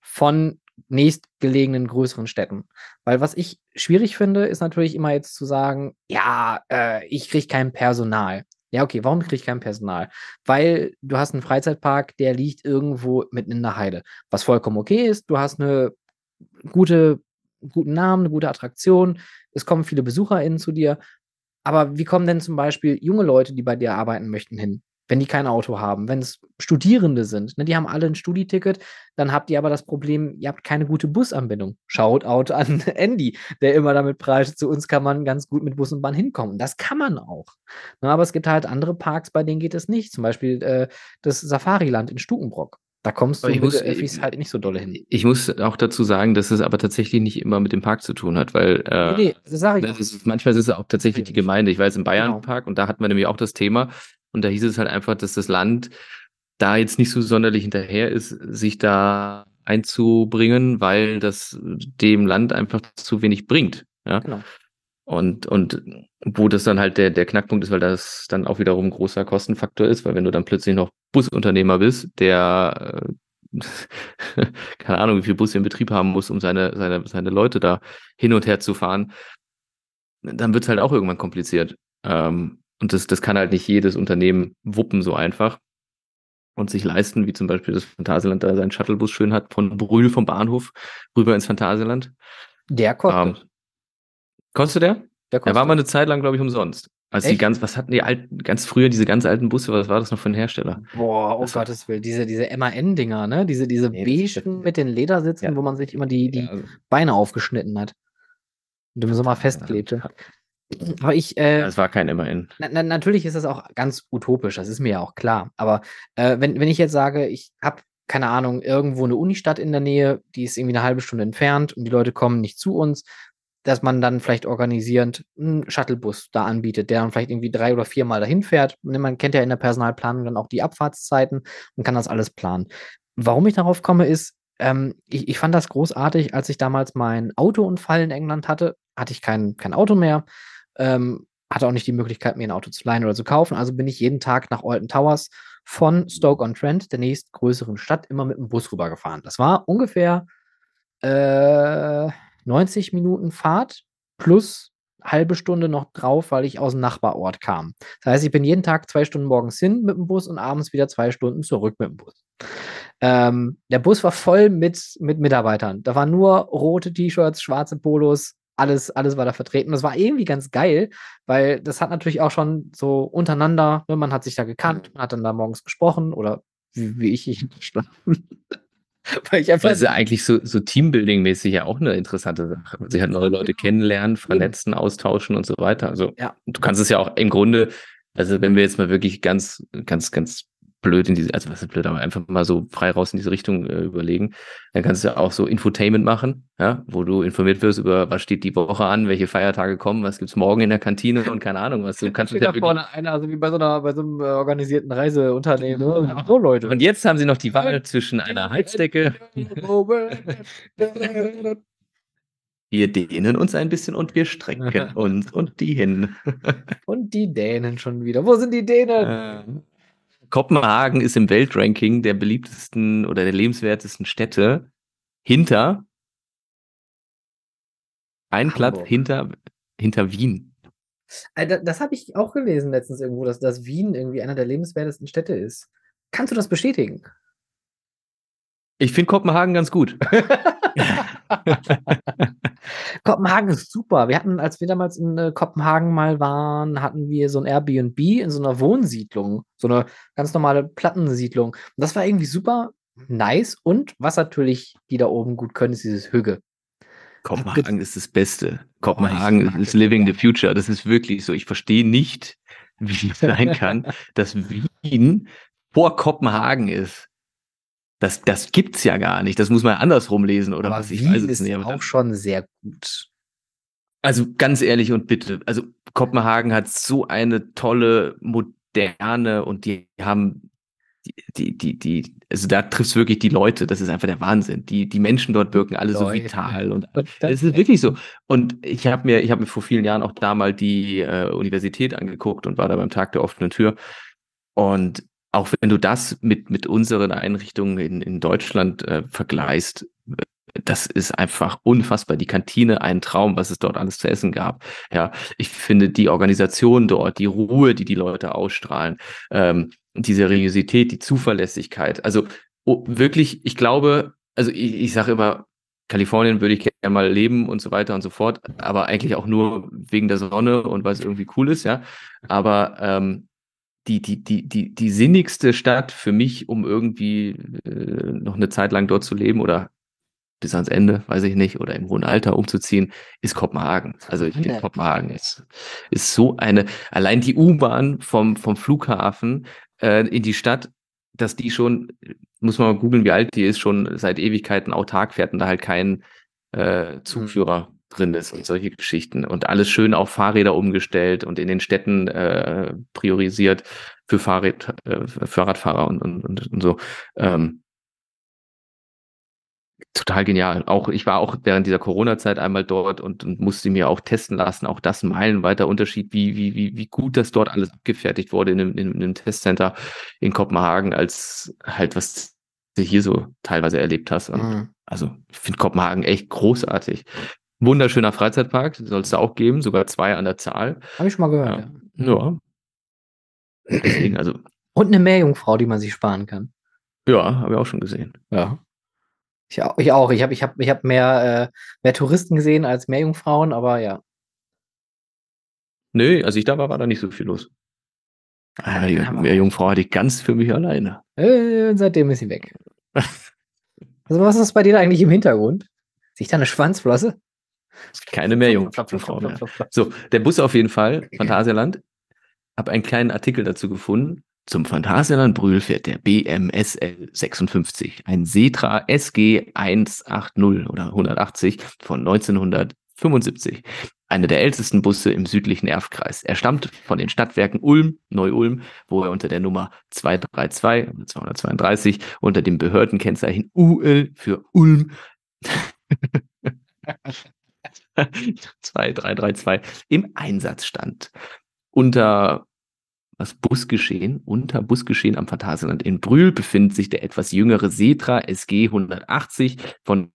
von nächstgelegenen größeren Städten. Weil was ich schwierig finde, ist natürlich immer jetzt zu sagen, ja, äh, ich kriege kein Personal. Ja, okay, warum kriege ich kein Personal? Weil du hast einen Freizeitpark, der liegt irgendwo mitten in der Heide. Was vollkommen okay ist, du hast eine gute, guten Namen, eine gute Attraktion, es kommen viele BesucherInnen zu dir. Aber wie kommen denn zum Beispiel junge Leute, die bei dir arbeiten möchten, hin? Wenn die kein Auto haben, wenn es Studierende sind, ne, die haben alle ein Studiticket, dann habt ihr aber das Problem, ihr habt keine gute Busanbindung. Schaut out an Andy, der immer damit preist, zu uns kann man ganz gut mit Bus und Bahn hinkommen. Das kann man auch. Ne, aber es gibt halt andere Parks, bei denen geht es nicht. Zum Beispiel äh, das Safariland in Stukenbrock. Da kommst du mit muss, Öffis halt nicht so dolle hin. Ich muss auch dazu sagen, dass es aber tatsächlich nicht immer mit dem Park zu tun hat, weil äh, nee, nee, das sage ich. Das ist, manchmal ist es auch tatsächlich die Gemeinde. Ich weiß, im Bayernpark genau. und da hatten wir nämlich auch das Thema, und da hieß es halt einfach, dass das Land da jetzt nicht so sonderlich hinterher ist, sich da einzubringen, weil das dem Land einfach zu wenig bringt. Ja? Genau. Und, und wo das dann halt der, der Knackpunkt ist, weil das dann auch wiederum ein großer Kostenfaktor ist, weil wenn du dann plötzlich noch Busunternehmer bist, der äh, keine Ahnung, wie viel Busse in Betrieb haben muss, um seine, seine, seine Leute da hin und her zu fahren, dann wird es halt auch irgendwann kompliziert. Ähm, und das, das kann halt nicht jedes Unternehmen wuppen so einfach und sich leisten, wie zum Beispiel das Phantasialand da seinen Shuttlebus schön hat, von Brühl vom Bahnhof rüber ins Phantasialand. Der kostet. Ähm, kostet der? Der, kostet. der war mal eine Zeit lang, glaube ich, umsonst. Als Echt? die ganz, was hatten die alten, ganz früher diese ganz alten Busse, was war das noch für ein Hersteller? Boah, oh das Gottes Willen, diese, diese MAN-Dinger, ne? Diese, diese nee, beigen mit den Ledersitzen, ja. wo man sich immer die, die ja, also. Beine aufgeschnitten hat. Und im Sommer festklebte. Aber ich. Äh, es war kein Immerhin. Na, na, natürlich ist das auch ganz utopisch, das ist mir ja auch klar. Aber äh, wenn, wenn ich jetzt sage, ich habe, keine Ahnung, irgendwo eine Unistadt in der Nähe, die ist irgendwie eine halbe Stunde entfernt und die Leute kommen nicht zu uns, dass man dann vielleicht organisierend einen Shuttlebus da anbietet, der dann vielleicht irgendwie drei oder viermal dahin fährt. Man kennt ja in der Personalplanung dann auch die Abfahrtszeiten und kann das alles planen. Warum ich darauf komme, ist, ähm, ich, ich fand das großartig, als ich damals meinen Autounfall in England hatte, hatte ich kein, kein Auto mehr ähm, hatte auch nicht die Möglichkeit, mir ein Auto zu leihen oder zu kaufen. Also bin ich jeden Tag nach Alton Towers von Stoke-on-Trent, der nächstgrößeren Stadt, immer mit dem Bus rübergefahren. Das war ungefähr äh, 90 Minuten Fahrt plus halbe Stunde noch drauf, weil ich aus dem Nachbarort kam. Das heißt, ich bin jeden Tag zwei Stunden morgens hin mit dem Bus und abends wieder zwei Stunden zurück mit dem Bus. Ähm, der Bus war voll mit, mit Mitarbeitern. Da waren nur rote T-Shirts, schwarze Polos, alles, alles war da vertreten. Das war irgendwie ganz geil, weil das hat natürlich auch schon so untereinander, ne, man hat sich da gekannt, mhm. man hat dann da morgens gesprochen oder wie, wie ich, ich schlafen. weil ich einfach. Das ist ja eigentlich so, so Teambuilding-mäßig ja auch eine interessante Sache. Sie hat neue Leute kennenlernen, vernetzen, austauschen und so weiter. Also ja. du kannst es ja auch im Grunde, also wenn wir jetzt mal wirklich ganz, ganz, ganz blöd in diese, also was ist blöd, aber einfach mal so frei raus in diese Richtung äh, überlegen. Dann kannst du ja auch so Infotainment machen, ja, wo du informiert wirst über, was steht die Woche an, welche Feiertage kommen, was gibt's morgen in der Kantine und keine Ahnung, was du kannst. Steht da vorne einer, also wie bei so einer, bei so einem äh, organisierten Reiseunternehmen, ne? so Leute. Und jetzt haben sie noch die Wahl zwischen einer Heizdecke. Wir dehnen uns ein bisschen und wir strecken uns und die hin. und die Dänen schon wieder. Wo sind die Dänen? Äh, Kopenhagen ist im Weltranking der beliebtesten oder der lebenswertesten Städte hinter ein. Platz hinter, hinter Wien. Äh, da- Das habe ich auch gelesen letztens irgendwo, dass, dass Wien irgendwie einer der lebenswertesten Städte ist. Kannst du das bestätigen? Ich finde Kopenhagen ganz gut. Kopenhagen ist super. Wir hatten, als wir damals in äh, Kopenhagen mal waren, hatten wir so ein Airbnb in so einer Wohnsiedlung, so eine ganz normale Plattensiedlung. Und das war irgendwie super nice. Und was natürlich die da oben gut können, ist dieses Hügge. Kopenhagen ist das Beste. Kopenhagen mag ist living the future. Das ist wirklich so. Ich verstehe nicht, wie es sein kann, dass Wien vor Kopenhagen ist. Das, das gibt's ja gar nicht. Das muss man andersrum lesen oder Aber was. Ich Wien weiß es ist nicht. aber auch schon sehr gut. Also ganz ehrlich und bitte, also Kopenhagen hat so eine tolle, moderne und die haben die, die, die, also da triffst du wirklich die Leute, das ist einfach der Wahnsinn. Die, die Menschen dort wirken alle so Leute. vital und es ist wirklich so. Und ich habe mir, ich habe mir vor vielen Jahren auch da mal die äh, Universität angeguckt und war da beim Tag der offenen Tür. Und auch wenn du das mit, mit unseren Einrichtungen in, in Deutschland äh, vergleichst, das ist einfach unfassbar. Die Kantine, ein Traum, was es dort alles zu essen gab. Ja, ich finde die Organisation dort, die Ruhe, die die Leute ausstrahlen, ähm, die Seriosität, die Zuverlässigkeit. Also oh, wirklich, ich glaube, also ich, ich sage immer, Kalifornien würde ich gerne mal leben und so weiter und so fort, aber eigentlich auch nur wegen der Sonne und weil es irgendwie cool ist, ja. Aber ähm, die, die, die, die, die sinnigste Stadt für mich, um irgendwie äh, noch eine Zeit lang dort zu leben oder bis ans Ende, weiß ich nicht, oder im hohen Alter umzuziehen, ist Kopenhagen. Also ich Ja. Kopenhagen ist, ist so eine, allein die U-Bahn vom, vom Flughafen äh, in die Stadt, dass die schon, muss man mal googeln, wie alt die ist, schon seit Ewigkeiten autark fährt und da halt kein äh, Zugführer drin ist und solche Geschichten. Und alles schön auf Fahrräder umgestellt und in den Städten äh, priorisiert für Fahrrad, äh, Fahrradfahrer und, und, und, und so. Ähm, total genial. Auch ich war auch während dieser Corona-Zeit einmal dort und, und musste mir auch testen lassen. Auch das meilenweiter Unterschied, wie, wie, wie, wie gut das dort alles abgefertigt wurde in einem, in einem Testcenter in Kopenhagen, als halt was du hier so teilweise erlebt hast. Mhm. also ich finde Kopenhagen echt großartig. Wunderschöner Freizeitpark, soll es da auch geben, sogar zwei an der Zahl. Habe ich schon mal gehört. Ja. Ja. Deswegen, also, Und eine Meerjungfrau, die man sich sparen kann. ja, habe ich auch schon gesehen. Ja. Ich auch. Ich, auch. ich habe ich hab, ich hab mehr, äh, mehr Touristen gesehen als Meerjungfrauen, aber ja. Nö, als ich da war, war da nicht so viel los. Ah, die Meerjungfrau hatte ich ganz für mich alleine. Äh, seitdem ist sie weg. Also, was ist bei dir eigentlich im Hintergrund? Sehe ich da eine Schwanzflosse? Keine mehr. So, der Bus auf jeden Fall, Phantasialand. Hab einen kleinen Artikel dazu gefunden. Zum Phantasialand Brühl fährt der BMSL 56, ein Setra SG 180 oder 180 von 1975. Einer der ältesten Busse im südlichen Erfkreis. Er stammt von den Stadtwerken Ulm, Neu-Ulm, wo er unter der Nummer 232 oder 232 unter dem Behördenkennzeichen UL für Ulm 2332 im Einsatz stand. Unter was Busgeschehen, unter Busgeschehen am Phantasialand in Brühl befindet sich der etwas jüngere Setra SG 180 von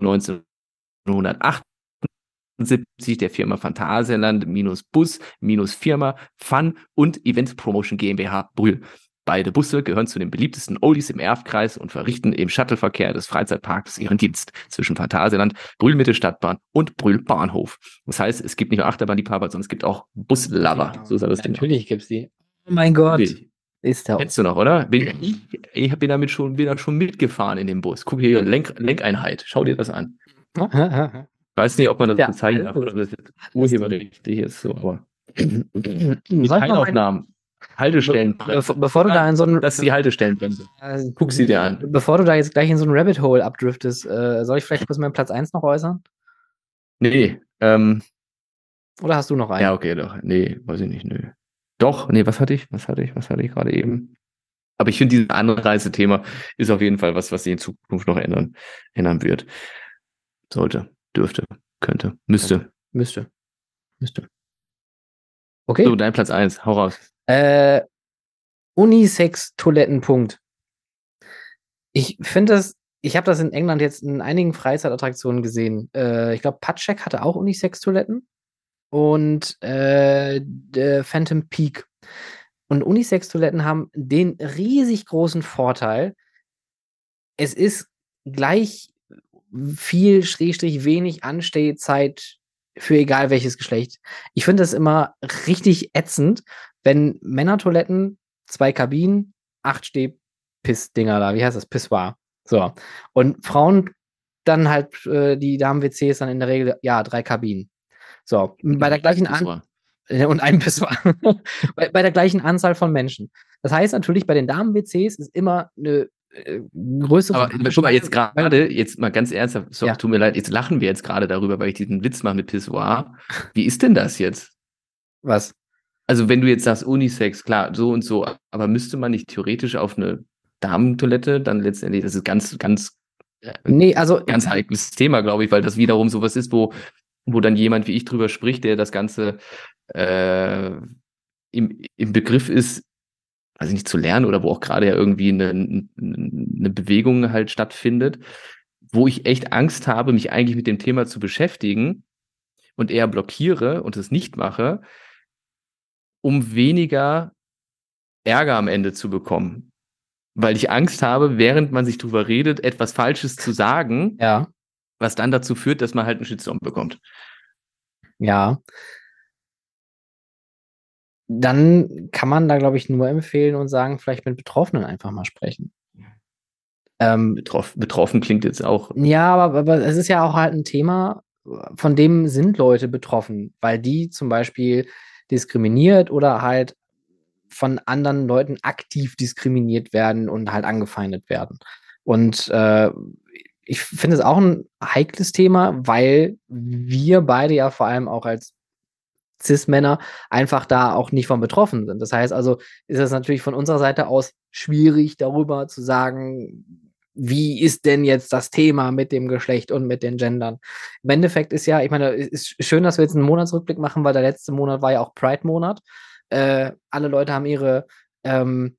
1978 der Firma Phantasialand minus Bus minus Firma Fun und Event Promotion GmbH Brühl. Beide Busse gehören zu den beliebtesten Oldies im Erfkreis und verrichten im Shuttleverkehr des Freizeitparks ihren Dienst zwischen Phantasialand, Brühl Mitte Stadtbahn und Brühl Bahnhof. Das heißt, es gibt nicht nur Achterbahnliebhaber, sondern es gibt auch Buslover. So soll das Natürlich gibt's die. Oh mein Gott. Wie? Ist der. Kennst du noch, oder? Bin, ich ich bin damit schon, bin da schon mitgefahren in dem Bus. Guck hier, Lenk, Lenkeinheit. Schau dir das an. Weiß nicht, ob man das Ja, bezeichnen darf oder das jetzt urheberrechtlich ist, so, aber. Teilaufnahmen. Haltestellenbremse. Bevor, bevor du da in so einen, Das ist die Haltestellenbremse. äh, Guck sie dir an. Bevor du da jetzt gleich in so ein Rabbit Hole abdriftest, äh, soll ich vielleicht kurz meinen Platz 1 noch äußern? Nee, ähm, Oder hast du noch einen? ja, okay, doch. Nee, weiß ich nicht, nö. Doch, nee, was hatte ich? Was hatte ich? Was hatte ich gerade eben? Aber ich finde, dieses Anreisethema ist auf jeden Fall was, was sich in Zukunft noch ändern, ändern wird. Sollte, dürfte, könnte, müsste. Müsste. Müsste. Okay. So, dein Platz eins, hau raus. Äh, Unisex-Toilettenpunkt. Ich finde das ich habe das in England jetzt in einigen Freizeitattraktionen gesehen. Äh, ich glaube, Patschek hatte auch Unisex-Toiletten und äh, Phantom Peak. Und Unisex-Toiletten haben den riesig großen Vorteil, es ist gleich viel, schrägstrich wenig Anstehzeit für egal welches Geschlecht. Ich finde das immer richtig ätzend, wenn Männertoiletten, zwei Kabinen, acht Steh-Piss-Dinger da, wie heißt das? Pissoir. So. Und Frauen dann halt, äh, die Damen-WCs dann in der Regel, ja, drei Kabinen. So. Bei der gleichen Anzahl. Und ein Pissoir. bei, bei der gleichen Anzahl von Menschen. Das heißt natürlich, bei den Damen-WCs ist immer eine äh, größere. Aber guck mal, jetzt gerade, jetzt mal ganz ernsthaft, sorry, ja. tut mir leid, jetzt lachen wir jetzt gerade darüber, weil ich diesen Witz mache mit Pissoir. Wie ist denn das jetzt? Was? Also, wenn du jetzt sagst Unisex, klar, so und so, aber müsste man nicht theoretisch auf eine Damentoilette dann letztendlich, das ist ganz, ganz, äh, nee, also, ganz heikles Thema, glaube ich, weil das wiederum sowas ist, wo, wo dann jemand wie ich drüber spricht, der das Ganze äh, im, im Begriff ist, weiß ich nicht, zu lernen oder wo auch gerade ja irgendwie eine, eine Bewegung halt stattfindet, wo ich echt Angst habe, mich eigentlich mit dem Thema zu beschäftigen und eher blockiere und es nicht mache, um weniger Ärger am Ende zu bekommen. Weil ich Angst habe, während man sich drüber redet, etwas Falsches zu sagen, ja. was dann dazu führt, dass man halt einen Shitstorm bekommt. Ja, dann kann man da, glaube ich, nur empfehlen und sagen, vielleicht mit Betroffenen einfach mal sprechen. Ähm, Betroff, betroffen klingt jetzt auch. Ja, aber, aber es ist ja auch halt ein Thema, von dem sind Leute betroffen, weil die zum Beispiel diskriminiert oder halt von anderen Leuten aktiv diskriminiert werden und halt angefeindet werden. Und äh, ich finde es auch ein heikles Thema, weil wir beide ja vor allem auch als Cis-Männer einfach da auch nicht von betroffen sind. Das heißt also, ist es natürlich von unserer Seite aus schwierig, darüber zu sagen, wie ist denn jetzt das Thema mit dem Geschlecht und mit den Gendern? Im Endeffekt ist ja, ich meine, es ist schön, dass wir jetzt einen Monatsrückblick machen, weil der letzte Monat war ja auch Pride-Monat. Äh, alle Leute haben ihre ähm,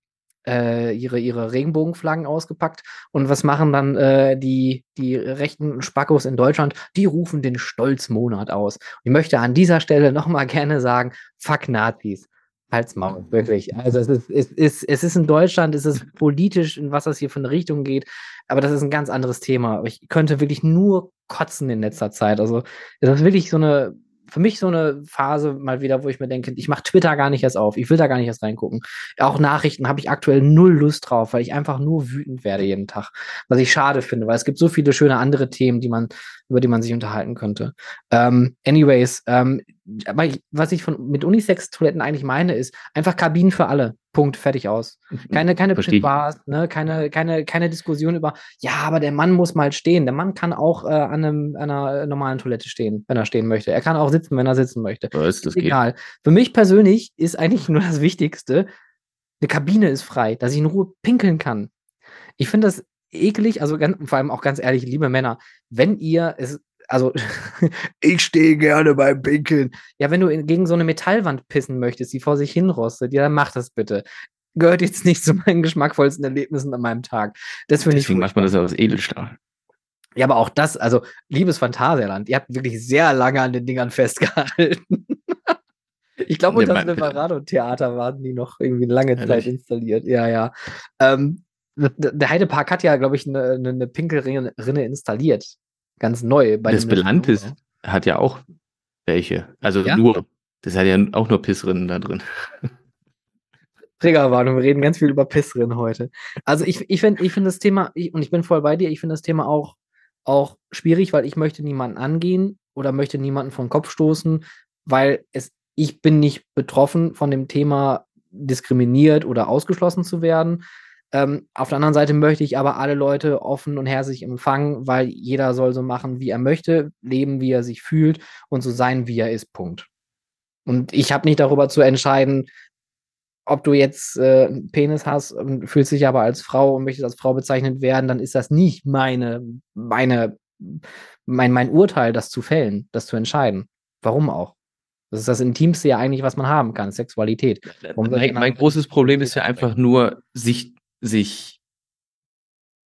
äh, ihre, ihre Regenbogenflaggen ausgepackt. Und was machen dann äh, die, die rechten Spackos in Deutschland? Die rufen den Stolzmonat aus. Ich möchte an dieser Stelle nochmal gerne sagen, fuck Nazis. Halt's Maul, wirklich. Also es ist, es, ist, es ist in Deutschland, es ist politisch, in was das hier für eine Richtung geht, aber das ist ein ganz anderes Thema. Ich könnte wirklich nur kotzen in letzter Zeit. Also es ist wirklich so eine für mich so eine Phase mal wieder, wo ich mir denke, ich mache Twitter gar nicht erst auf, ich will da gar nicht erst reingucken. Auch Nachrichten habe ich aktuell null Lust drauf, weil ich einfach nur wütend werde jeden Tag. Was ich schade finde, weil es gibt so viele schöne andere Themen, die man, über die man sich unterhalten könnte. Ähm, anyways, ähm, aber was ich von, mit Unisex-Toiletten eigentlich meine, ist einfach Kabinen für alle. Punkt, fertig aus. Mhm. Keine, keine Privat, ne, keine, keine, keine Diskussion über, ja, aber der Mann muss mal stehen. Der Mann kann auch äh, an einem, einer normalen Toilette stehen, wenn er stehen möchte. Er kann auch sitzen, wenn er sitzen möchte. Was, das Egal. Geht. Für mich persönlich ist eigentlich nur das Wichtigste, eine Kabine ist frei, dass ich in Ruhe pinkeln kann. Ich finde das eklig, also ganz, vor allem auch ganz ehrlich, liebe Männer, wenn ihr es also ich stehe gerne beim Pinkeln. Ja, wenn du in, gegen so eine Metallwand pissen möchtest, die vor sich hinrostet, ja, dann mach das bitte. Gehört jetzt nicht zu meinen geschmackvollsten Erlebnissen an meinem Tag. Das finde ich. Deswegen macht man das aus Edelstahl. Ja, aber auch das, also, liebes Phantasialand, ihr habt wirklich sehr lange an den Dingern festgehalten. ich glaube, unter dem Silverado-Theater waren die noch irgendwie lange Zeit installiert. Ja, ja. Ähm, der Heidepark hat ja, glaube ich, eine, eine Pinkelrinne installiert ganz neu. Bei das Belantis hat ja auch welche. Also ja? nur. Das hat ja auch nur Pissrinnen da drin. Triggerwarnung, wir reden ganz viel über Pissrinnen heute. Also ich, ich finde ich find das Thema, ich, und ich bin voll bei dir, ich finde das Thema auch, auch schwierig, weil ich möchte niemanden angehen oder möchte niemanden vom Kopf stoßen, weil es, ich bin nicht betroffen von dem Thema diskriminiert oder ausgeschlossen zu werden. Ähm, auf der anderen Seite möchte ich aber alle Leute offen und herzlich empfangen, weil jeder soll so machen, wie er möchte, leben, wie er sich fühlt und so sein, wie er ist. Punkt. Und ich habe nicht darüber zu entscheiden, ob du jetzt äh, einen Penis hast und fühlst dich aber als Frau und möchtest als Frau bezeichnet werden, dann ist das nicht meine, meine, mein, mein Urteil, das zu fällen, das zu entscheiden. Warum auch? Das ist das Intimste ja eigentlich, was man haben kann, Sexualität. Mein, mein großes Problem ist ja einfach nur, sich sich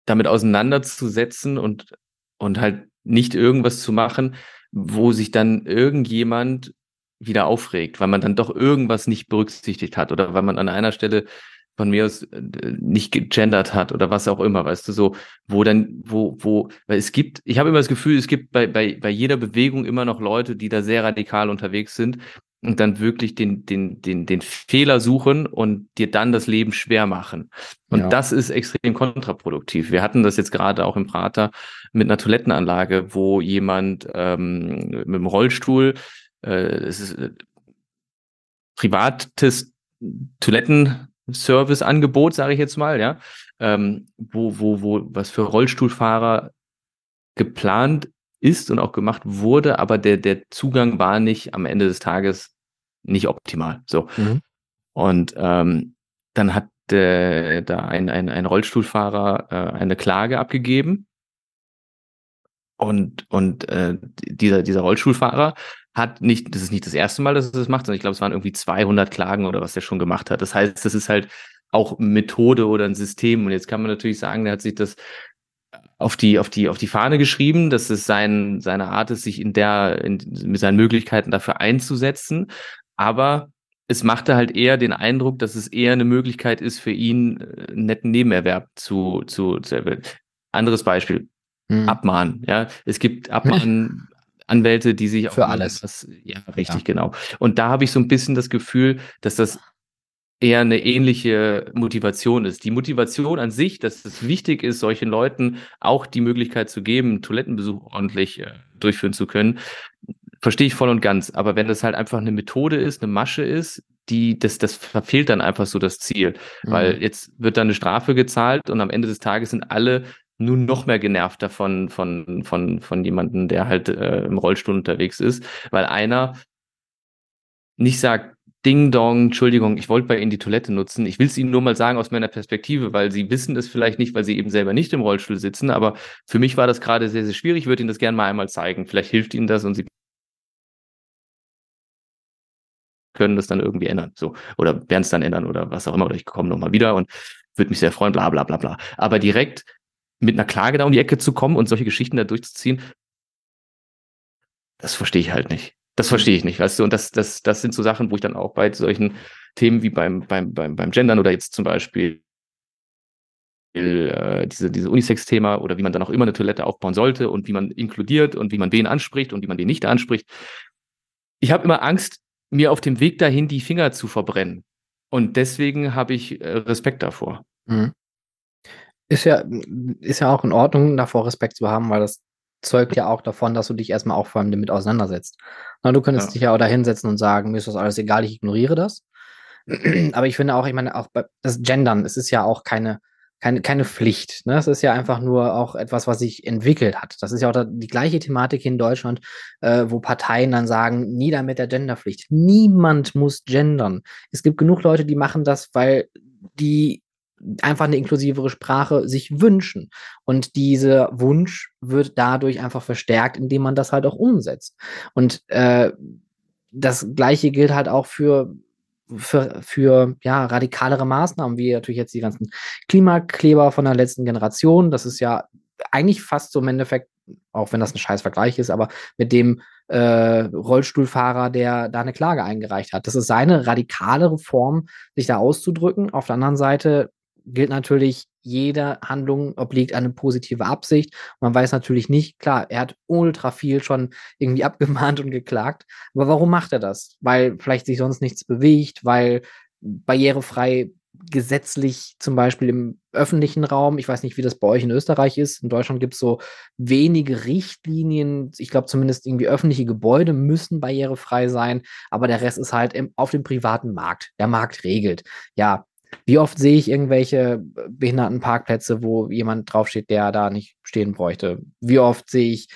damit auseinanderzusetzen und, und halt nicht irgendwas zu machen, wo sich dann irgendjemand wieder aufregt, weil man dann doch irgendwas nicht berücksichtigt hat oder weil man an einer Stelle von mir aus äh, nicht gegendert hat oder was auch immer, weißt du, so, wo dann, wo, wo, weil es gibt, ich habe immer das Gefühl, es gibt bei, bei, bei jeder Bewegung immer noch Leute, die da sehr radikal unterwegs sind und dann wirklich den, den, den, den Fehler suchen und dir dann das Leben schwer machen. Und ja. das ist extrem kontraproduktiv. Wir hatten das jetzt gerade auch im Prater mit einer Toilettenanlage, wo jemand ähm, mit dem Rollstuhl, äh, es ist äh, privates Toilettenservice-Angebot, sage ich jetzt mal, ja, ähm, wo, wo, wo, was für Rollstuhlfahrer geplant ist und auch gemacht wurde, aber der, der Zugang war nicht am Ende des Tages nicht optimal. So. Mhm. Und ähm, dann hat äh, da ein, ein, ein Rollstuhlfahrer äh, eine Klage abgegeben. Und, und äh, dieser, dieser Rollstuhlfahrer hat nicht, das ist nicht das erste Mal, dass er das macht, sondern ich glaube, es waren irgendwie 200 Klagen oder was er schon gemacht hat. Das heißt, das ist halt auch Methode oder ein System. Und jetzt kann man natürlich sagen, der hat sich das auf die, auf die, auf die Fahne geschrieben, dass es sein, seine Art ist, sich in der, in, mit seinen Möglichkeiten dafür einzusetzen. Aber es machte halt eher den Eindruck, dass es eher eine Möglichkeit ist für ihn, äh, einen netten Nebenerwerb zu, zu, zu anderes Beispiel. Hm. Abmahnen, ja. Es gibt Abmahnen, Anwälte, die sich für alles. Das, ja, richtig, ja. genau. Und da habe ich so ein bisschen das Gefühl, dass das eher eine ähnliche Motivation ist. Die Motivation an sich, dass es wichtig ist, solchen Leuten auch die Möglichkeit zu geben, Toilettenbesuch ordentlich äh, durchführen zu können, verstehe ich voll und ganz. Aber wenn das halt einfach eine Methode ist, eine Masche ist, die, das, das verfehlt dann einfach so das Ziel. Mhm. Weil jetzt wird dann eine Strafe gezahlt und am Ende des Tages sind alle nur noch mehr genervt davon, von, von, von jemandem, der halt äh, im Rollstuhl unterwegs ist, weil einer nicht sagt, Ding Dong, Entschuldigung, ich wollte bei Ihnen die Toilette nutzen. Ich will es Ihnen nur mal sagen aus meiner Perspektive, weil Sie wissen das vielleicht nicht, weil Sie eben selber nicht im Rollstuhl sitzen. Aber für mich war das gerade sehr, sehr schwierig. Ich würde Ihnen das gerne mal einmal zeigen. Vielleicht hilft Ihnen das und Sie können das dann irgendwie ändern. So. Oder werden es dann ändern oder was auch immer. Oder ich komme nochmal wieder und würde mich sehr freuen, bla bla bla bla. Aber direkt mit einer Klage da um die Ecke zu kommen und solche Geschichten da durchzuziehen, das verstehe ich halt nicht. Das mhm. verstehe ich nicht, weißt du? Und das, das, das sind so Sachen, wo ich dann auch bei solchen Themen wie beim, beim, beim, beim Gendern oder jetzt zum Beispiel äh, diese, diese Unisex-Thema oder wie man dann auch immer eine Toilette aufbauen sollte und wie man inkludiert und wie man wen anspricht und wie man wen nicht anspricht. Ich habe immer Angst, mir auf dem Weg dahin die Finger zu verbrennen. Und deswegen habe ich äh, Respekt davor. Mhm. Ist ja, ist ja auch in Ordnung, davor Respekt zu haben, weil das zeugt ja auch davon, dass du dich erstmal auch vor allem damit auseinandersetzt. Na, du könntest ja. dich ja auch da hinsetzen und sagen, mir ist das alles egal, ich ignoriere das. Aber ich finde auch, ich meine, auch bei das Gendern, es ist ja auch keine, keine, keine Pflicht. Ne? Es ist ja einfach nur auch etwas, was sich entwickelt hat. Das ist ja auch die gleiche Thematik in Deutschland, äh, wo Parteien dann sagen, nieder mit der Genderpflicht. Niemand muss gendern. Es gibt genug Leute, die machen das, weil die einfach eine inklusivere Sprache sich wünschen. Und dieser Wunsch wird dadurch einfach verstärkt, indem man das halt auch umsetzt. Und äh, das Gleiche gilt halt auch für für, für ja, radikalere Maßnahmen, wie natürlich jetzt die ganzen Klimakleber von der letzten Generation. Das ist ja eigentlich fast so im Endeffekt, auch wenn das ein scheiß Vergleich ist, aber mit dem äh, Rollstuhlfahrer, der da eine Klage eingereicht hat. Das ist seine radikalere Form, sich da auszudrücken. Auf der anderen Seite gilt natürlich, jede Handlung obliegt eine positive Absicht. Man weiß natürlich nicht, klar, er hat ultra viel schon irgendwie abgemahnt und geklagt. Aber warum macht er das? Weil vielleicht sich sonst nichts bewegt, weil barrierefrei gesetzlich zum Beispiel im öffentlichen Raum, ich weiß nicht, wie das bei euch in Österreich ist, in Deutschland gibt es so wenige Richtlinien, ich glaube zumindest irgendwie öffentliche Gebäude müssen barrierefrei sein, aber der Rest ist halt im, auf dem privaten Markt. Der Markt regelt. Ja, wie oft sehe ich irgendwelche Behindertenparkplätze, wo jemand draufsteht, der da nicht stehen bräuchte? Wie oft sehe ich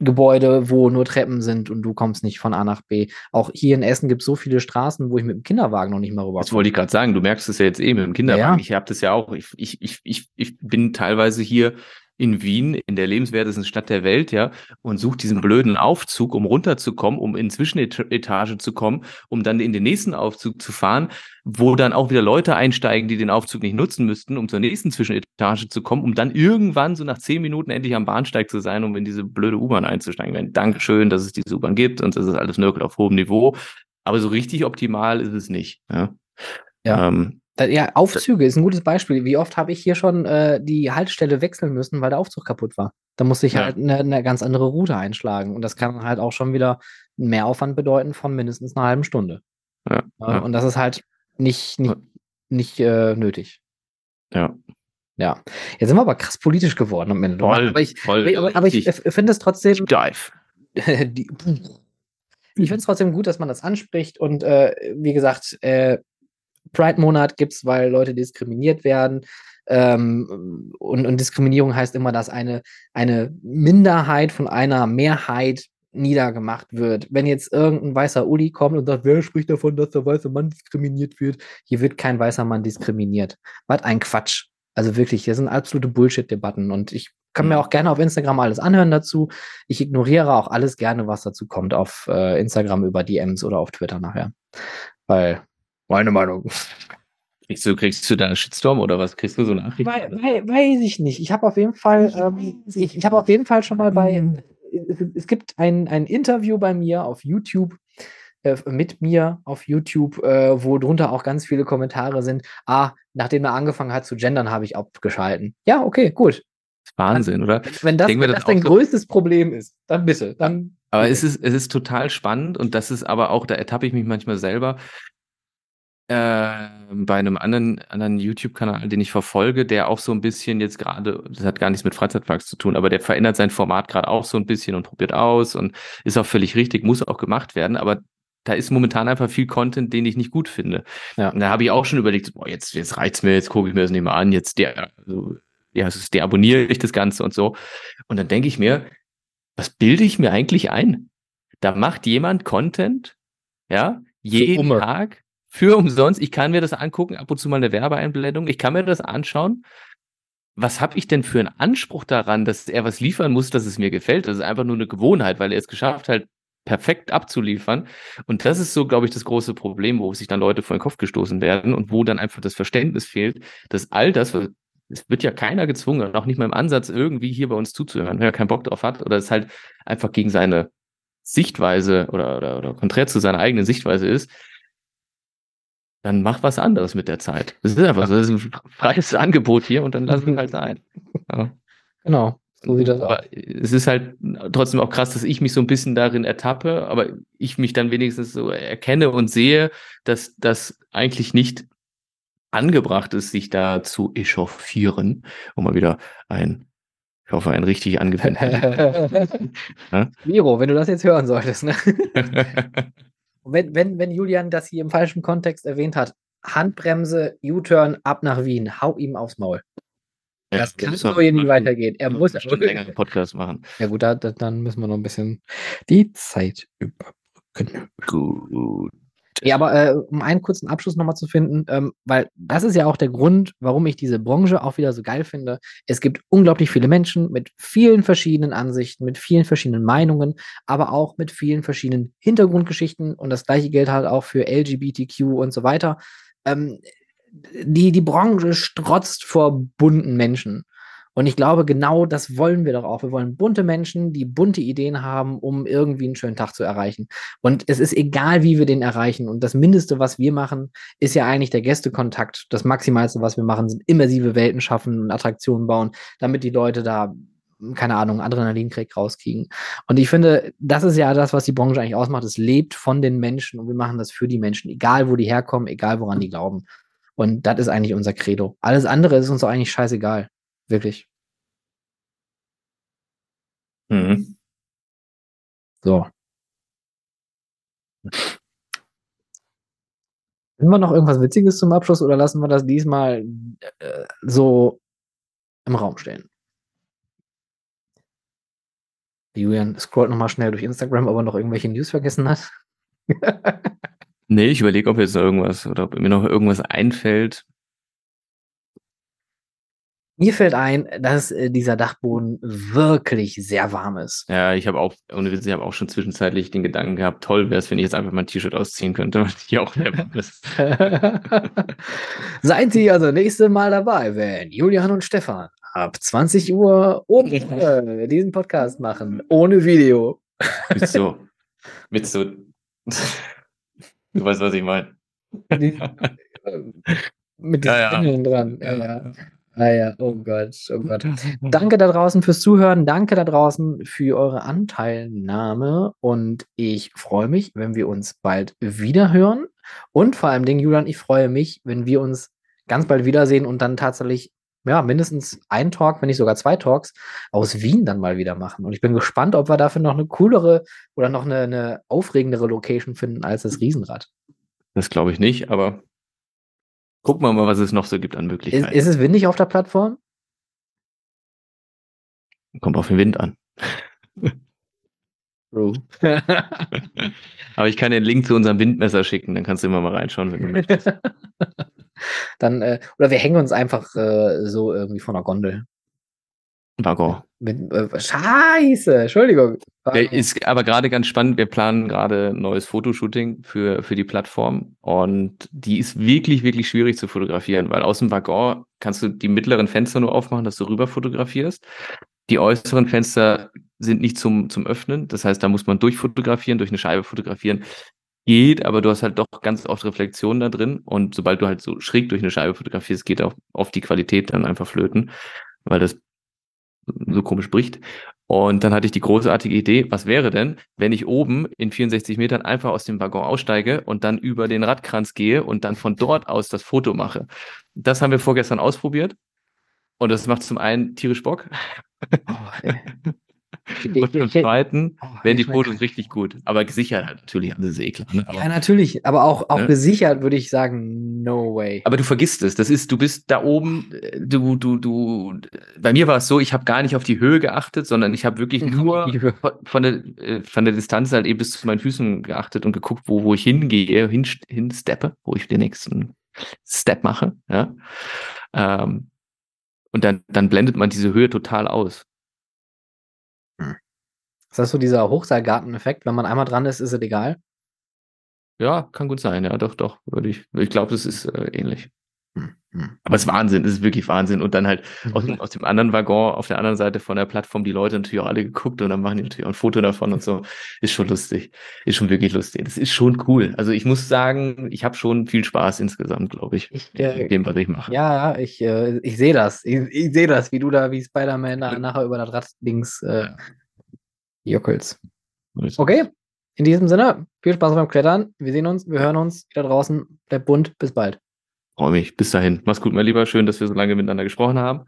Gebäude, wo nur Treppen sind und du kommst nicht von A nach B. Auch hier in Essen gibt es so viele Straßen, wo ich mit dem Kinderwagen noch nicht mal rüber. Das wollte ich gerade sagen. Du merkst es ja jetzt eben eh mit dem Kinderwagen. Ja. Ich habe das ja auch. Ich, ich, ich, ich bin teilweise hier in Wien, in der lebenswertesten Stadt der Welt, ja, und sucht diesen blöden Aufzug, um runterzukommen, um in Zwischenetage zu kommen, um dann in den nächsten Aufzug zu fahren, wo dann auch wieder Leute einsteigen, die den Aufzug nicht nutzen müssten, um zur nächsten Zwischenetage zu kommen, um dann irgendwann so nach zehn Minuten endlich am Bahnsteig zu sein, um in diese blöde U-Bahn einzusteigen. Meine, Dankeschön, dass es diese U-Bahn gibt und das ist alles Nörgel auf hohem Niveau. Aber so richtig optimal ist es nicht. Ja. ja. Ähm, ja, Aufzüge ist ein gutes Beispiel. Wie oft habe ich hier schon äh, die Haltestelle wechseln müssen, weil der Aufzug kaputt war? Da musste ich ja. halt eine, eine, ganz andere Route einschlagen. Und das kann halt auch schon wieder einen Mehraufwand bedeuten von mindestens einer halben Stunde. Ja, ja. Und das ist halt nicht, nicht, nicht äh, nötig. Ja. Ja. Jetzt sind wir aber krass politisch geworden am Ende. Voll, aber ich, voll, aber, aber ich, finde es trotzdem. Dive. die, ich finde es trotzdem gut, dass man das anspricht und äh, wie gesagt, äh, Pride-Monat gibt es, weil Leute diskriminiert werden. Ähm, und, und, Diskriminierung heißt immer, dass eine, eine Minderheit von einer Mehrheit niedergemacht wird. Wenn jetzt irgendein weißer Uli kommt und sagt, wer spricht davon, dass der weiße Mann diskriminiert wird? Hier wird kein weißer Mann diskriminiert. Was ein Quatsch. Also wirklich, das sind absolute Bullshit-Debatten und ich kann mir mhm. auch gerne auf Instagram alles anhören dazu. Ich ignoriere auch alles gerne, was dazu kommt auf äh, Instagram über DMs oder auf Twitter nachher. Weil meine Meinung. Kriegst du, kriegst du da einen Shitstorm oder was? Kriegst du so Nachrichten? Wei wei weiß ich nicht. Ich habe auf jeden Fall, ähm, ich, ich habe auf jeden Fall schon mal bei, es, es, gibt ein, ein Interview bei mir auf YouTube, äh, mit mir auf YouTube, äh, wo drunter auch ganz viele Kommentare sind. Ah, nachdem er angefangen hat zu gendern, habe ich abgeschalten. Ja, okay, gut. Wahnsinn, oder? Wenn das, wenn das dein so größtes Problem ist, dann bitte. Dann aber bitte. es ist, es ist total spannend und das ist aber auch, da ertappe ich mich manchmal selber äh, bei einem anderen, anderen YouTube-Kanal, den ich verfolge, der auch so ein bisschen jetzt gerade, das hat gar nichts mit Freizeitparks zu tun, aber der verändert sein Format gerade auch so ein bisschen und probiert aus und ist auch völlig richtig, muss auch gemacht werden, aber da ist momentan einfach viel Content, den ich nicht gut finde. Ja. Und da habe ich auch schon überlegt, boah, jetzt, jetzt reicht's mir, jetzt gucke ich mir das nicht mehr an, jetzt der, also, ja, es deabonniere ich das Ganze und so. Und dann denke ich mir, was bilde ich mir eigentlich ein? Da macht jemand Content, ja, jeden Tag für umsonst. Ich kann mir das angucken, ab und zu mal eine Werbeeinblendung. Ich kann mir das anschauen. Was habe ich denn für einen Anspruch daran, dass er was liefern muss, dass es mir gefällt? Das ist einfach nur eine Gewohnheit, weil er es geschafft hat, perfekt abzuliefern. Und das ist so, glaube ich, das große Problem, wo sich dann Leute vor den Kopf gestoßen werden und wo dann einfach das Verständnis fehlt, dass all das, es wird ja keiner gezwungen, auch nicht mal im Ansatz irgendwie hier bei uns zuzuhören, wenn er keinen Bock drauf hat oder es halt einfach gegen seine Sichtweise oder, oder, oder konträr zu seiner eigenen Sichtweise ist, dann mach was anderes mit der Zeit. Das ist einfach so, das ist ein freies Angebot hier und dann lass es halt sein. Ja. Genau. So sieht das aber aus. es ist halt trotzdem auch krass, dass ich mich so ein bisschen darin ertappe, aber ich mich dann wenigstens so erkenne und sehe, dass das eigentlich nicht angebracht ist, sich da zu echauffieren, um mal wieder ein, ich hoffe, ein richtig angewendtes. Miro, wenn du das jetzt hören solltest, ne? wenn, wenn, wenn Julian das hier im falschen Kontext erwähnt hat, Handbremse, U-Turn, ab nach Wien, hau ihm aufs Maul. Ja, das kann so hier nicht weitergehen. Er muss einen längeren Podcast machen. Ja gut, da, da, dann müssen wir noch ein bisschen die Zeit überbrücken. Gut. Ja, aber äh, um einen kurzen Abschluss nochmal zu finden, ähm, weil das ist ja auch der Grund, warum ich diese Branche auch wieder so geil finde. Es gibt unglaublich viele Menschen mit vielen verschiedenen Ansichten, mit vielen verschiedenen Meinungen, aber auch mit vielen verschiedenen Hintergrundgeschichten und das gleiche gilt halt auch für LGBTQ und so weiter. Ähm, die, die Branche strotzt vor bunten Menschen. Und ich glaube, genau das wollen wir doch auch. Wir wollen bunte Menschen, die bunte Ideen haben, um irgendwie einen schönen Tag zu erreichen. Und es ist egal, wie wir den erreichen. Und das Mindeste, was wir machen, ist ja eigentlich der Gästekontakt. Das Maximalste, was wir machen, sind immersive Welten schaffen und Attraktionen bauen, damit die Leute da keine Ahnung, Adrenalinkrieg rauskriegen. Und ich finde, das ist ja das, was die Branche eigentlich ausmacht. Es lebt von den Menschen und wir machen das für die Menschen, egal wo die herkommen, egal woran die glauben. Und das ist eigentlich unser Credo. Alles andere ist uns doch eigentlich scheißegal. Wirklich. Mhm. So. Wir noch irgendwas Witziges zum Abschluss oder lassen wir das diesmal äh, so im Raum stehen? Julian scrollt nochmal schnell durch Instagram, ob er noch irgendwelche News vergessen hat. nee, ich überlege, ob jetzt noch irgendwas oder ob mir noch irgendwas einfällt. Mir fällt ein, dass äh, dieser Dachboden wirklich sehr warm ist. Ja, ich habe auch, ohne Witz, ich habe auch schon zwischenzeitlich den Gedanken gehabt, toll wäre es, wenn ich jetzt einfach mein T-Shirt ausziehen könnte, weil hier auch sehr warm ist. Seien Sie also nächste Mal dabei, wenn Julian und Stefan ab 20 Uhr oben äh, diesen Podcast machen, ohne Video. Mit so, mit so, du weißt, was ich meine. Mit den Ja, ja. Spinnen dran. Ja, ja. Ah ja, oh Gott, oh Gott. Danke da draußen fürs Zuhören. Danke da draußen für eure Anteilnahme. Und ich freue mich, wenn wir uns bald wieder hören. Und vor allem Dingen, Julian, ich freue mich, wenn wir uns ganz bald wiedersehen und dann tatsächlich, ja, mindestens ein Talk, wenn nicht sogar zwei Talks aus Wien dann mal wieder machen. Und ich bin gespannt, ob wir dafür noch eine coolere oder noch eine, eine aufregendere Location finden als das Riesenrad. Das glaube ich nicht, aber gucken wir mal, was es noch so gibt an Ist, Möglichkeiten. ist es windig auf der Plattform? Kommt auf den Wind an. True. Aber ich kann den Link zu unserem Windmesser schicken, dann kannst du immer mal reinschauen, wenn du möchtest. Dann, äh, oder wir hängen uns einfach äh, so irgendwie von der Gondel. Waggon. Mit, äh, Scheiße, Entschuldigung. Der ist aber gerade ganz spannend. Wir planen gerade ein neues Fotoshooting für, für die Plattform und die ist wirklich, wirklich schwierig zu fotografieren, weil aus dem Waggon kannst du die mittleren Fenster nur aufmachen, dass du rüber fotografierst. Die äußeren Fenster sind nicht zum, zum Öffnen. Das heißt, da muss man durchfotografieren, durch eine Scheibe fotografieren. Geht, aber du hast halt doch ganz oft Reflexionen da drin und sobald du halt so schräg durch eine Scheibe fotografierst, geht auch oft die Qualität dann einfach flöten, weil das so komisch bricht. Und dann hatte ich die großartige Idee, was wäre denn, wenn ich oben in 64 Metern einfach aus dem Waggon aussteige und dann über den Radkranz gehe und dann von dort aus das Foto mache. Das haben wir vorgestern ausprobiert. Und das macht zum einen tierisch Bock. Oh. Und zum zweiten Oh, werden die Fotos richtig gut. Aber gesichert halt natürlich, das ist eh klar. Ne? Aber, Ja, natürlich, aber auch, auch Ne? gesichert würde ich sagen, no way. aber du vergisst es. Das ist, du bist da oben, äh, du, du, du. Bei mir war es so, ich habe gar nicht auf die Höhe geachtet, sondern ich habe wirklich nur von, von, der, äh, von der Distanz halt eben bis zu meinen Füßen geachtet und geguckt, wo, wo ich hingehe, hin, hinsteppe, wo ich den nächsten Step mache. Ja? Ähm, und dann, dann blendet man diese Höhe total aus. Ist das so dieser Hochseilgarten-Effekt? Wenn man einmal dran ist, ist es egal. Ja, kann gut sein, ja, doch, doch, würde ich. Ich glaube, das ist äh, ähnlich. Hm, hm. Aber es ist Wahnsinn, es ist wirklich Wahnsinn. Und dann halt aus, Mhm. dem- aus dem anderen Waggon, auf der anderen Seite von der Plattform, die Leute natürlich auch alle geguckt und dann machen die natürlich auch ein Foto davon und so. Ist schon lustig. Ist schon wirklich lustig. Das ist schon cool. Also ich muss sagen, ich habe schon viel Spaß insgesamt, glaube ich, Ich, mit äh, dem, was ich mache. ja, ich, äh, ich sehe das. Ich, ich sehe das, wie du da wie Spider-Man da nachher über das Rad links äh, Ja. juckelst. Okay, in diesem Sinne, viel Spaß beim Klettern. Wir sehen uns, wir hören uns da draußen. Bleibt bunt, bis bald. Freue mich. Bis dahin. Mach's gut, mein Lieber. Schön, dass wir so lange miteinander gesprochen haben.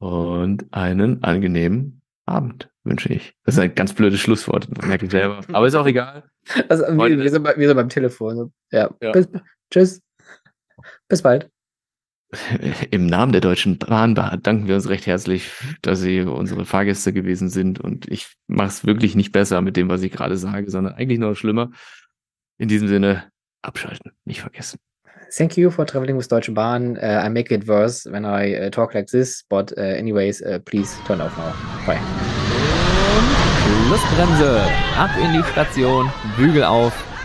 Und einen angenehmen Abend wünsche ich. Das ist ein ganz blödes Schlusswort, das merke ich selber. Aber ist auch egal. Also, wir, wir, sind, bei- wir sind beim Telefon. Ja, Ja. Bis, tschüss. Bis bald. Im Namen der Deutschen Bahn danken wir uns recht herzlich, dass Sie unsere Fahrgäste gewesen sind. Und ich mache es wirklich nicht besser mit dem, was ich gerade sage, sondern eigentlich noch schlimmer. In diesem Sinne, abschalten, nicht vergessen. Thank you for traveling with Deutsche Bahn. Uh, I make it worse when I uh, talk like this, but uh, anyways, uh, please turn off now. Bye. Schlussbremse. Ab in die Station. Bügel auf.